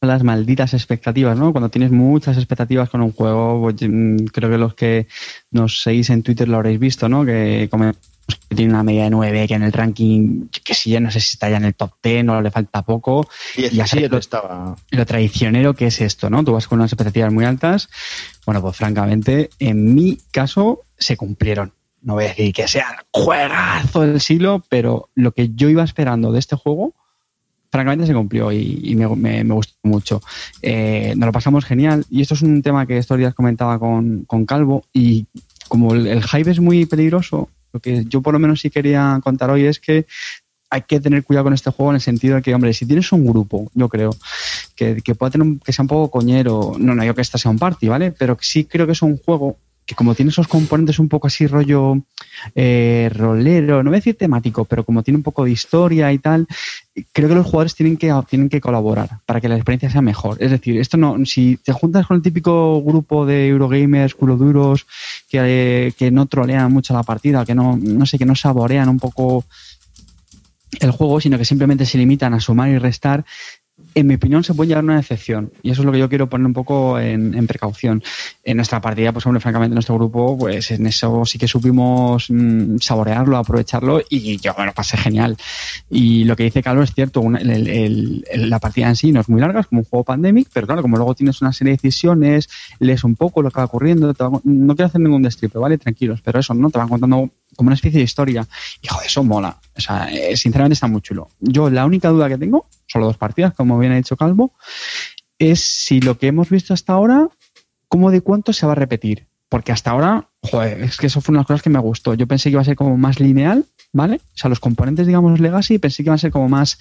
las malditas expectativas, ¿no? Cuando tienes muchas expectativas con un juego, pues, mm, creo que los que nos seguís en Twitter lo habréis visto, ¿no? Que que tiene una media de 9, que en el ranking, que si ya no sé si está ya en el top 10 o le falta poco. Y así lo, estaba. Lo traicionero que es esto, ¿no? Tú vas con unas expectativas muy altas. Bueno, pues francamente, en mi caso, se cumplieron. No voy a decir que sea el juegazo del siglo, pero lo que yo iba esperando de este juego, francamente se cumplió y, me, gustó mucho. Eh, nos lo pasamos genial y esto es un tema que estos días comentaba con, Calvo y como el, el, hype es muy peligroso, lo que yo por lo menos sí quería contar hoy es que hay que tener cuidado con este juego en el sentido de que, hombre, si tienes un grupo, yo creo, que, que pueda tener que sea un poco coñero, no, no digo que esta sea un party, ¿vale? Pero sí creo que es un juego que como tiene esos componentes un poco así rollo eh, rolero, no voy a decir temático, pero como tiene un poco de historia y tal, creo que los jugadores tienen que, tienen que colaborar para que la experiencia sea mejor. Es decir, esto no, si te juntas con el típico grupo de Eurogamers, culo duros, que, que no trolean mucho la partida, que no, no sé, que no saborean un poco el juego, sino que simplemente se limitan a sumar y restar, en mi opinión, se puede llevar una decepción. Y eso es lo que yo quiero poner un poco en, precaución. En nuestra partida, pues hombre, francamente, en nuestro grupo, pues en eso sí que supimos mm, saborearlo, aprovecharlo y yo me pasé genial. Y lo que dice Carlos es cierto, la partida en sí no es muy larga, es como un juego pandemic, pero claro, como luego tienes una serie de decisiones, lees un poco lo que va ocurriendo, no quiero hacer ningún destripe, ¿vale? Tranquilos, pero eso, ¿no? Te van contando como una especie de historia. Y joder, eso mola. O sea, eh, sinceramente está muy chulo. Yo la única duda que tengo, solo dos partidas, como bien ha dicho Calvo, es si lo que hemos visto hasta ahora, ¿cómo de cuánto se va a repetir? Porque hasta ahora, joder, es que eso fue una de las cosas que me gustó. Yo pensé que iba a ser como más lineal, ¿vale? O sea, los componentes, digamos, Legacy, pensé que iban a ser como más,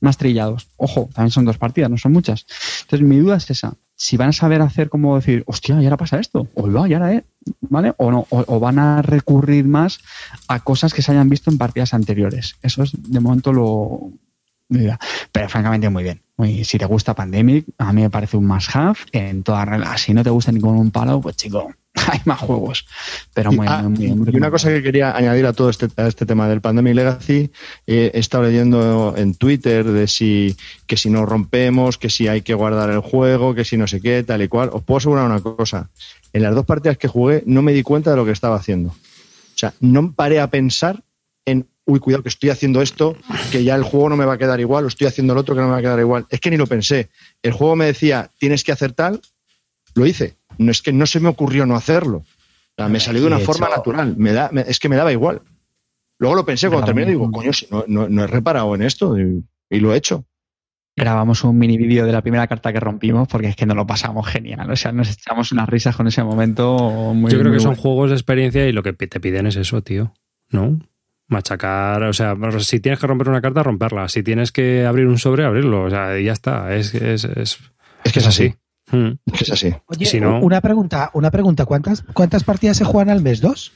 más trillados. Ojo, también son dos partidas, no son muchas. Entonces, mi duda es esa. Si van a saber hacer como decir, hostia, ya ahora pasa esto, o va, ya ahora. ¿vale? O no, o, van a recurrir más a cosas que se hayan visto en partidas anteriores. Eso es de momento lo. Pero francamente muy bien. si te gusta Pandemic, a mí me parece un must have en todas reglas. Si no te gusta ningún palo, pues chico, hay más juegos. Pero muy, ah, muy, y una cosa que quería añadir a todo este, este tema del Pandemic Legacy, eh, he estado leyendo en Twitter de si que si no rompemos, que si hay que guardar el juego, que si no sé qué, tal y cual. Os puedo asegurar una cosa en las dos partidas que jugué no me di cuenta de lo que estaba haciendo. O sea, no paré a pensar en, uy, cuidado que estoy haciendo esto, que ya el juego no me va a quedar igual, o estoy haciendo el otro que no me va a quedar igual. Es que ni lo pensé. El juego me decía, tienes que hacer tal, lo hice. No es que no se me ocurrió no hacerlo. O sea, me salió de una forma natural. Me da, es que me daba igual. Luego lo pensé cuando terminé y digo, coño, si no, no, he reparado en esto y, lo he hecho. Grabamos un mini vídeo de la primera carta que rompimos porque es que nos lo pasamos genial. O sea, nos echamos unas risas con ese momento muy Yo creo que son juegos de experiencia y lo que te piden es eso, tío. ¿No? Machacar, o sea, si tienes que romper una carta, romperla. Si tienes que abrir un sobre, abrirlo. O sea, ya está. Es, es, es, es que es así. Hmm. Es así. Oye, una pregunta, una pregunta. ¿Cuántas, ¿Cuántas partidas se juegan al mes? ¿Dos?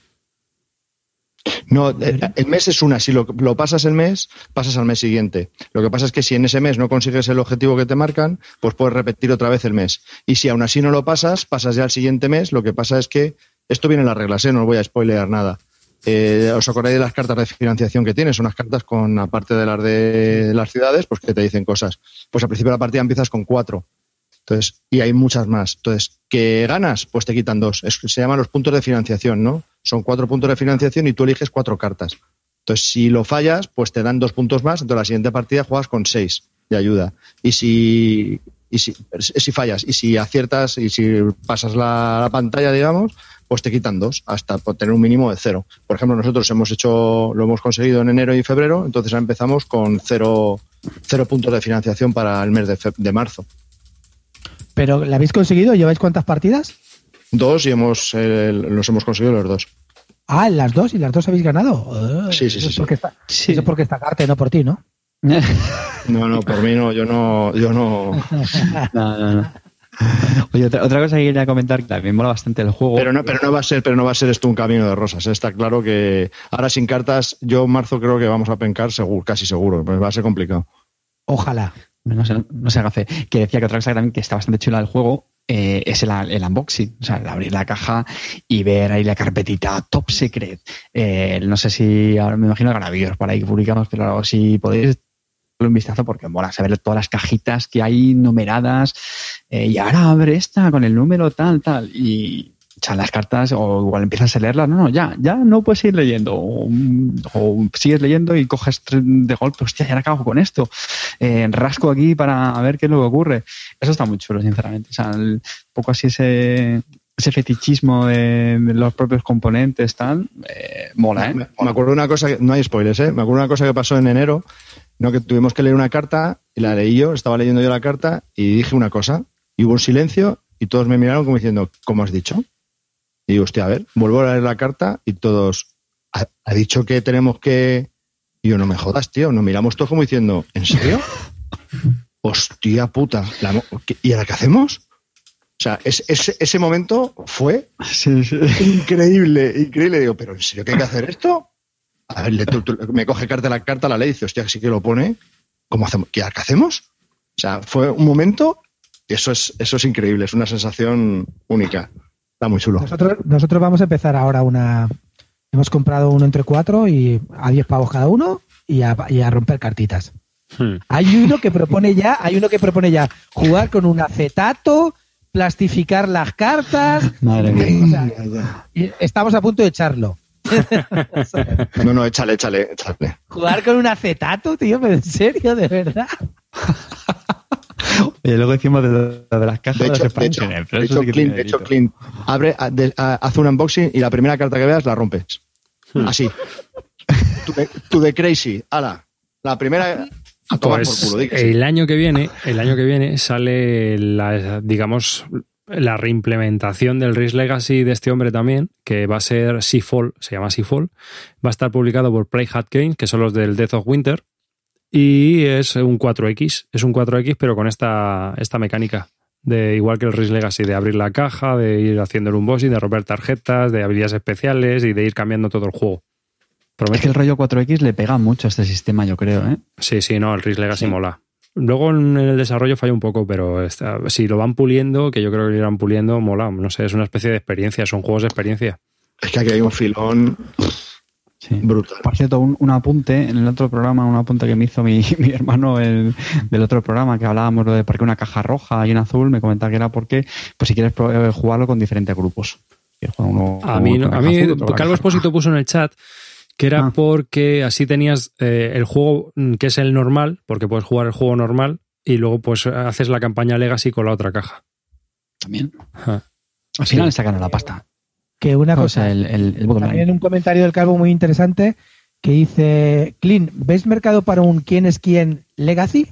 No, eh, el mes es una. Si lo, pasas el mes, pasas al mes siguiente. Lo que pasa es que si en ese mes no consigues el objetivo que te marcan, pues puedes repetir otra vez el mes. Y si aún así no lo pasas, pasas ya al siguiente mes. Lo que pasa es que esto viene en las reglas, ¿eh? no os voy a spoilear nada. Eh, ¿Os acordáis de las cartas de financiación que tienes? Son unas cartas con, aparte de las de las ciudades, pues que te dicen cosas. Pues al principio de la partida empiezas con cuatro. Entonces, y hay muchas más. Entonces, ¿qué ganas? Pues te quitan dos. se llaman los puntos de financiación, ¿no? Son cuatro puntos de financiación y tú eliges cuatro cartas. Entonces, si lo fallas, pues te dan dos puntos más. Entonces, la siguiente partida juegas con seis de ayuda. Y si, y si, si fallas, y si aciertas, y si pasas la, pantalla, digamos, pues te quitan dos hasta tener un mínimo de cero. Por ejemplo, nosotros hemos hecho, lo hemos conseguido en enero y febrero, entonces empezamos con cero, cero puntos de financiación para el mes de, de marzo. ¿Pero la habéis conseguido? ¿Lleváis cuántas partidas? Dos y hemos eh, los hemos conseguido los dos. Ah, en las dos y las dos habéis ganado. Ah, sí, sí, sí. Porque Está, Eso es porque está carta y no por ti, ¿no? no, no, por mí no, yo no, yo no. no, no, no. Oye, otra, cosa que quería comentar, que también mola bastante el juego. Pero no, pero no va a ser, pero no va a ser esto un camino de rosas. ¿eh? Está claro que ahora sin cartas, yo en marzo creo que vamos a pencar seguro, casi seguro, pues va a ser complicado. Ojalá. No se, no se haga Que decía que otra cosa también que está bastante chula del juego eh, es el, unboxing, o sea, el abrir la caja y ver ahí la carpetita top secret. Eh, no sé si, ahora me imagino que habrá vídeos por ahí que publicamos, pero si podéis darle un vistazo porque mola saber todas las cajitas que hay numeradas eh, y ahora abre esta con el número tal, tal y echar las cartas o igual empiezas a leerlas, no, no, ya, ya no puedes seguir leyendo o, sigues leyendo y coges de golpe, hostia, ya acabo con esto, eh, rasco aquí para ver qué es lo que ocurre. Eso está muy chulo, sinceramente. O sea, un poco así ese, ese fetichismo de, los propios componentes, tal, eh, mola, ¿eh? Me, acuerdo una cosa, no hay spoilers, ¿eh? Me acuerdo una cosa que pasó en enero, ¿no? que tuvimos que leer una carta y la leí yo, estaba leyendo yo la carta y dije una cosa y hubo un silencio y todos me miraron como diciendo, ¿cómo has dicho? Y digo, hostia, a ver, vuelvo a leer la carta y todos, ha, dicho que tenemos que... Y yo, no me jodas, tío, nos miramos todos como diciendo, ¿en serio? hostia puta, ¿y ahora qué hacemos? O sea, ese momento fue increíble, increíble. Digo, pero ¿en serio que hay que hacer esto? A ver, me coge carta la carta, la ley y dice, hostia, sí que lo pone. ¿Cómo hacemos? ¿Qué, ¿Qué hacemos? O sea, fue un momento, y eso es, eso es increíble, es una sensación única. Está muy chulo. Nosotros, vamos a empezar ahora una. Hemos comprado uno entre cuatro y a 10 pavos cada uno y a, romper cartitas. Hmm. Hay uno que propone ya, hay uno que propone ya jugar con un acetato, plastificar las cartas. Madre mía. estamos a punto de echarlo. no, no, échale, échale, échale. Jugar con un acetato, tío, pero en serio, de verdad. Y luego decimos de, las cajas de, hecho, de hecho, Clint, abre, hace un unboxing y la primera carta que veas la rompes. Hmm. Así. tú de crazy. Ala. La primera. A tomar pues por culo, el año que viene, el año que viene sale la, digamos, la reimplementación del Risk Legacy de este hombre también, que va a ser Seafall, se llama Seafall, va a estar publicado por Playhat Games, que son los del Death of Winter, y es un 4X, es un 4X pero con esta, esta mecánica. De, igual que el Risk Legacy, de abrir la caja, de ir haciendo el unboxing, de romper tarjetas, de habilidades especiales y de ir cambiando todo el juego. Es que el rollo 4X le pega mucho a este sistema, yo creo. ¿eh? Sí, sí, no, el Risk Legacy mola. Luego en el desarrollo falla un poco, pero si lo van puliendo, que yo creo que lo irán puliendo, mola. No sé, es una especie de experiencia, son juegos de experiencia. Es que aquí hay un filón. Brutal. Por cierto, un, apunte en el otro programa, un apunte que me hizo mi, hermano del otro programa, que hablábamos de por qué una caja roja y una azul, me comentaba que era porque, pues si quieres eh, jugarlo con diferentes grupos. a mí, a mí Calvo Espósito puso en el chat que era ah. porque así tenías eh, el juego mm, que es el normal, porque puedes jugar el juego normal y luego pues haces la campaña Legacy con la otra caja. También. Al final le sacan la pasta que una cosa, el, también un comentario del Calvo muy interesante, que dice, Clean, ¿ves mercado para un quién es quién Legacy?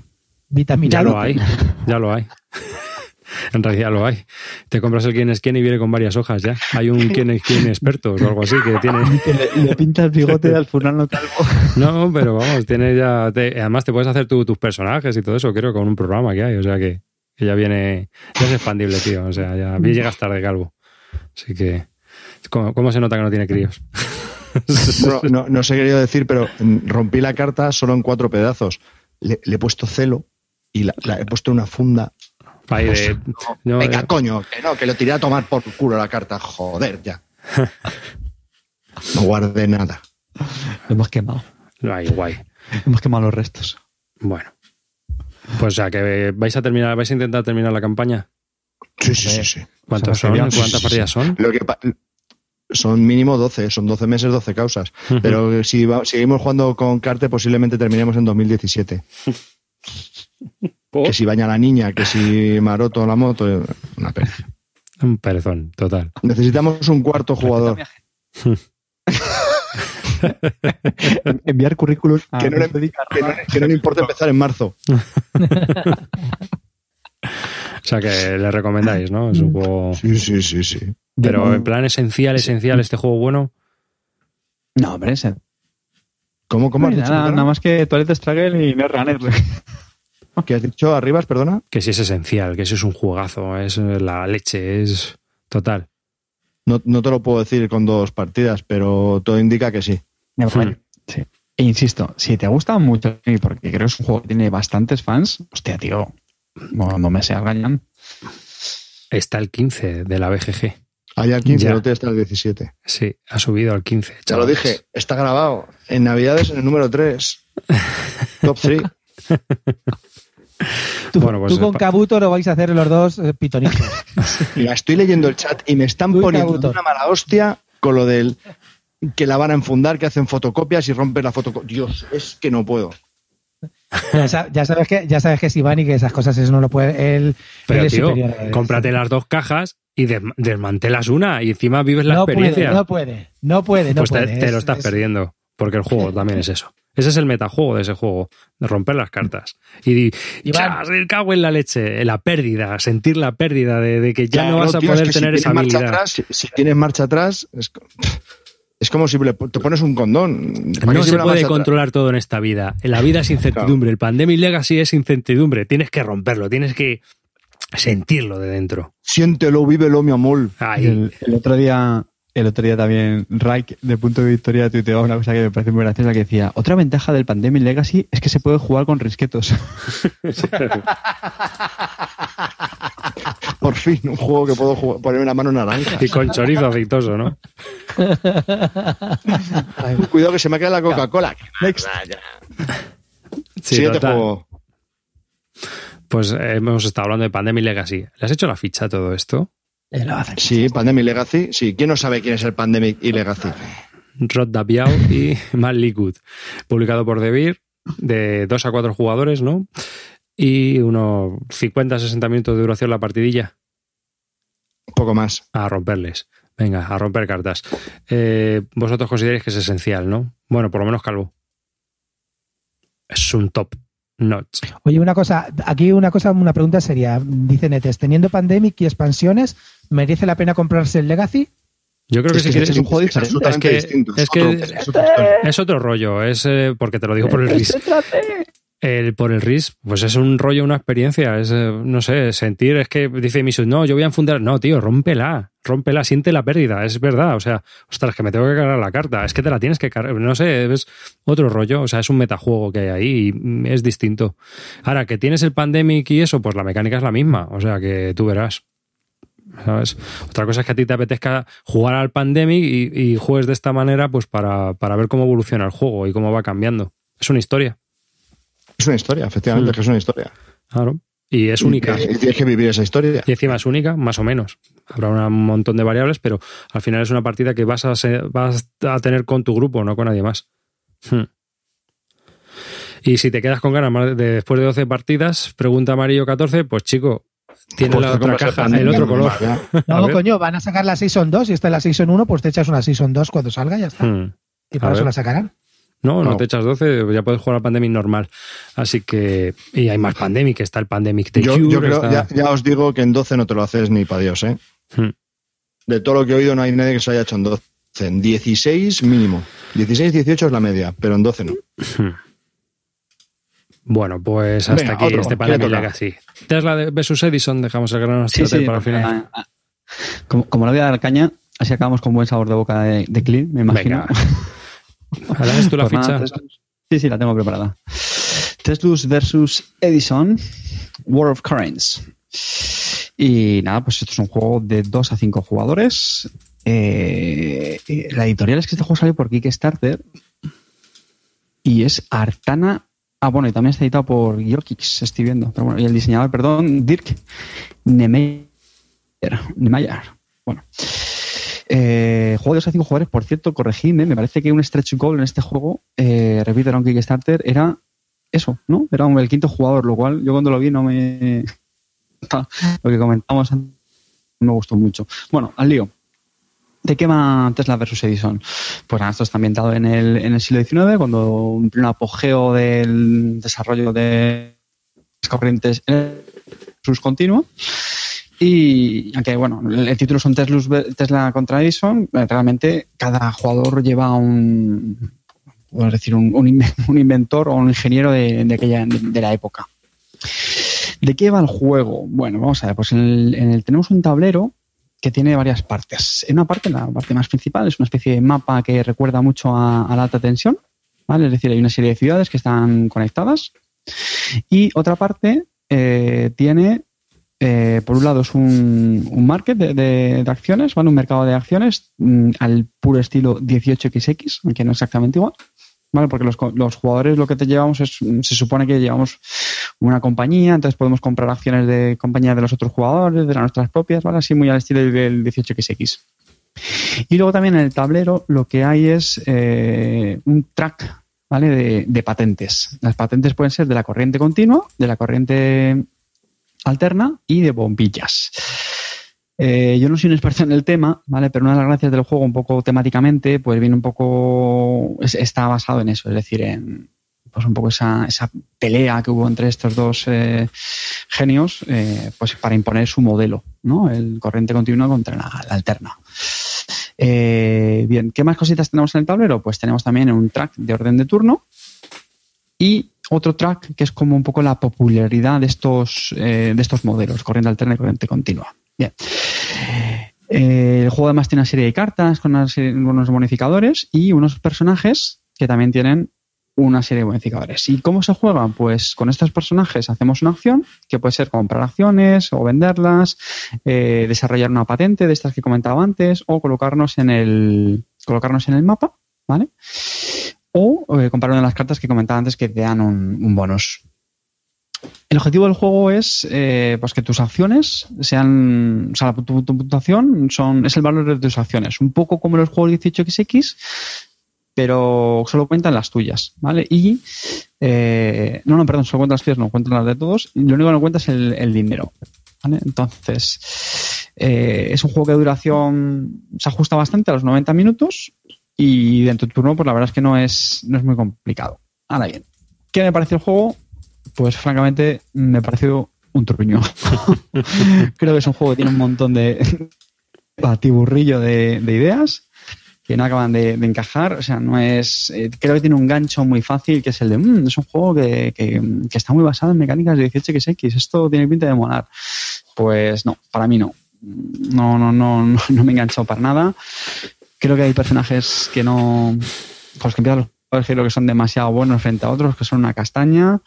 Vitamina. Ya lo hay, ya lo hay. en realidad lo hay. Te compras el quién es quién y viene con varias hojas ya. Hay un quién es quién experto o algo así que tiene. Y le, pinta el bigote al fulano calvo. No, pero vamos, tiene ya. además, te puedes hacer tus personajes y todo eso, creo, con un programa que hay. O sea que, ya viene. Ya es expandible, tío. O sea, ya llegas tarde, calvo. Así que. ¿Cómo, se nota que no tiene críos? no, no, sé querido decir, pero rompí la carta solo en cuatro pedazos. Le, he puesto celo y la, he puesto una funda. venga, coño, que no, que lo tiré a tomar por culo la carta. Joder, ya. No guardé nada. Lo hemos quemado. Ay, guay. Hemos quemado los restos. Bueno. Pues o sea, que vais a terminar, vais a intentar terminar la campaña. Sí, sí, sí, sí. ¿Cuántos son? ¿Cuántas partidas son? Lo que son mínimo 12, son 12 meses, 12 causas. Pero si seguimos jugando con Carte, posiblemente terminemos en 2017. Que si baña la niña, que si maroto la moto, una pereza. Un perezón, total. Necesitamos un cuarto jugador. Enviar currículos que, no le, que, no, le, importa empezar en marzo. O sea que le recomendáis, ¿no? Es un juego. Sí, sí, sí, sí. Pero en plan esencial, esencial, este juego bueno. No, hombre, ese. ¿Cómo, cómo has dicho? Nada, nada, más que Toilet Struggle y Netrunner. ¿Qué has dicho arriba, perdona? Que sí es esencial, que eso es un juegazo, es la leche, es total. No, no te lo puedo decir con dos partidas, pero todo indica que sí. Hmm. sí. E insisto, si te gusta mucho, porque creo que es un juego que tiene bastantes fans, hostia, tío, no me seas gañán. Está el 15 de la BGG. Hay al 15, no te está el 17. Sí, ha subido al 15. Ya lo dije, está grabado. En Navidades en el número 3. Top 3. Tú, bueno, pues con Kabuto lo vais a hacer los dos eh, pitonitos. Mira, estoy leyendo el chat y me están poniendo una mala hostia con lo del que la van a enfundar, que hacen fotocopias y rompen la fotocopia. Dios, es que no puedo. Ya, sabes que ya sabes que es Iván y que esas cosas eso no lo puede él, Pero tío, cómprate las dos cajas y desmantelas una y encima vives la experiencia. no puede, no puede, no pues puede. Te, lo estás perdiendo, porque el juego también es eso. Ese es el metajuego de ese juego, de romper las cartas. Y, el cago en la leche, la pérdida, sentir la pérdida de, que ya no vas a poder tener esa habilidad. si, tienes marcha atrás, es, es como si te pones un condón. No se puede controlar todo en esta vida. En la vida es incertidumbre. El Pandemic Legacy es incertidumbre. Tienes que romperlo, tienes que sentirlo de dentro. Siéntelo, vívelo, mi amor. El, otro día, el otro día también, Raik, de punto de victoria, tuiteaba una cosa que me parece muy graciosa, que decía, otra ventaja del Pandemic Legacy es que se puede jugar con risquetos. Por fin, un juego que puedo poner ponerme la mano naranja. Y con chorizo aceitoso, ¿no? Cuidado que se me queda la Coca-Cola. Siguiente juego. Pues hemos estado hablando de Pandemic Legacy. ¿Le has hecho la ficha a todo esto? Sí, Pandemic Legacy. Sí, ¿quién no sabe quién es el Pandemic y Legacy? Rod Dabiao y Matt Liquid. Publicado por Devir, de 2 a 4 jugadores, ¿no? Y unos 50-60 minutos de duración la partidilla. Un poco más. A romperles. Venga, a romper cartas. Eh, vosotros consideráis que es esencial, ¿no? Bueno, por lo menos Calvo. Es un top notch. Oye, una cosa, aquí una cosa, una pregunta sería, dice Netes, teniendo Pandemic y expansiones, ¿merece la pena comprarse el Legacy? Yo creo que, si quieres es un juego diferente. Es que, es, que es, otro rollo, es eh, porque te lo digo por el risco. El, por el RIS, pues es un rollo, una experiencia, es, eh, no sé, sentir, es que dice Misu, no, yo voy a enfundar, no, tío, rómpela, rómpela, siente la pérdida, es verdad, o sea, ostras, que me tengo que cargar la carta, es que te la tienes que cargar, no sé, es otro rollo, o sea, es un metajuego que hay ahí y es distinto. Ahora, que tienes el Pandemic y eso, pues la mecánica es la misma, o sea, que tú verás. ¿Sabes? Otra cosa es que a ti te apetezca jugar al Pandemic y, juegues de esta manera, pues para, para ver cómo evoluciona el juego y cómo va cambiando. Es una historia. Es una historia, efectivamente, mm. es una historia. Claro. Y es única. Y tienes que vivir esa historia. Y encima es única, más o menos. Habrá un montón de variables, pero al final es una partida que vas a, vas a tener con tu grupo, no con nadie más. Hmm. Y si te quedas con ganas de, después de 12 partidas, pregunta Amarillo 14, pues chico, tiene pues la otra caja, el, otro color. No, coño, van a sacar la Season 2 y está en la Season 1, pues te echas una Season 2 cuando salga y ya está. Hmm. Y para eso la sacarán. ¿no? No Claro. te echas 12, ya puedes jugar al Pandemic normal. Así que. Y hay más Pandemic, está el Pandemic de Yo, Cure, yo creo, está- ya, ya os digo que en 12 no te lo haces ni para Dios, ¿eh? Hmm. De todo lo que he oído no hay nadie que se haya hecho en 12. En 16 mínimo. 16, 18 es la media, pero en 12 no. Bueno, pues hasta Venga, aquí otro. este ¿Quién Pandemic le toca? Legacy. Tesla versus Edison, dejamos el gran Sí, para el final. ah, como, como le voy a dar caña, así acabamos con buen sabor de boca de, de Clean, me imagino. Venga. ¿Harás tú la Pues ficha? Sí, sí, la tengo preparada. Teslus versus Edison, War of Currents. Y nada, pues esto es un juego de 2 a 5 jugadores. Eh, eh, la editorial es que este juego sale por Kickstarter y es Artana. Ah, bueno, y también está editado por Yorkix, estoy viendo. Pero bueno, y el diseñador, perdón, Dirk Nemeyer. Nemeyer. Bueno. Eh, juego de 2 a 5 jugadores, por cierto, corregidme, me parece que un stretch goal en este juego, eh, repito, era un Kickstarter, era eso, ¿no? Era el quinto jugador, lo cual yo cuando lo vi no me... lo que comentamos antes no me gustó mucho. Bueno, al lío. ¿De qué va Tesla versus Edison? Pues nada, esto está ambientado en el, en el siglo XIX, cuando un pleno apogeo del desarrollo de las corrientes sus continuo. Y aunque, bueno, el, título son Tesla contra Edison, eh, realmente cada jugador lleva un, podemos decir, un, un inven- un inventor o un ingeniero de, aquella, de, la época. ¿De qué va el juego? Bueno, vamos a ver, pues en en el tenemos un tablero que tiene varias partes. En una parte, la parte más principal, es una especie de mapa que recuerda mucho a, la alta tensión, ¿vale? Es decir, hay una serie de ciudades que están conectadas. Y otra parte eh, tiene, eh, por un lado, es un, un market de, de- de acciones, ¿vale? Un mercado de acciones mm, al puro estilo 18XX, aunque no exactamente igual. ¿Vale? Porque los, los jugadores lo que te llevamos es, se supone que llevamos una compañía, entonces podemos comprar acciones de compañía de los otros jugadores, de las nuestras propias, ¿vale? Así muy al estilo del 18XX. Y luego también en el tablero lo que hay es eh, un track, ¿vale? De, de patentes. Las patentes pueden ser de la corriente continua, de la corriente alterna y de bombillas. Eh, yo no soy un experto en el tema, ¿vale? Pero una de las gracias del juego, un poco temáticamente, pues viene un poco. es- está basado en eso, es decir, en pues un poco esa, pelea que hubo entre estos dos eh, genios, eh, pues para imponer su modelo, ¿no? El corriente continua contra la, la alterna. Bien, ¿qué más cositas tenemos en el tablero? Pues tenemos también un track de orden de turno y otro track que es como un poco la popularidad de estos, de estos modelos, corriente alterna y corriente continua. Bien. Eh, el juego además tiene una serie de cartas con unos bonificadores y unos personajes que también tienen una serie de bonificadores. ¿Y cómo se juega? Pues con estos personajes hacemos una acción, que puede ser comprar acciones o venderlas, eh, desarrollar una patente de estas que comentaba antes, o colocarnos en el, colocarnos en el mapa, ¿vale? O eh, comprar una de las cartas que comentaba antes que te dan un bonus. El objetivo del juego es eh, pues que tus acciones sean. O sea, tu, tu puntuación son, es el valor de tus acciones. Un poco como los juegos 18XX, pero solo cuentan las tuyas, ¿vale? Y. eh, no, no, perdón, solo cuentan las tuyas, no cuentan las de todos. Y lo único que no cuenta es el, el dinero. ¿vale? Entonces, eh, es un juego que de duración se ajusta bastante a los 90 minutos y dentro de tu turno, pues la verdad es que no es, no es muy complicado. Ahora bien, ¿qué me parece el juego? Pues francamente me pareció un truño. Creo que es un juego que tiene un montón de batiburrillo de, de ideas que no acaban de, de encajar. O sea, no es. eh, creo que tiene un gancho muy fácil que es el de. "Mm, es un juego que, que- que está muy basado en mecánicas de 18xx. Esto tiene pinta de molar. Pues no, para mí no. No, no, no, no, no me he enganchado para nada. Creo que hay personajes que no. Con los que empiezan los jugadores creo que son demasiado buenos frente a otros, que son una castaña.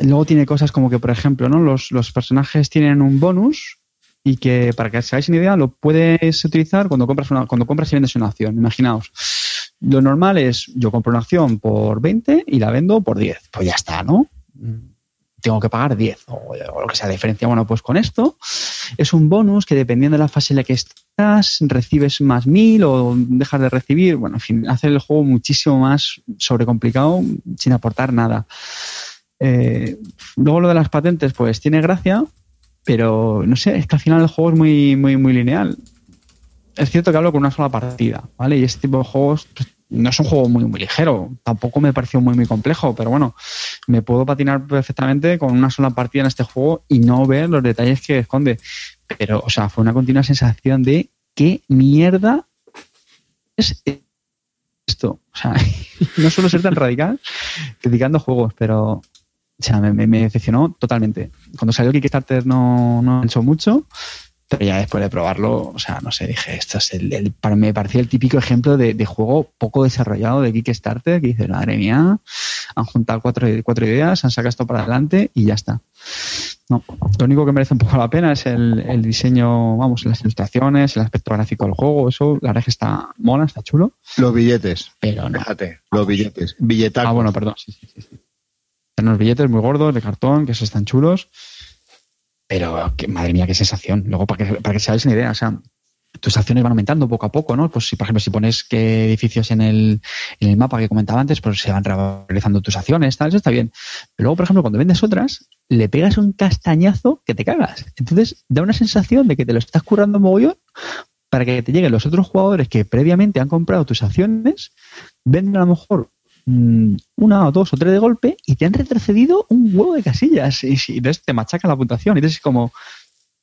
Luego tiene cosas como que, por ejemplo, ¿no? los, los personajes tienen un bonus y que, para que os hagáis una idea, lo puedes utilizar cuando compras, una, cuando compras y vendes una acción. Imaginaos, lo normal es yo compro una acción por 20 y la vendo por 10. Pues ya está, ¿no? Tengo que pagar 10 o, o lo que sea la diferencia. Bueno, pues con esto es un bonus que dependiendo de la fase en la que estás, recibes más 1000 o dejas de recibir. Bueno, en fin, hace el juego muchísimo más sobrecomplicado sin aportar nada. Eh, luego lo de las patentes, pues tiene gracia, pero no sé, es que al final el juego es muy, muy, muy lineal. Es cierto que hablo con una sola partida, ¿vale? Y este tipo de juegos pues, no es un juego muy, muy ligero. Tampoco me pareció muy, muy complejo, pero bueno, me puedo patinar perfectamente con una sola partida en este juego y no ver los detalles que esconde. Pero, o sea, fue una continua sensación de qué mierda es esto. O sea, no suelo ser tan radical criticando juegos, pero o sea, me, me, decepcionó totalmente. Cuando salió el Kickstarter no, no pensó mucho, pero ya después de probarlo, o sea, no sé, dije, esto es el, para, me parecía el típico ejemplo de, de, juego poco desarrollado de Kickstarter, que dice, madre mía, han juntado cuatro, cuatro ideas, han sacado esto para adelante y ya está. No, lo único que merece un poco la pena es el, el diseño, vamos, las ilustraciones, el aspecto gráfico del juego, eso, la verdad que está mola, está chulo. Los billetes. Pero no. Fíjate, los billetes. Billetacos. Ah, bueno, perdón, sí, sí, sí. Sí. Unos billetes muy gordos, de cartón, que esos están chulos. Pero, que, madre mía, qué sensación. Luego, para que, para que se hagáis una idea, o sea, tus acciones van aumentando poco a poco, ¿no? Pues si, por ejemplo, si pones qué edificios en el, en el mapa que comentaba antes, pues se van realizando tus acciones, tal, eso está bien. Pero luego, por ejemplo, cuando vendes otras, le pegas un castañazo que te cagas. Entonces, da una sensación de que te lo estás currando mogollón para que te lleguen los otros jugadores que previamente han comprado tus acciones, venden a lo mejor una o dos o tres de golpe y te han retrocedido un huevo de casillas. Y, y entonces te machacan la puntuación. Y entonces es como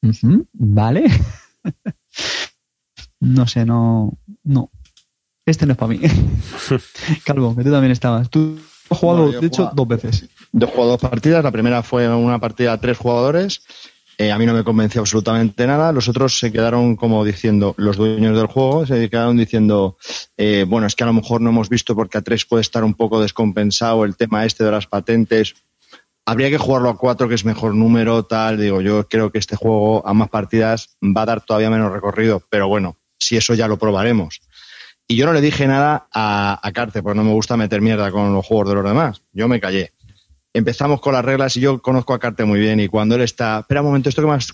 uh -huh, vale no sé no no. Este no es para mí. Calvo que tú también estabas. Tú has jugado de hecho dos veces. Yo he jugado dos partidas. La primera fue una partida a tres jugadores. Eh, a mí no me convenció absolutamente nada. Los otros se quedaron como diciendo, los dueños del juego se quedaron diciendo, eh, bueno, es que a lo mejor no hemos visto porque a tres puede estar un poco descompensado el tema este de las patentes. Habría que jugarlo a cuatro, que es mejor número, tal. Digo, yo creo que este juego a más partidas va a dar todavía menos recorrido, pero bueno, si eso ya lo probaremos. Y yo no le dije nada a, a Carte, porque no me gusta meter mierda con los juegos de los demás. Yo me callé empezamos con las reglas y yo conozco a Carte muy bien y cuando él está, espera un momento, esto que me has,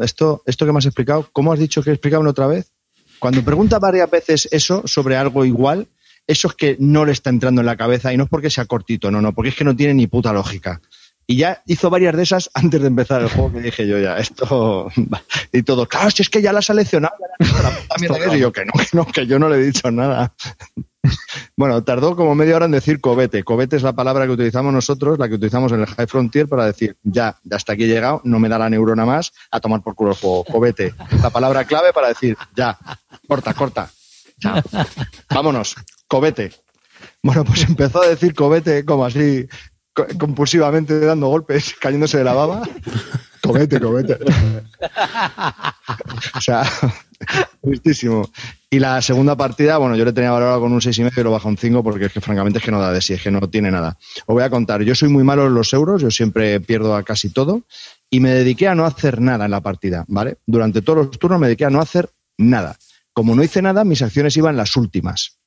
esto, esto que me has explicado, ¿cómo has dicho que explicaban otra vez? Cuando pregunta varias veces eso sobre algo igual, eso es que no le está entrando en la cabeza y no es porque sea cortito, no, no, porque es que no tiene ni puta lógica. Y ya hizo varias de esas antes de empezar el juego que dije yo ya, esto... Y todo, claro, si es que ya la has seleccionado, ya la la puta mierda que es". Y yo que no, que no, que yo no le he dicho nada. Bueno, tardó como media hora en decir cobete. Cobete es la palabra que utilizamos nosotros, la que utilizamos en el High Frontier para decir, ya, ya hasta aquí he llegado, no me da la neurona más, a tomar por culo el juego. Cobete. La palabra clave para decir, ya, corta, corta. Chao. Vámonos, cobete. Bueno, pues empezó a decir cobete como así, co- compulsivamente dando golpes, cayéndose de la baba. Cobete, cobete. O sea, tristísimo. Y la segunda partida, bueno, yo le tenía valorado con un 6,5 y lo bajo un 5 porque es que francamente es que no da de sí, es que no tiene nada. Os voy a contar, yo soy muy malo en los euros, yo siempre pierdo a casi todo y me dediqué a no hacer nada en la partida, ¿vale? Durante todos los turnos me dediqué a no hacer nada. Como no hice nada, mis acciones iban las últimas.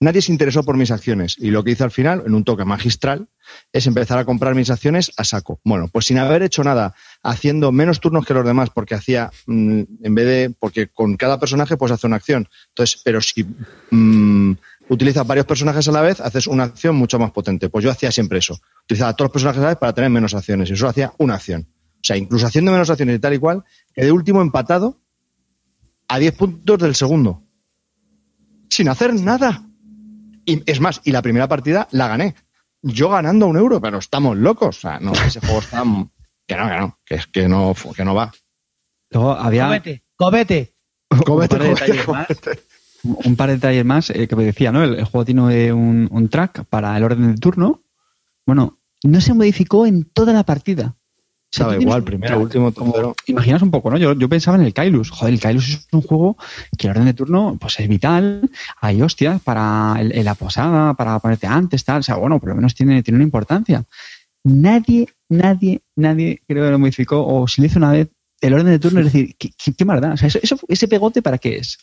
Nadie se interesó por mis acciones y lo que hice al final, en un toque magistral, es empezar a comprar mis acciones a saco. Bueno, pues sin haber hecho nada, haciendo menos turnos que los demás, porque hacía, mm, en vez de, porque con cada personaje pues hace una acción. Entonces, pero si mm, utilizas varios personajes a la vez, haces una acción mucho más potente. Pues yo hacía siempre eso. Utilizaba todos los personajes a la vez para tener menos acciones y solo hacía una acción. O sea, incluso haciendo menos acciones y tal y cual, quedé último empatado a 10 puntos del segundo. Sin hacer nada. Y es más, y la primera partida la gané. Yo ganando un euro, pero estamos locos. O sea, no, ese juego está. Que no, que no, que es que no, que no va. luego había Cobete, cobete. Cómete, un par de cómete, detalles más, cómete. un par de detalles más eh, que me decía, ¿no? El, el juego tiene un, un track para el orden de turno. Bueno, no se modificó en toda la partida. Sabe igual, primero, último, tercero. Imaginas un poco, ¿no? Yo, yo pensaba en el Kailus. Joder, el Kailus es un juego que el orden de turno pues es vital. Hay hostias para el- la posada, para ponerte antes, tal. O sea, bueno, por lo menos tiene, tiene una importancia. Nadie, nadie, nadie creo que lo modificó o si lo hizo una vez el orden de turno, es decir, ¿qué, qué, qué más da? O sea, eso, eso- ese pegote para qué es.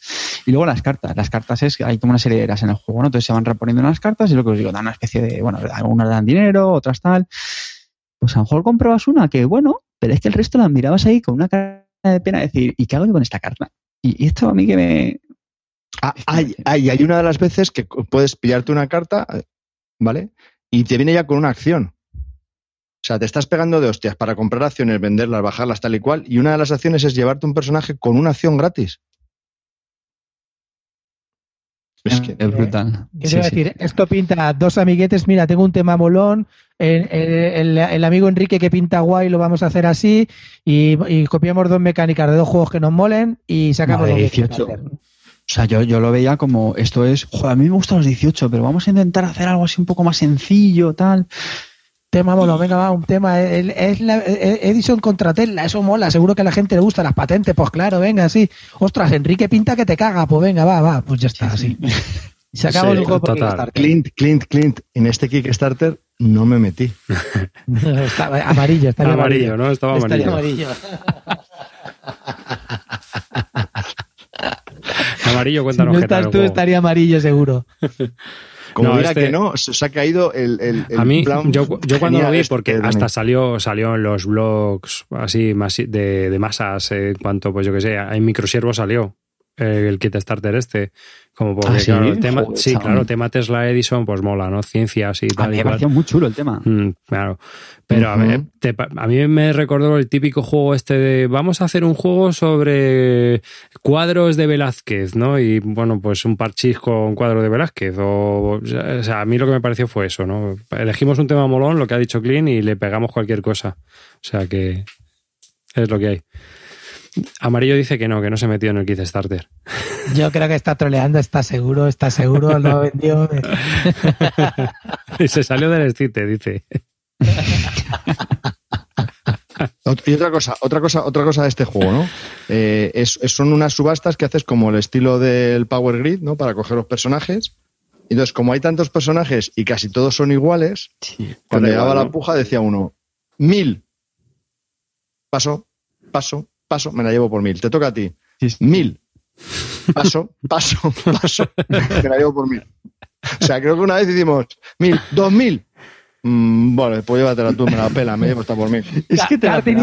Y luego las cartas. Las cartas es que hay como una serie de eras en el juego, ¿no? Entonces se van reponiendo las cartas y lo que os digo, dan una especie de, bueno, algunas dan dinero, otras tal. Pues a lo mejor comprabas una que, bueno, pero es que el resto las mirabas ahí con una cara de pena, decir, ¿y qué hago yo con esta carta? Y, y esto a mí que me. Ah, hay, hay, hay una de las veces que puedes pillarte una carta, ¿vale? Y te viene ya con una acción. O sea, te estás pegando de hostias para comprar acciones, venderlas, bajarlas, tal y cual. Y una de las acciones es llevarte un personaje con una acción gratis. Es que es brutal. ¿Qué sí, decir? Esto pinta dos amiguetes. Mira, tengo un tema molón. El, el, amigo Enrique que pinta guay lo vamos a hacer así. Y, copiamos dos mecánicas de dos juegos que nos molen y sacamos los 18. O sea, yo, yo lo veía como esto es. Joder, a mí me gustan los 18, pero vamos a intentar hacer algo así un poco más sencillo, tal tema mola, venga, va, un tema. Es, la, Edison contra Tesla, eso mola, seguro que a la gente le gusta las patentes, pues claro, venga, sí. Ostras, Enrique pinta que te caga, pues venga, va, va, pues ya está, así. Se acabó el juego Clint, Clint, Clint, en este Kickstarter no me metí. amarillo, estaría amarillo, ¿no? Estaba amarillo. amarillo. amarillo, cuéntanos si no estás tú, estaría amarillo seguro. Como no, este que no, se ha caído el, el, A mí, yo, cuando lo vi, este porque hasta salió, salió en los blogs así de, de masas, en cuanto, pues yo que sé, en microsiervo salió eh, el kit starter este. Como porque, ¿Ah, sí? claro, el tema, sí, claro, tema Tesla Edison, pues mola, ¿no? Ciencias y tal. A mí me pareció muy chulo el tema. Mm, claro. Pero a, ver, a mí me recordó el típico juego este de vamos a hacer un juego sobre cuadros de Velázquez, ¿no? Y bueno, pues un parchís con cuadro de Velázquez. O, o sea, a mí lo que me pareció fue eso, ¿no? Elegimos un tema molón, lo que ha dicho Clean, y le pegamos cualquier cosa. O sea que es lo que hay. Amarillo dice que no, que no se metió en el Kickstarter. Yo creo que está troleando, está seguro, está seguro, lo vendió. y se salió del escite, dice. y otra cosa, otra cosa, otra cosa de este juego, ¿no? Eh, son unas subastas que haces como el estilo del Power Grid, ¿no? Para coger los personajes. Entonces, como hay tantos personajes y casi todos son iguales, cuando llegaba la puja decía uno, mil. Paso, paso, paso, me la llevo por mil. Te toca a ti. Mil. Paso, paso, paso. me la llevo por mil. O sea, creo que una vez hicimos mil, dos mil. Mm, bueno, pues llévatela tú, me la pela, me llevo hasta por mil. Es que te Carti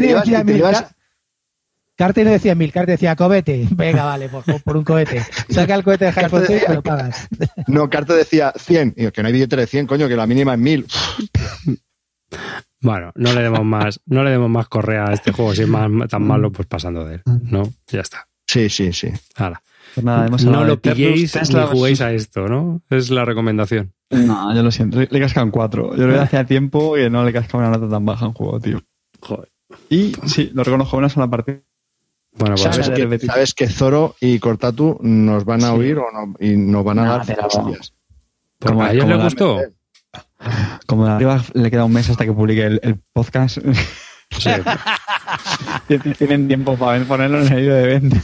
decía mil. Carti no decía mil, Carti decía cohete. Venga, vale, por, por un cohete. Saca el cohete de Potter y lo pagas. No, Carte decía 100. Y que no hay billete de 100, coño, que la mínima es mil. Bueno, no le demos más, no le demos más correa a este juego, si es tan malo, pues pasando de él. ¿No? Ya está. Sí, sí, sí. Pues nada, no lo pilléis ni juguéis a esto, ¿no? Es la recomendación. No, yo lo siento. Le cascan cuatro. Yo lo vi hacía tiempo y no le cascaba una nota tan baja en juego, tío. Joder. Y sí, lo reconozco una sola partida. Bueno, pues ¿Sabes, que, ¿Sabes que Zoro y Cortatu nos van a oír o no, y nos van a dar pero... ¿A ellos les gustó? Como de arriba le queda un mes hasta que publique el, podcast. Tienen tiempo para ponerlo en el vídeo de venta.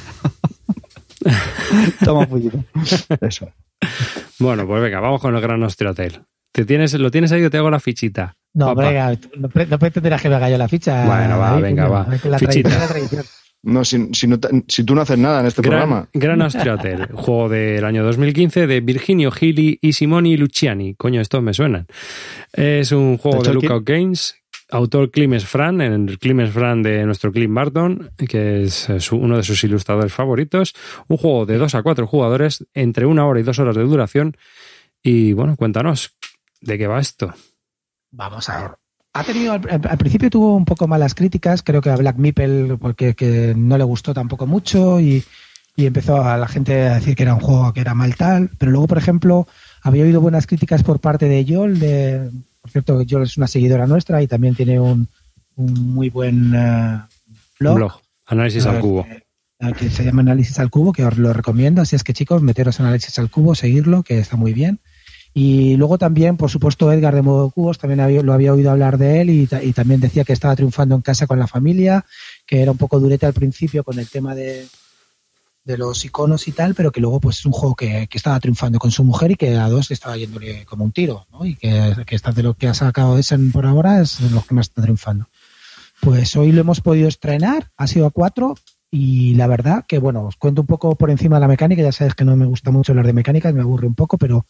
Toma puñito. Eso. Bueno, pues venga, vamos con el gran Hotel. ¿Te tienes, ¿Lo tienes ahí o te hago la fichita? No, venga, no, pretenderás que me haga yo la ficha. Bueno, va, venga, va. La fichita. tradición. No, si, si, tú no haces nada en este programa. Gran Austria Hotel, juego del año 2015 de Virginio Gili y Simoni Luciani. Coño, estos me suenan. Es un juego de Lookout Games, autor Clemens Fran, el Clemens Fran de nuestro Clint Barton, que es uno de sus ilustradores favoritos. Un juego de 2 a 4 jugadores, entre una hora y dos horas de duración. Y bueno, cuéntanos, ¿de qué va esto? Vamos a ver ha tenido al, principio tuvo un poco malas críticas, creo que a Black Meeple porque que no le gustó tampoco mucho y, empezó a la gente a decir que era un juego que era mal tal, pero luego por ejemplo había oído buenas críticas por parte de Yol, de por cierto Yol es una seguidora nuestra y también tiene un, muy buen uh, blog, Análisis al cubo. Que, se llama Análisis al cubo, que os lo recomiendo, así es que chicos, meteros en Análisis al cubo, seguirlo, que está muy bien. Y luego también, por supuesto, Edgar de Modo Cubos, también lo había oído hablar de él y, también decía que estaba triunfando en casa con la familia, que era un poco durete al principio con el tema de, los iconos y tal, pero que luego pues es un juego que, estaba triunfando con su mujer y que a dos estaba yéndole como un tiro, ¿no? Y que, que está de lo que ha sacado Essen por ahora es de lo que más está triunfando. Pues hoy lo hemos podido estrenar, ha sido a cuatro, y la verdad que, bueno, os cuento un poco por encima de la mecánica, ya sabes que no me gusta mucho hablar de mecánica, me aburre un poco, pero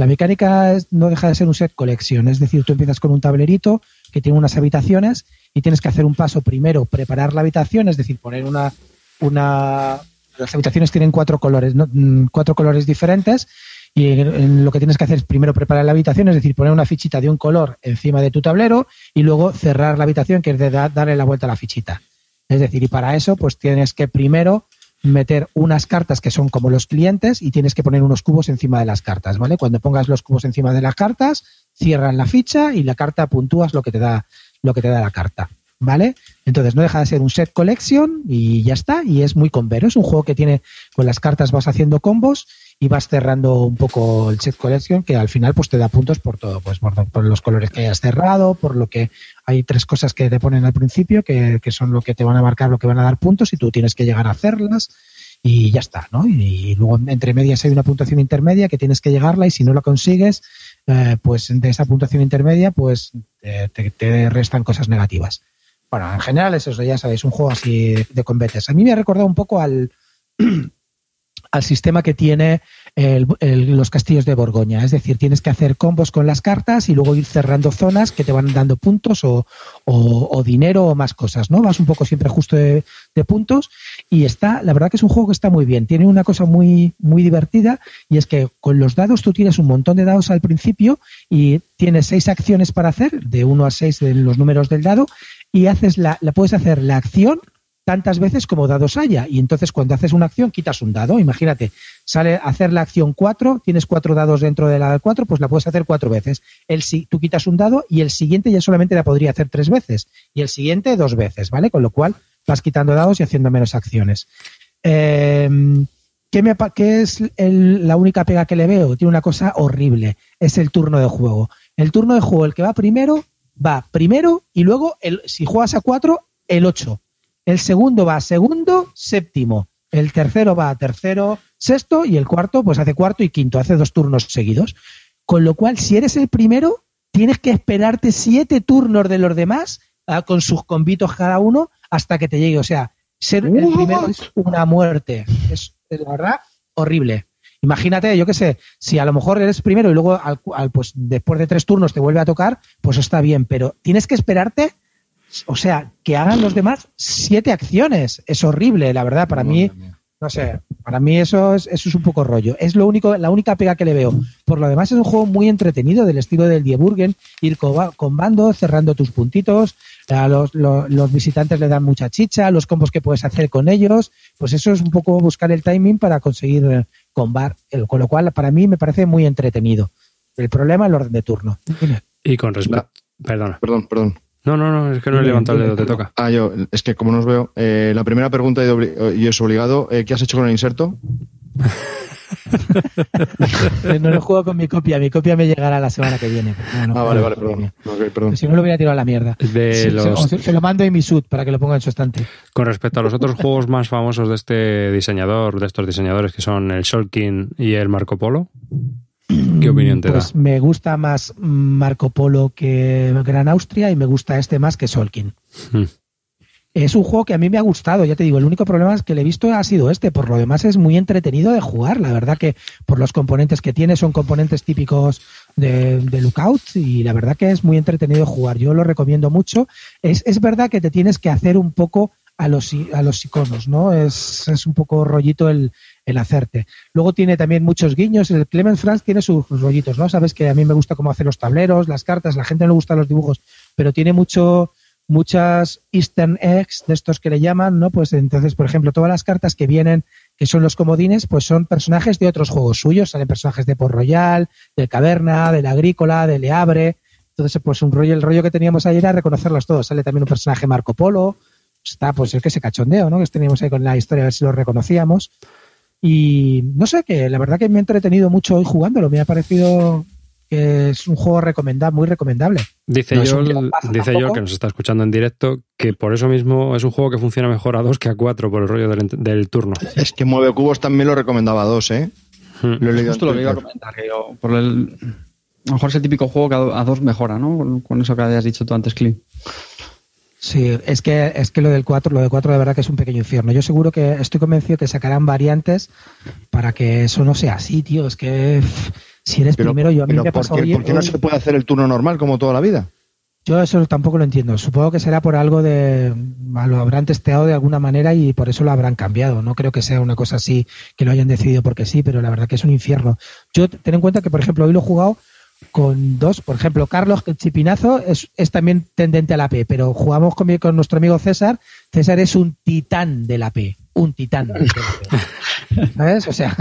la mecánica no deja de ser un set collection, es decir, tú empiezas con un tablerito que tiene unas habitaciones y tienes que hacer un paso primero, preparar la habitación, es decir, poner una, una las habitaciones tienen cuatro colores, mm, cuatro colores diferentes y lo que tienes que hacer es primero preparar la habitación, es decir, poner una fichita de un color encima de tu tablero y luego cerrar la habitación, que es de darle la vuelta a la fichita. Es decir, y para eso, pues tienes que primero meter unas cartas que son como los clientes y tienes que poner unos cubos encima de las cartas, ¿vale? Cuando pongas los cubos encima de las cartas, cierran la ficha y la carta puntúas lo que te da, lo que te da la carta. ¿Vale? Entonces no deja de ser un set collection y ya está, y es muy convero. Es un juego que tiene, con las cartas vas haciendo combos y vas cerrando un poco el set collection que al final pues te da puntos por todo, pues por, los colores que hayas cerrado, por lo que hay tres cosas que te ponen al principio que, son lo que te van a marcar, lo que van a dar puntos y tú tienes que llegar a hacerlas y ya está, ¿no? Y, luego entre medias hay una puntuación intermedia que tienes que llegarla y si no la consigues, eh, pues de esa puntuación intermedia pues te, te, restan cosas negativas. Bueno, en general es eso, ya sabéis, un juego así de combates. A mí me ha recordado un poco al al sistema que tiene los castillos de Borgoña. Es decir, tienes que hacer combos con las cartas y luego ir cerrando zonas que te van dando puntos o, dinero o más cosas, ¿no? Vas un poco siempre justo de, puntos y está, la verdad que es un juego que está muy bien. Tiene una cosa muy, muy divertida y es que con los dados tú tienes un montón de dados al principio y tienes seis acciones para hacer, de uno a seis de los números del dado y haces la, la puedes hacer la acción tantas veces como dados haya. Y entonces cuando haces una acción quitas un dado. Imagínate, sale a hacer la acción 4, tienes cuatro dados dentro de la 4, pues la puedes hacer cuatro veces. El, tú quitas un dado y el siguiente ya solamente la podría hacer tres veces. Y el siguiente dos veces, ¿vale? Con lo cual vas quitando dados y haciendo menos acciones. Em, ¿qué, me, es la única pega que le veo? Tiene una cosa horrible. Es el turno de juego. El turno de juego, el que va primero, va primero y luego, el, si juegas a cuatro, el 8 el segundo va a segundo, séptimo. El tercero va a tercero, sexto. Y el cuarto, pues hace cuarto y quinto. Hace dos turnos seguidos. Con lo cual, si eres el primero, tienes que esperarte siete turnos de los demás, ah, con sus convitos cada uno, hasta que te llegue. O sea, ser el primero es una muerte. Es, la verdad horrible. Imagínate, yo qué sé, si a lo mejor eres primero y luego pues después de tres turnos te vuelve a tocar, pues está bien, pero tienes que esperarte o sea, que hagan los demás siete acciones. Es horrible, la verdad, para mí. No sé, para mí eso es, eso es un poco rollo. Es lo único, la única pega que le veo. Por lo demás es un juego muy entretenido del estilo del Dieburgen, ir con bando, cerrando tus puntitos, a los, los, visitantes le dan mucha chicha, los combos que puedes hacer con ellos, pues eso es un poco buscar el timing para conseguir eh, combar, con lo cual para mí me parece muy entretenido. El problema es el orden de turno. Y con respecto... Perdona. Perdón, perdón. No, no, no, es que no he levantado el dedo, te toca. Ah, yo, es que como no os veo, eh, la primera pregunta y es obligado, eh, ¿qué has hecho con el inserto? no lo juego con mi copia, mi copia me llegará la semana que viene. ah, vale, vale, perdón. Si no lo hubiera tirado a la mierda. De los... se, lo mando en mi sud para que lo ponga en su estante. Con respecto a los otros juegos más famosos de este diseñador, de estos diseñadores que son el Shulkin y el Marco Polo, ¿Qué opinión te pues Me gusta más Marco Polo que Gran Austria y me gusta este más que Solkin. Hmm. Es un juego que a mí me ha gustado, ya te digo, el único problema es que le he visto ha sido este, por lo demás es muy entretenido de jugar, la verdad que por los componentes que tiene son componentes típicos de, Lookout y la verdad que es muy entretenido de jugar, yo lo recomiendo mucho, es, es verdad que te tienes que hacer un poco a los, a los iconos, ¿no? Es, es un poco rollito el, el hacerte. Luego tiene también muchos guiños. El Clemens Franz tiene sus rollitos, ¿no? Sabes que a mí me gusta cómo hacer los tableros, las cartas, la gente no le gusta los dibujos, pero tiene mucho muchas eastern eggs de estos que le llaman, ¿no? Pues entonces, por ejemplo, todas las cartas que vienen, que son los comodines, pues son personajes de otros juegos suyos, salen personajes de Port Royal, del Caverna, del Agrícola, del Leabre. Entonces, pues un rollo, el rollo que teníamos ayer era reconocerlos todos. Sale también un personaje Marco Polo, está pues el que se cachondeo, ¿no? Que teníamos ahí con la historia, a ver si lo reconocíamos. Y no sé, que la verdad que me he entretenido mucho hoy jugándolo. Me ha parecido que es un juego recomendable, muy recomendable. Dice yo, dice yo que nos está escuchando en directo que por eso mismo es un juego que funciona mejor a dos que a cuatro por el rollo del, turno. Es que Mueve Cubos también lo recomendaba a dos, ¿eh? Hmm. Lo he leído Justo lo que iba a comentar, por el, a lo mejor es el típico juego que a, dos mejora, ¿no? Con, eso que habías dicho tú antes, Clint. Sí, es que, es que lo del 4, lo de 4 de verdad que es un pequeño infierno. Yo seguro que estoy convencido que sacarán variantes para que eso no sea así, tío. Es que si eres primero, yo a mí me ¿por qué, ¿Por qué no se puede hacer el turno normal como toda la vida? Yo eso tampoco lo entiendo. Supongo que será por algo de. Lo habrán testeado de alguna manera y por eso lo habrán cambiado. No creo que sea una cosa así que lo hayan decidido porque sí, pero la verdad que es un infierno. Yo ten en cuenta que, por ejemplo, hoy lo he jugado con dos. Por ejemplo, Carlos, chipinazo es, es, también tendente a la P, pero jugamos con, con nuestro amigo César. César es un titán de la P, un titán. ¿Sabes? O sea,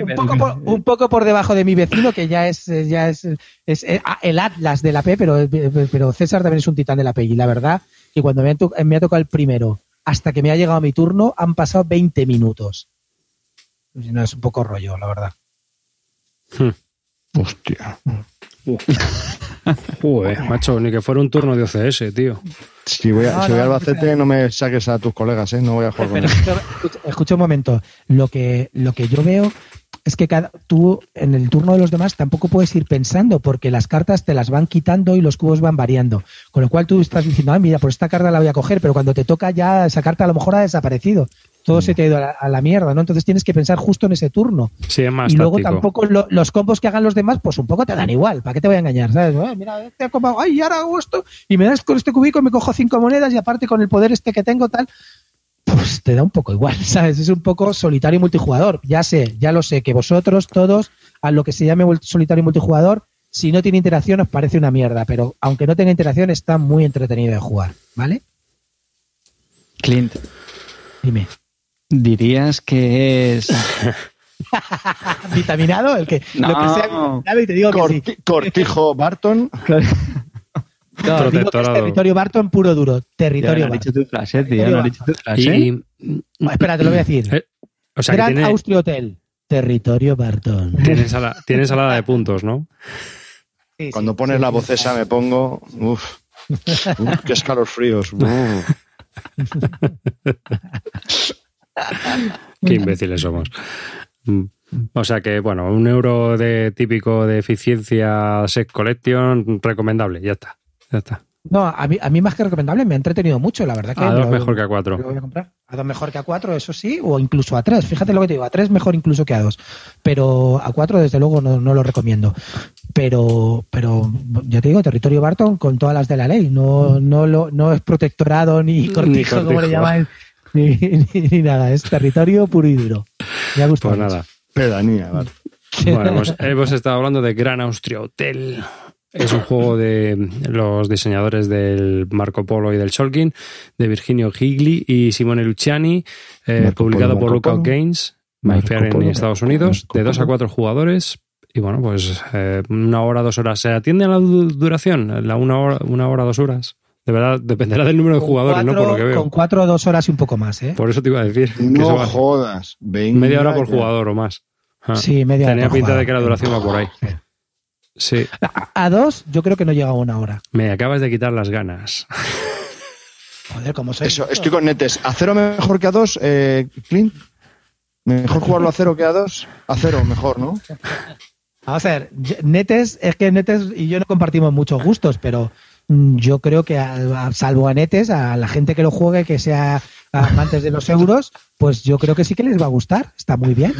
Es un poco por, un poco por debajo de mi vecino, que ya es, eh, ya es, es, eh, ah, el Atlas de la P, pero, pero César también es un titán de la P. Y la verdad que cuando me ha, to- me ha tocado el primero hasta que me ha llegado mi turno, han pasado 20 minutos. No, es un poco rollo, la verdad. Hostia. Joder, macho, ni que fuera un turno de OCS, tío. Si voy, a, No, si voy no, a Albacete, no. no me saques a tus colegas, ¿eh? No voy a jugar con Pero ellos. escucha, escucha un momento. Lo que, lo que yo veo es que cada, tú en el turno de los demás tampoco puedes ir pensando porque las cartas te las van quitando y los cubos van variando. Con lo cual tú estás diciendo, ah, mira, por esta carta la voy a coger, pero cuando te toca ya esa carta a lo mejor ha desaparecido. Todo se te ha ido a la, a la mierda, ¿no? Entonces tienes que pensar justo en ese turno. Sí, es más y luego táctico. tampoco lo- los combos que hagan los demás, pues un poco te dan igual. ¿Para qué te voy a engañar? ¿Sabes? Mira, este ha combado, ay, ahora hago esto y me das con este cubico, me cojo cinco monedas y aparte con el poder este que tengo, tal. Pues te da un poco igual, ¿sabes? Es un poco solitario y multijugador. Ya sé, ya lo sé, que vosotros todos, a lo que se llame solitario y multijugador, si no tiene interacción os parece una mierda, pero aunque no tenga interacción está muy entretenido de jugar, ¿vale? Clint, Dime. Dirías que es. ¿Vitaminado? El que, lo que No. sea vitaminado y te digo que sí. Corti- Cortijo Barton. No, digo que es territorio Barton puro duro. Territorio Barton. dicho tu frase, tío. No has dicho tu frase. Y, Oh, espera, te lo voy a decir. eh, o sea, que Gran tiene, Austria Hotel. Territorio Barton. tiene, ensala- tiene ensalada de puntos, ¿no? Sí, sí, Cuando pones sí, la voz esa me pongo. Uf. Uf, qué escalofríos. Uf. Qué imbéciles somos. Mm. O sea que, bueno, un euro de típico de eficiencia Set Collection, recomendable, ya está. Ya está. No, a mí, a mí más que recomendable me ha entretenido mucho, la verdad que. A dos lo- mejor que a lo cuatro. voy a comprar. A dos mejor que a cuatro, eso sí, o incluso a tres. Fíjate lo que te digo, a tres mejor incluso que a dos. Pero a cuatro, desde luego, no, no lo recomiendo. Pero, pero ya te digo, territorio Barton con todas las de la ley. No, no, lo, no es protectorado ni cortijo, como le cortijo. llaman, ni, ni- ni nada. Es territorio puro y duro. Me ha gustado. Pues mucho. nada. Pedanía, vale. Bueno, hemos, hemos estado hablando de Gran Austria Hotel. Es un juego de los diseñadores del Marco Polo y del Shulkin, de Virginio Gigli y Simone Luciani, eh, publicado Polo, por Lookout Polo. Games, Mayfair en Polo, Estados Unidos, de dos a cuatro jugadores. Y bueno, pues eh, una hora, dos horas. ¿Se atiende a la du- duración? ¿La una hora, una hora, dos horas? De verdad, dependerá del número de jugadores, ¿no? Por lo que cuatro- veo. Con cuatro, dos horas y un poco más, ¿eh? Por eso te iba a decir. que No va- jodas. Venga media hora por ya. jugador o más. Ah. Sí, media hora Tenía pinta de que la duración va por ahí. Sí, A, a dos, yo creo que no llega a una hora. me acabas de quitar las ganas. Joder, como soy. Eso, estoy con netes. ¿A cero mejor que a dos, eh, Clint? ¿Mejor jugarlo a cero que a dos? A cero, mejor, ¿no? Vamos a ver, Netes, es que Netes y yo no compartimos muchos gustos, pero yo creo que, a- a- salvo a Netes, a la gente que lo juegue, que sea amantes de los euros, pues yo creo que sí que les va a gustar. Está muy bien.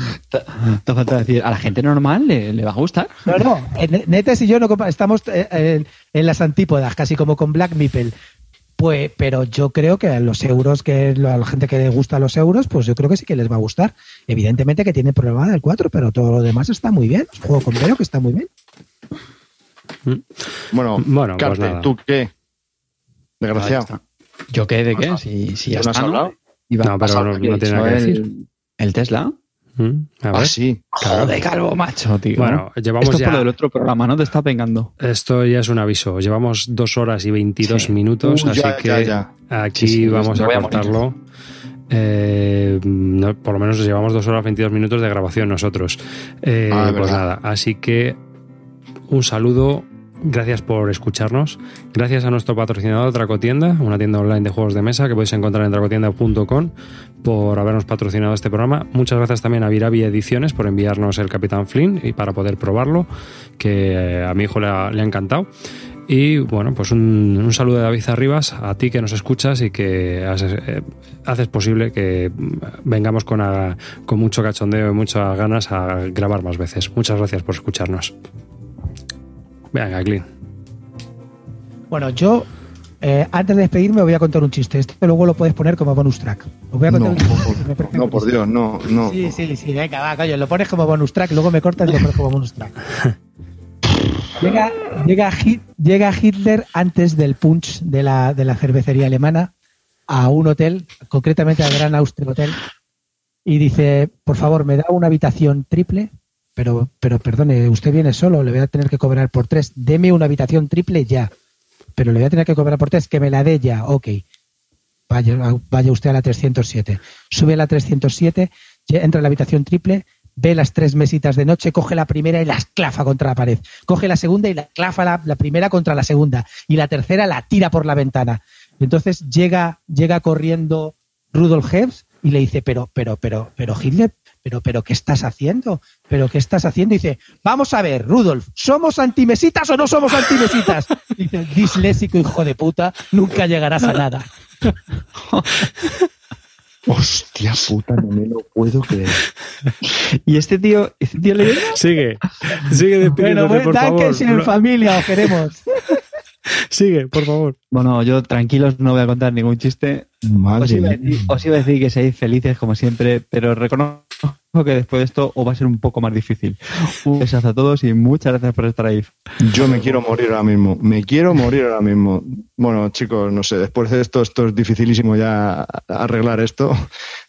Te falta decir, a la gente normal le, le va a gustar. No, no, eh, Netes y yo no estamos eh, eh, en las antípodas, casi como con Black Meeple. Pues, pero yo creo que a los euros, que a la gente que le gusta los euros, pues yo creo que sí que les va a gustar. Evidentemente que tiene problema del 4, pero todo lo demás está muy bien. Es un juego con veo que está muy bien. Bueno, Bueno, pues Carte. ¿tú qué? Desgraciado. ¿Yo qué? ¿De qué? Si, si ya ¿No has está, ¿no? hablado? Iba No, a pero no- no tiene nada que el, el Tesla. Mm, A ver. Ah, sí. Joder, calvo macho, tío. Bueno, llevamos Esto ya- por lo del otro programa, ¿no? Te está pegando. Esto ya es un aviso. Llevamos dos horas y 22 Sí. aquí Uh, así ya, que ya, ya. aquí Sí, sí, vamos a cortarlo. Eh, no, por lo menos llevamos dos horas 22 minutos de grabación nosotros. Eh, Ah, pues verdad. nada, así que un saludo. Gracias por escucharnos. Gracias a nuestro patrocinador Dracotienda, una tienda online de juegos de mesa que podéis encontrar en dracotienda.com por habernos patrocinado este programa. Muchas gracias también a Viravi Ediciones por enviarnos el Capitán Flynn y para poder probarlo, que eh, a mi hijo le ha, encantado. Y bueno, pues un, saludo de David Arribas a ti que nos escuchas y que haces, eh, haces posible que vengamos con, con mucho cachondeo y muchas ganas a grabar más veces. Muchas gracias por escucharnos. Venga, Clint. Bueno, yo eh, antes de despedirme voy a contar un chiste. Esto luego lo puedes poner como bonus track. Os voy a contar No, un chiste. por- No, por. Dios, no, no. Sí, sí, sí, venga, va, coño, lo pones como bonus track, luego me cortas y lo pones como bonus track. Llega, llega, Hit- llega Hitler antes del punch de la, de la cervecería alemana a un hotel, concretamente al Gran Austria Hotel, y dice, por favor, me da una habitación triple, pero, pero perdone, usted viene solo, le voy a tener que cobrar por tres, deme una habitación triple ya, pero le voy a tener que cobrar por tres, que me la dé ya, ok. Vaya, vaya usted a la 307. Sube a la 307, entra a la habitación triple, ve las tres mesitas de noche, coge la primera y las clafa contra la pared. Coge la segunda y la clafa la, primera contra la segunda. Y la tercera la tira por la ventana. Entonces llega, llega corriendo Rudolf Hess y le dice, pero, pero, pero, pero, Hitler, pero, pero, ¿qué estás haciendo? ¿Pero qué estás haciendo? Y dice, vamos a ver, Rudolf, ¿somos antimesitas o no somos antimesitas? Y dice, disléxico hijo de puta, nunca llegarás a nada. Hostia puta, no me lo puedo creer. y este tío, este tío le Sigue, sigue despidiéndote, bueno, por favor. favor. en familia, os queremos. Sigue, por favor. Bueno, yo tranquilos no voy a contar ningún chiste. Madre Os iba, a mía. decir, os iba a decir que seáis felices como siempre, pero reconozco que después de esto os va a ser un poco más difícil. Un besazo a todos y muchas gracias por estar ahí. Yo me quiero morir ahora mismo. Me quiero morir ahora mismo. Bueno, chicos, no sé, después de esto, esto es dificilísimo ya arreglar esto.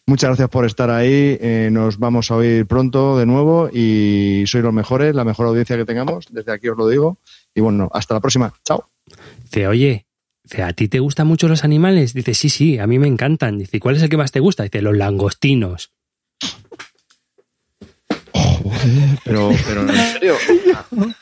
Muchas gracias por estar ahí. Eh, nos vamos a oír pronto de nuevo y sois los mejores, la mejor audiencia que tengamos. Desde aquí os lo digo. Y bueno, hasta la próxima. Chao. Dice, oye, dice, ¿a ti te gustan mucho los animales? Dice, sí, sí, a mí me encantan. Dice, ¿cuál es el que más te gusta? Dice, los langostinos. Pero, pero en serio.